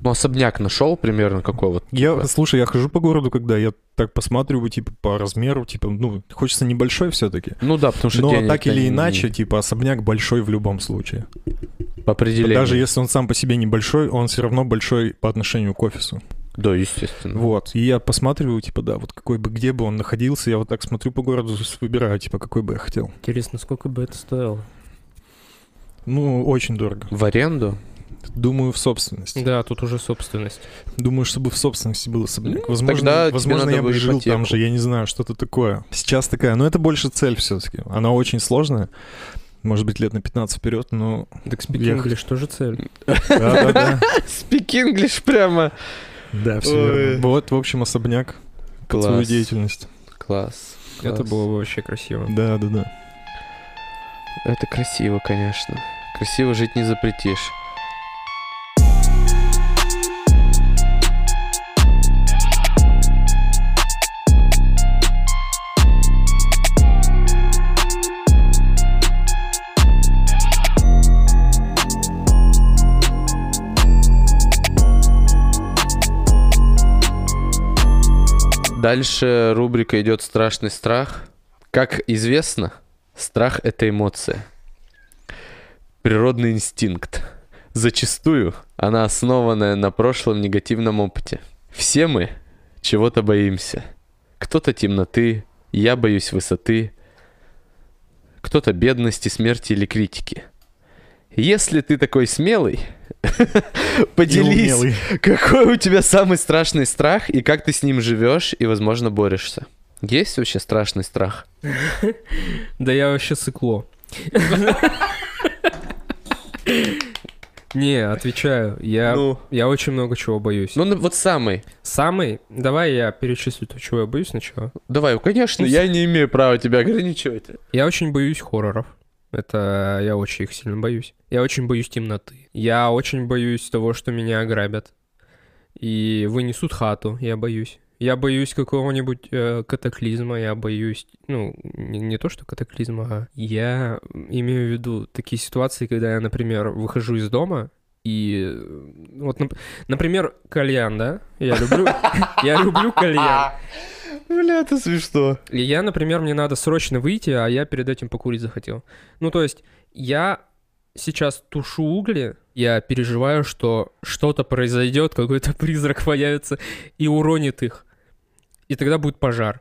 Ну, особняк нашел примерно какой вот? Я, типа? слушай, я хожу по городу, когда я так посматриваю, типа, по размеру, типа, ну, хочется небольшой все-таки. Ну да, потому что Но денег так или не- иначе, типа, особняк большой в любом случае. По определению. Даже если он сам по себе небольшой, он все равно большой по отношению к офису. Да, естественно. Вот. И я посматриваю, типа, да, вот какой бы, где бы он находился, я вот так смотрю по городу, выбираю, типа, какой бы я хотел. Интересно, сколько бы это стоило? Ну, очень дорого. В аренду? Думаю, в собственности. Да, тут уже собственность. Думаю, чтобы в собственности был особняк. Ну, возможно, тогда тебе возможно надо я бы жил там же, я не знаю, что-то такое. Сейчас такая, но это больше цель все-таки. Она очень сложная. Может быть, лет на 15 вперед, но... Так speak Я- English тоже цель. Да-да-да. Speak English прямо. Да, все. Вот, в общем, особняк под свою Класс. деятельность. Класс. Это Класс. было бы вообще красиво. Да-да-да. Это красиво, конечно. Красиво жить не запретишь. Дальше рубрика идет «Страшный страх». Как известно, страх — это эмоция. Природный инстинкт. Зачастую она основанная на прошлом негативном опыте. Все мы чего-то боимся. Кто-то темноты, я боюсь высоты, кто-то бедности, смерти или критики. Если ты такой смелый, поделись, какой у тебя самый страшный страх и как ты с ним живешь и, возможно, борешься? Есть вообще страшный страх? Да я вообще сыкло. Не, отвечаю. Я, Ну, я очень много чего боюсь. ну, ну, вот самый. Самый, давай я перечислю то, чего я боюсь сначала. Давай, конечно, я не имею права тебя ограничивать. Я очень боюсь хорроров. Это я очень их сильно боюсь. Я очень боюсь темноты. Я очень боюсь того, что меня ограбят. И вынесут хату, я боюсь. Я боюсь какого-нибудь э, катаклизма, я боюсь, ну, не, не то, что катаклизма, а я имею в виду такие ситуации, когда я, например, выхожу из дома, и вот, нап- например, кальян, да? Я люблю, я люблю кальян. Бля, это смешно. И я, например, мне надо срочно выйти, а я перед этим покурить захотел. Ну, то есть, я сейчас тушу угли, я переживаю, что что-то произойдет, какой-то призрак появится и уронит их. И тогда будет пожар.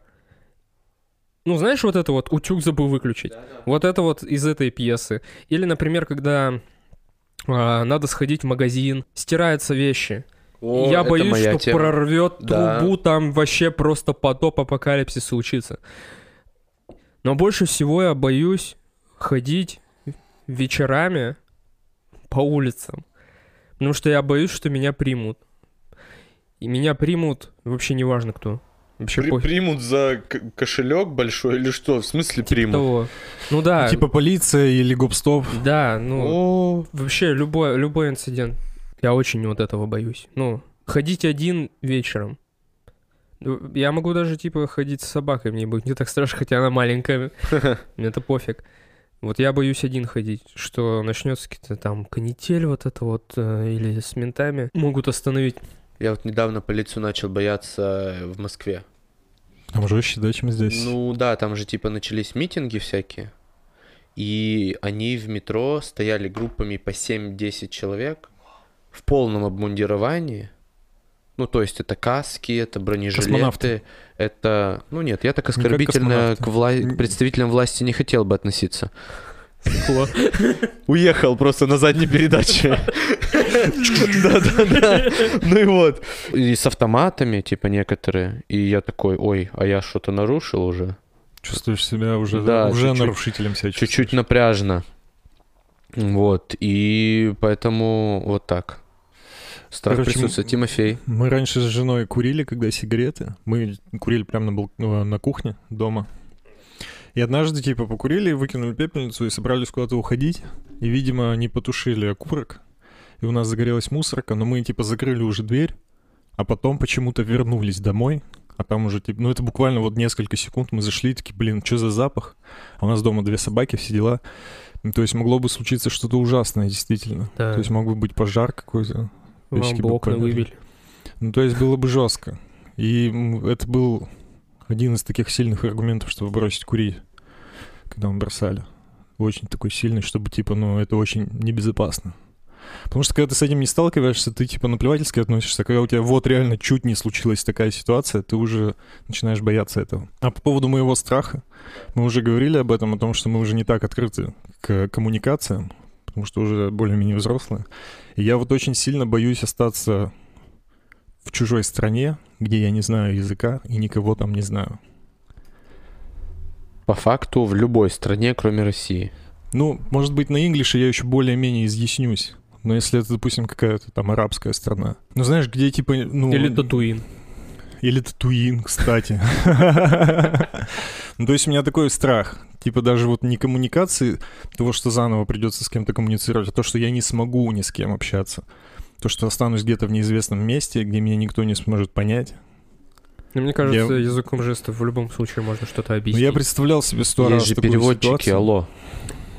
Ну, знаешь, вот это вот утюг забыл выключить. Вот это вот из этой пьесы. Или, например, когда а, надо сходить в магазин, стираются вещи. О, я боюсь, что тема. прорвет Да. трубу, там вообще просто потоп апокалипсис случится. Но больше всего я боюсь ходить вечерами по улицам. Потому что я боюсь, что меня примут. И меня примут вообще неважно кто. Вообще При- пофиг. примут за к- кошелек большой или что? В смысле примут? Того. Ну да, Типа полиция или гопстоп. да, ну О, вообще любой, любой инцидент. Я очень вот этого боюсь. Ну, ходить один вечером. Ну, Я могу даже, типа, ходить с собакой, мне будет не так страшно, хотя она маленькая. Мне это пофиг. Вот я боюсь один ходить, что начнется какие-то там канитель вот это вот, э, или с ментами могут остановить. Я вот недавно полицию начал бояться в Москве. Там жестче, да, чем здесь. Ну да, там же типа начались митинги всякие. И они в метро стояли группами по 7-10 человек в полном обмундировании. Ну, то есть это каски, это бронежилеты, Космонавты. это... Ну нет, я так как оскорбительно к, вла- к представителям власти не хотел бы относиться. Уехал просто на задней передаче. Да-да-да. Ну и вот. И с автоматами, типа, некоторые. И я такой, ой, а я что-то нарушил уже? Чувствуешь себя уже, Да, уже чуть-чуть. нарушителем себя Чуть-чуть напряжно. Вот. И поэтому вот так. Страх Короче, присутствует. Тимофей. Мы раньше с женой курили, когда сигареты. Мы курили прямо на, бал- ну, на кухне дома. И однажды, типа, покурили, выкинули пепельницу и собрались куда-то уходить. И, видимо, они потушили окурок. И у нас загорелась мусорка, но мы, типа, закрыли уже дверь. А потом почему-то вернулись домой. А там уже, типа, ну это буквально вот несколько секунд мы зашли, такие, блин, что за запах? А у нас дома две собаки, все дела. Ну, то есть могло бы случиться что-то ужасное, действительно. Да. То есть мог бы быть пожар какой-то. Вам бы окна выбили. Ну, то есть было бы жестко. И это был один из таких сильных аргументов, чтобы бросить курить, когда мы бросали. Очень такой сильный, чтобы, типа, ну, это очень небезопасно. Потому что, когда ты с этим не сталкиваешься, ты, типа, наплевательски относишься. Когда у тебя вот реально чуть не случилась такая ситуация, ты уже начинаешь бояться этого. А по поводу моего страха, мы уже говорили об этом, о том, что мы уже не так открыты к коммуникациям, потому что уже более-менее взрослые. И я вот очень сильно боюсь остаться в чужой стране, где я не знаю языка и никого там не знаю. По факту в любой стране, кроме России. Ну, может быть, на инглише я еще более-менее изъяснюсь. Но если это, допустим, какая-то там арабская страна. Ну, знаешь, где типа, ну... Или Татуин. Или Татуин, кстати. Ну, то есть у меня такой страх. Типа даже вот не коммуникации, того, что заново придется с кем-то коммуницировать, а то, что я не смогу ни с кем общаться. То, что останусь где-то в неизвестном месте, где меня никто не сможет понять. Ну, мне кажется, Я- языком жестов в любом случае можно что-то Ну, объяснить. я представлял себе сто раз Есть же такую переводчики, ситуацию. алло.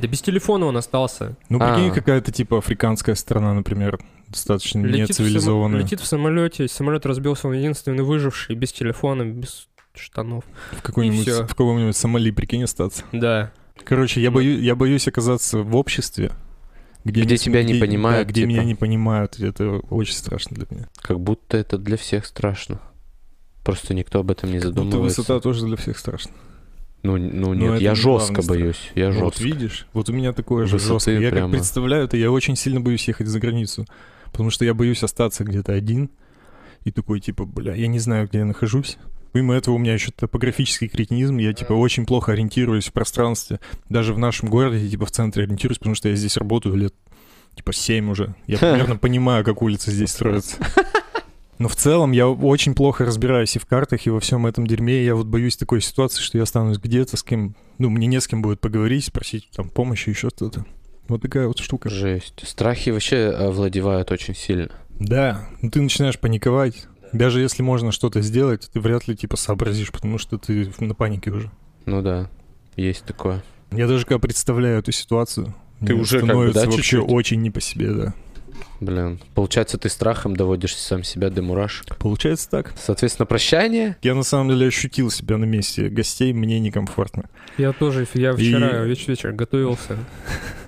Да без телефона он остался. Ну, прикинь, А. какая-то типа африканская страна, например, достаточно Летит в, само- нецивилизованная. летит в самолете, самолет разбился, он единственный выживший, без телефона, без штанов. В, какой-нибудь, в каком-нибудь Сомали, прикинь, остаться. Да. Короче, я, Ну. бою, я боюсь оказаться в обществе, где, Где не тебя см- не где- понимают, да, где типа. меня не понимают. Это очень страшно для меня. Как будто это для всех страшно. Просто никто об этом не Будто задумывается. высота тоже для всех страшна. Ну, ну Но нет, это я не жестко страх. боюсь. Я Ну, вот жестко. видишь, вот у меня такое же жесткое. Я прямо. как представляю это, я очень сильно боюсь ехать за границу. Потому что я боюсь остаться где-то один. И такой, типа, бля, я не знаю, где я нахожусь. Помимо этого, у меня еще топографический кретинизм. Я, типа, очень плохо ориентируюсь в пространстве. Даже в нашем городе, я, типа, в центре ориентируюсь, потому что я здесь работаю лет, типа, 7 уже. Я примерно понимаю, как улицы здесь строятся. Но в целом я очень плохо разбираюсь и в картах, и во всем этом дерьме. Я вот боюсь такой ситуации, что я останусь где-то с кем... Ну, мне не с кем будет поговорить, спросить там помощи, еще что-то. Вот такая вот штука. Жесть. Страхи вообще овладевают очень сильно. Да, ну ты начинаешь паниковать. Даже если можно что-то сделать, ты вряд ли типа сообразишь, потому что ты на панике уже. Ну да, есть такое. Я даже когда представляю эту ситуацию, Ты мне уже как бы, становится да, вообще чуть-чуть? очень не по себе, да. Блин, получается, ты страхом доводишь сам себя до мурашек. Получается так. Соответственно, прощание. Я на самом деле ощутил себя на месте гостей, мне некомфортно. Я тоже, я вчера И- вечер вечер готовился.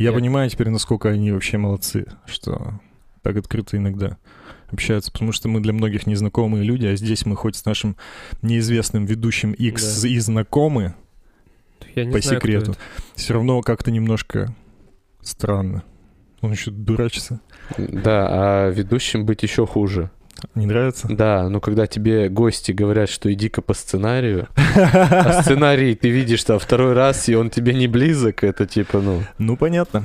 Я Я- понимаю теперь, насколько они вообще молодцы, что так открыто иногда общаются, потому что мы для многих незнакомые люди, а здесь мы хоть с нашим неизвестным ведущим X Да. и знакомы Я не по знаю, секрету, все равно как-то немножко странно. Он еще дурачится. Да, а ведущим быть еще хуже. Не нравится? Да, но когда тебе гости говорят, что иди-ка по сценарию, а сценарий ты видишь там второй раз, и он тебе не близок, это типа, ну... Ну, понятно.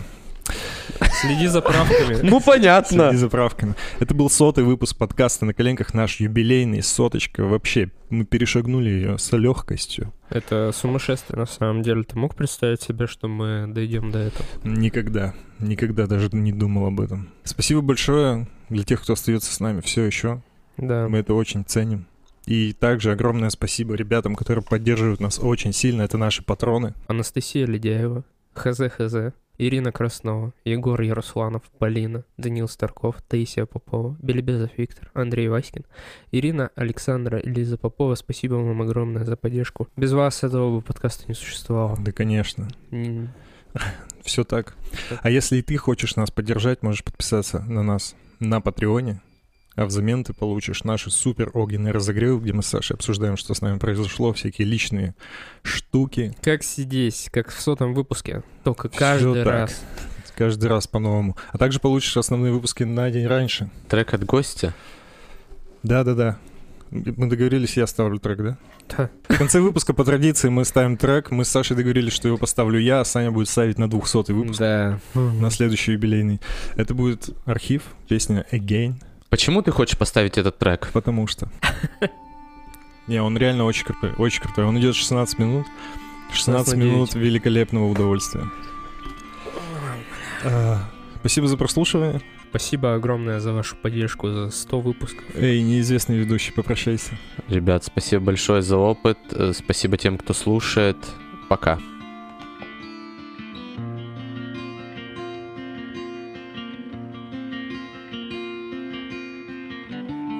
Следи за правками. Ну, понятно. Следи за правками. Это был сотый выпуск подкаста «На коленках», наш юбилейный, соточка. Вообще, мы перешагнули ее с легкостью. Это сумасшествие, на самом деле. Ты мог представить себе, что мы дойдем до этого? Никогда, никогда даже не думал об этом. Спасибо большое для тех, кто остается с нами все еще. Да. Мы это очень ценим. И также огромное спасибо ребятам, которые поддерживают нас очень сильно. Это наши патроны. Анастасия Ледяева, ХЗ ХЗ, Ирина Краснова, Егор Яросланов, Полина, Данил Старков, Таисия Попова, Белебезов Виктор, Андрей Васькин, Ирина Александра Лиза Попова. Спасибо вам огромное за поддержку. Без вас этого бы подкаста не существовало. Да, конечно. М, Все так. А если и ты хочешь нас поддержать, можешь подписаться на нас на Патреоне. А взамен ты получишь наши супер огненные разогревы, где мы с Сашей обсуждаем, что с нами произошло, всякие личные штуки. Как здесь, как в сотом выпуске, только каждый Всё так. раз. Каждый раз по-новому. А также получишь основные выпуски на день раньше. Трек от гостя. Да-да-да. Мы договорились, я ставлю трек, да? Да. В конце выпуска по традиции мы ставим трек. Мы с Сашей договорились, что его поставлю я, а Саня будет ставить на 200 выпуск. Да. На следующий юбилейный. Это будет архив, песня Again, Почему ты хочешь поставить этот трек? потому что... Не, он реально очень крутой, очень крутой. Он идет 16 минут. 16 16 минут великолепного удовольствия. А, Спасибо за прослушивание. Спасибо огромное за вашу поддержку, за 100 выпусков. Эй, неизвестный ведущий, попрощайся. Ребят, спасибо большое за опыт. э, Спасибо тем, кто слушает. Пока.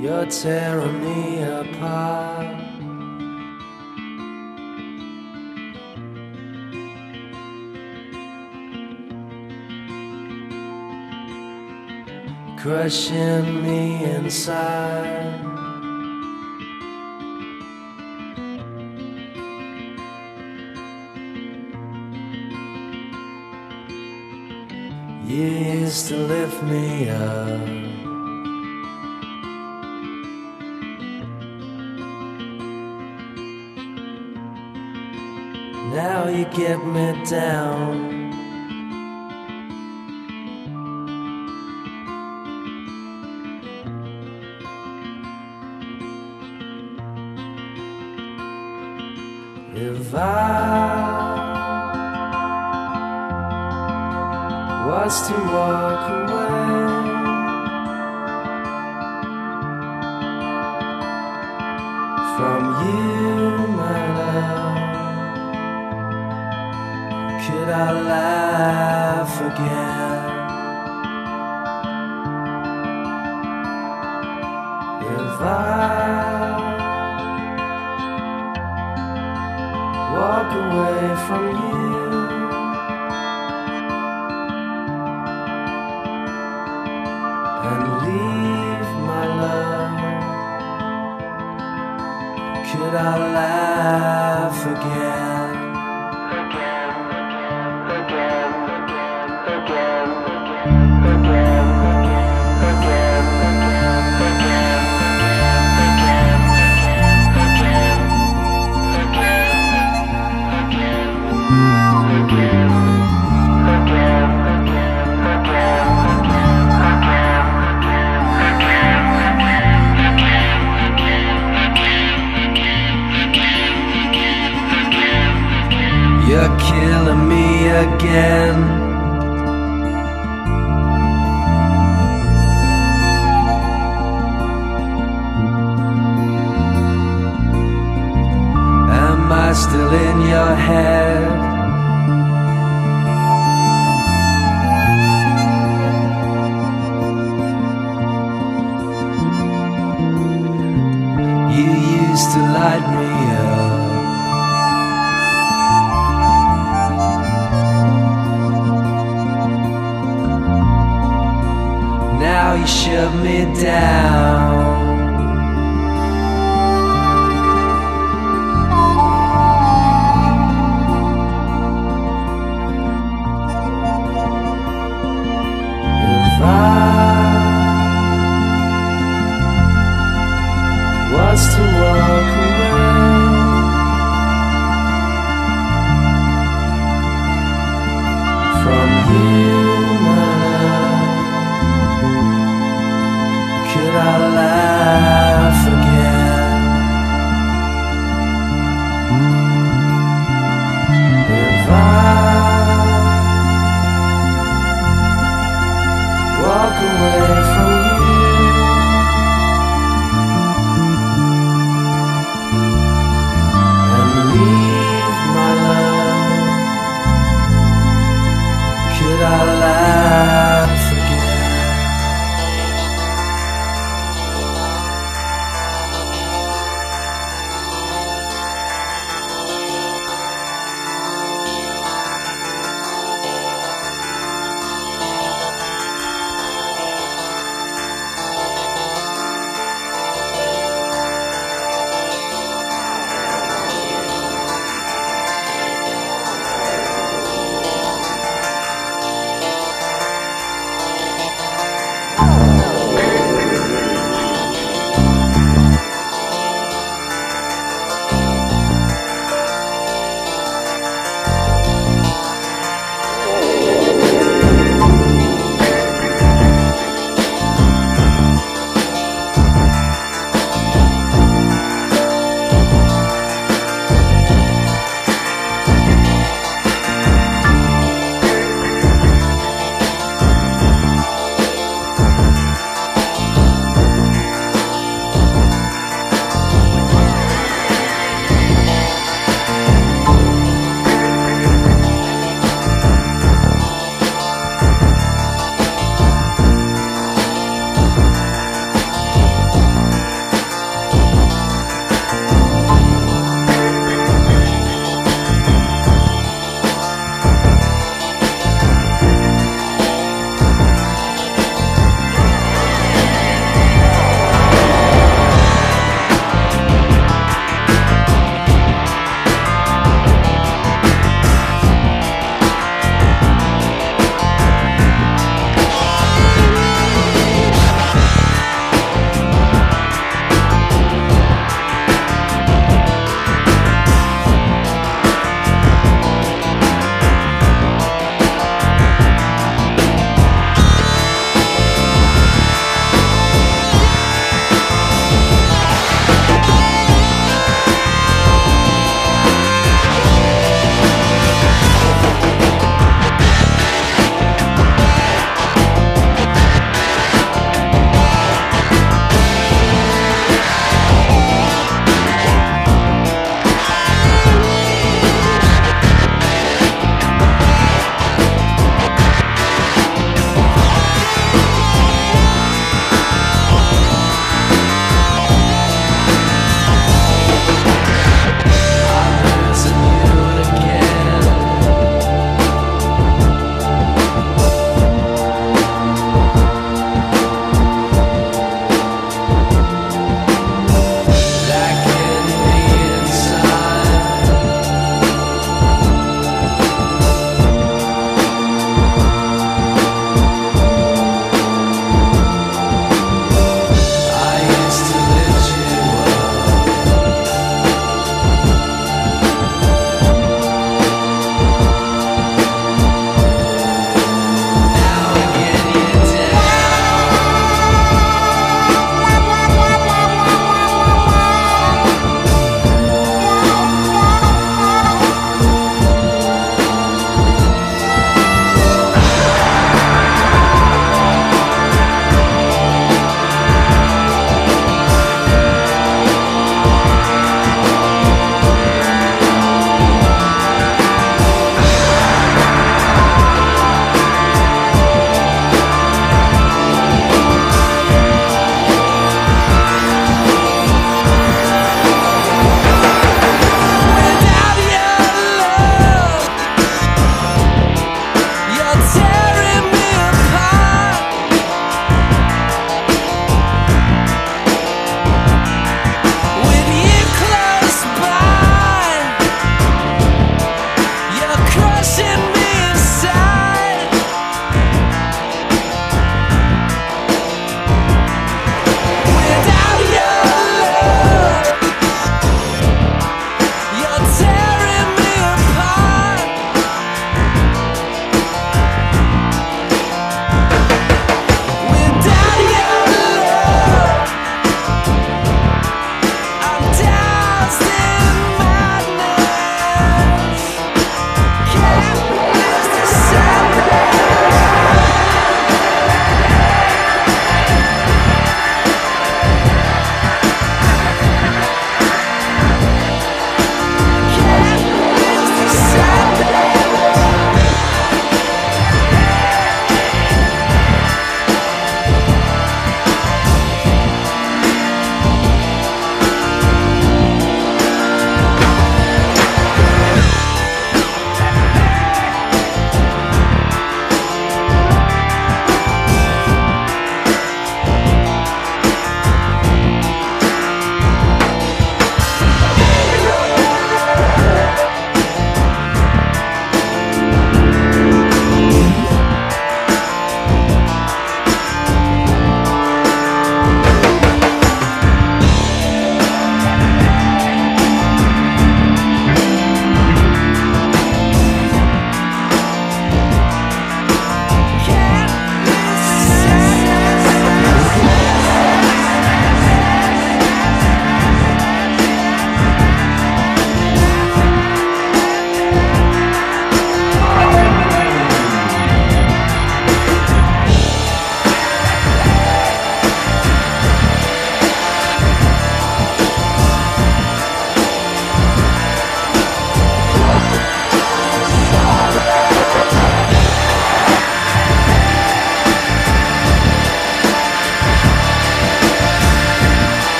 You're tearing me apart. Crushing me inside. You used to lift me up. You get me down.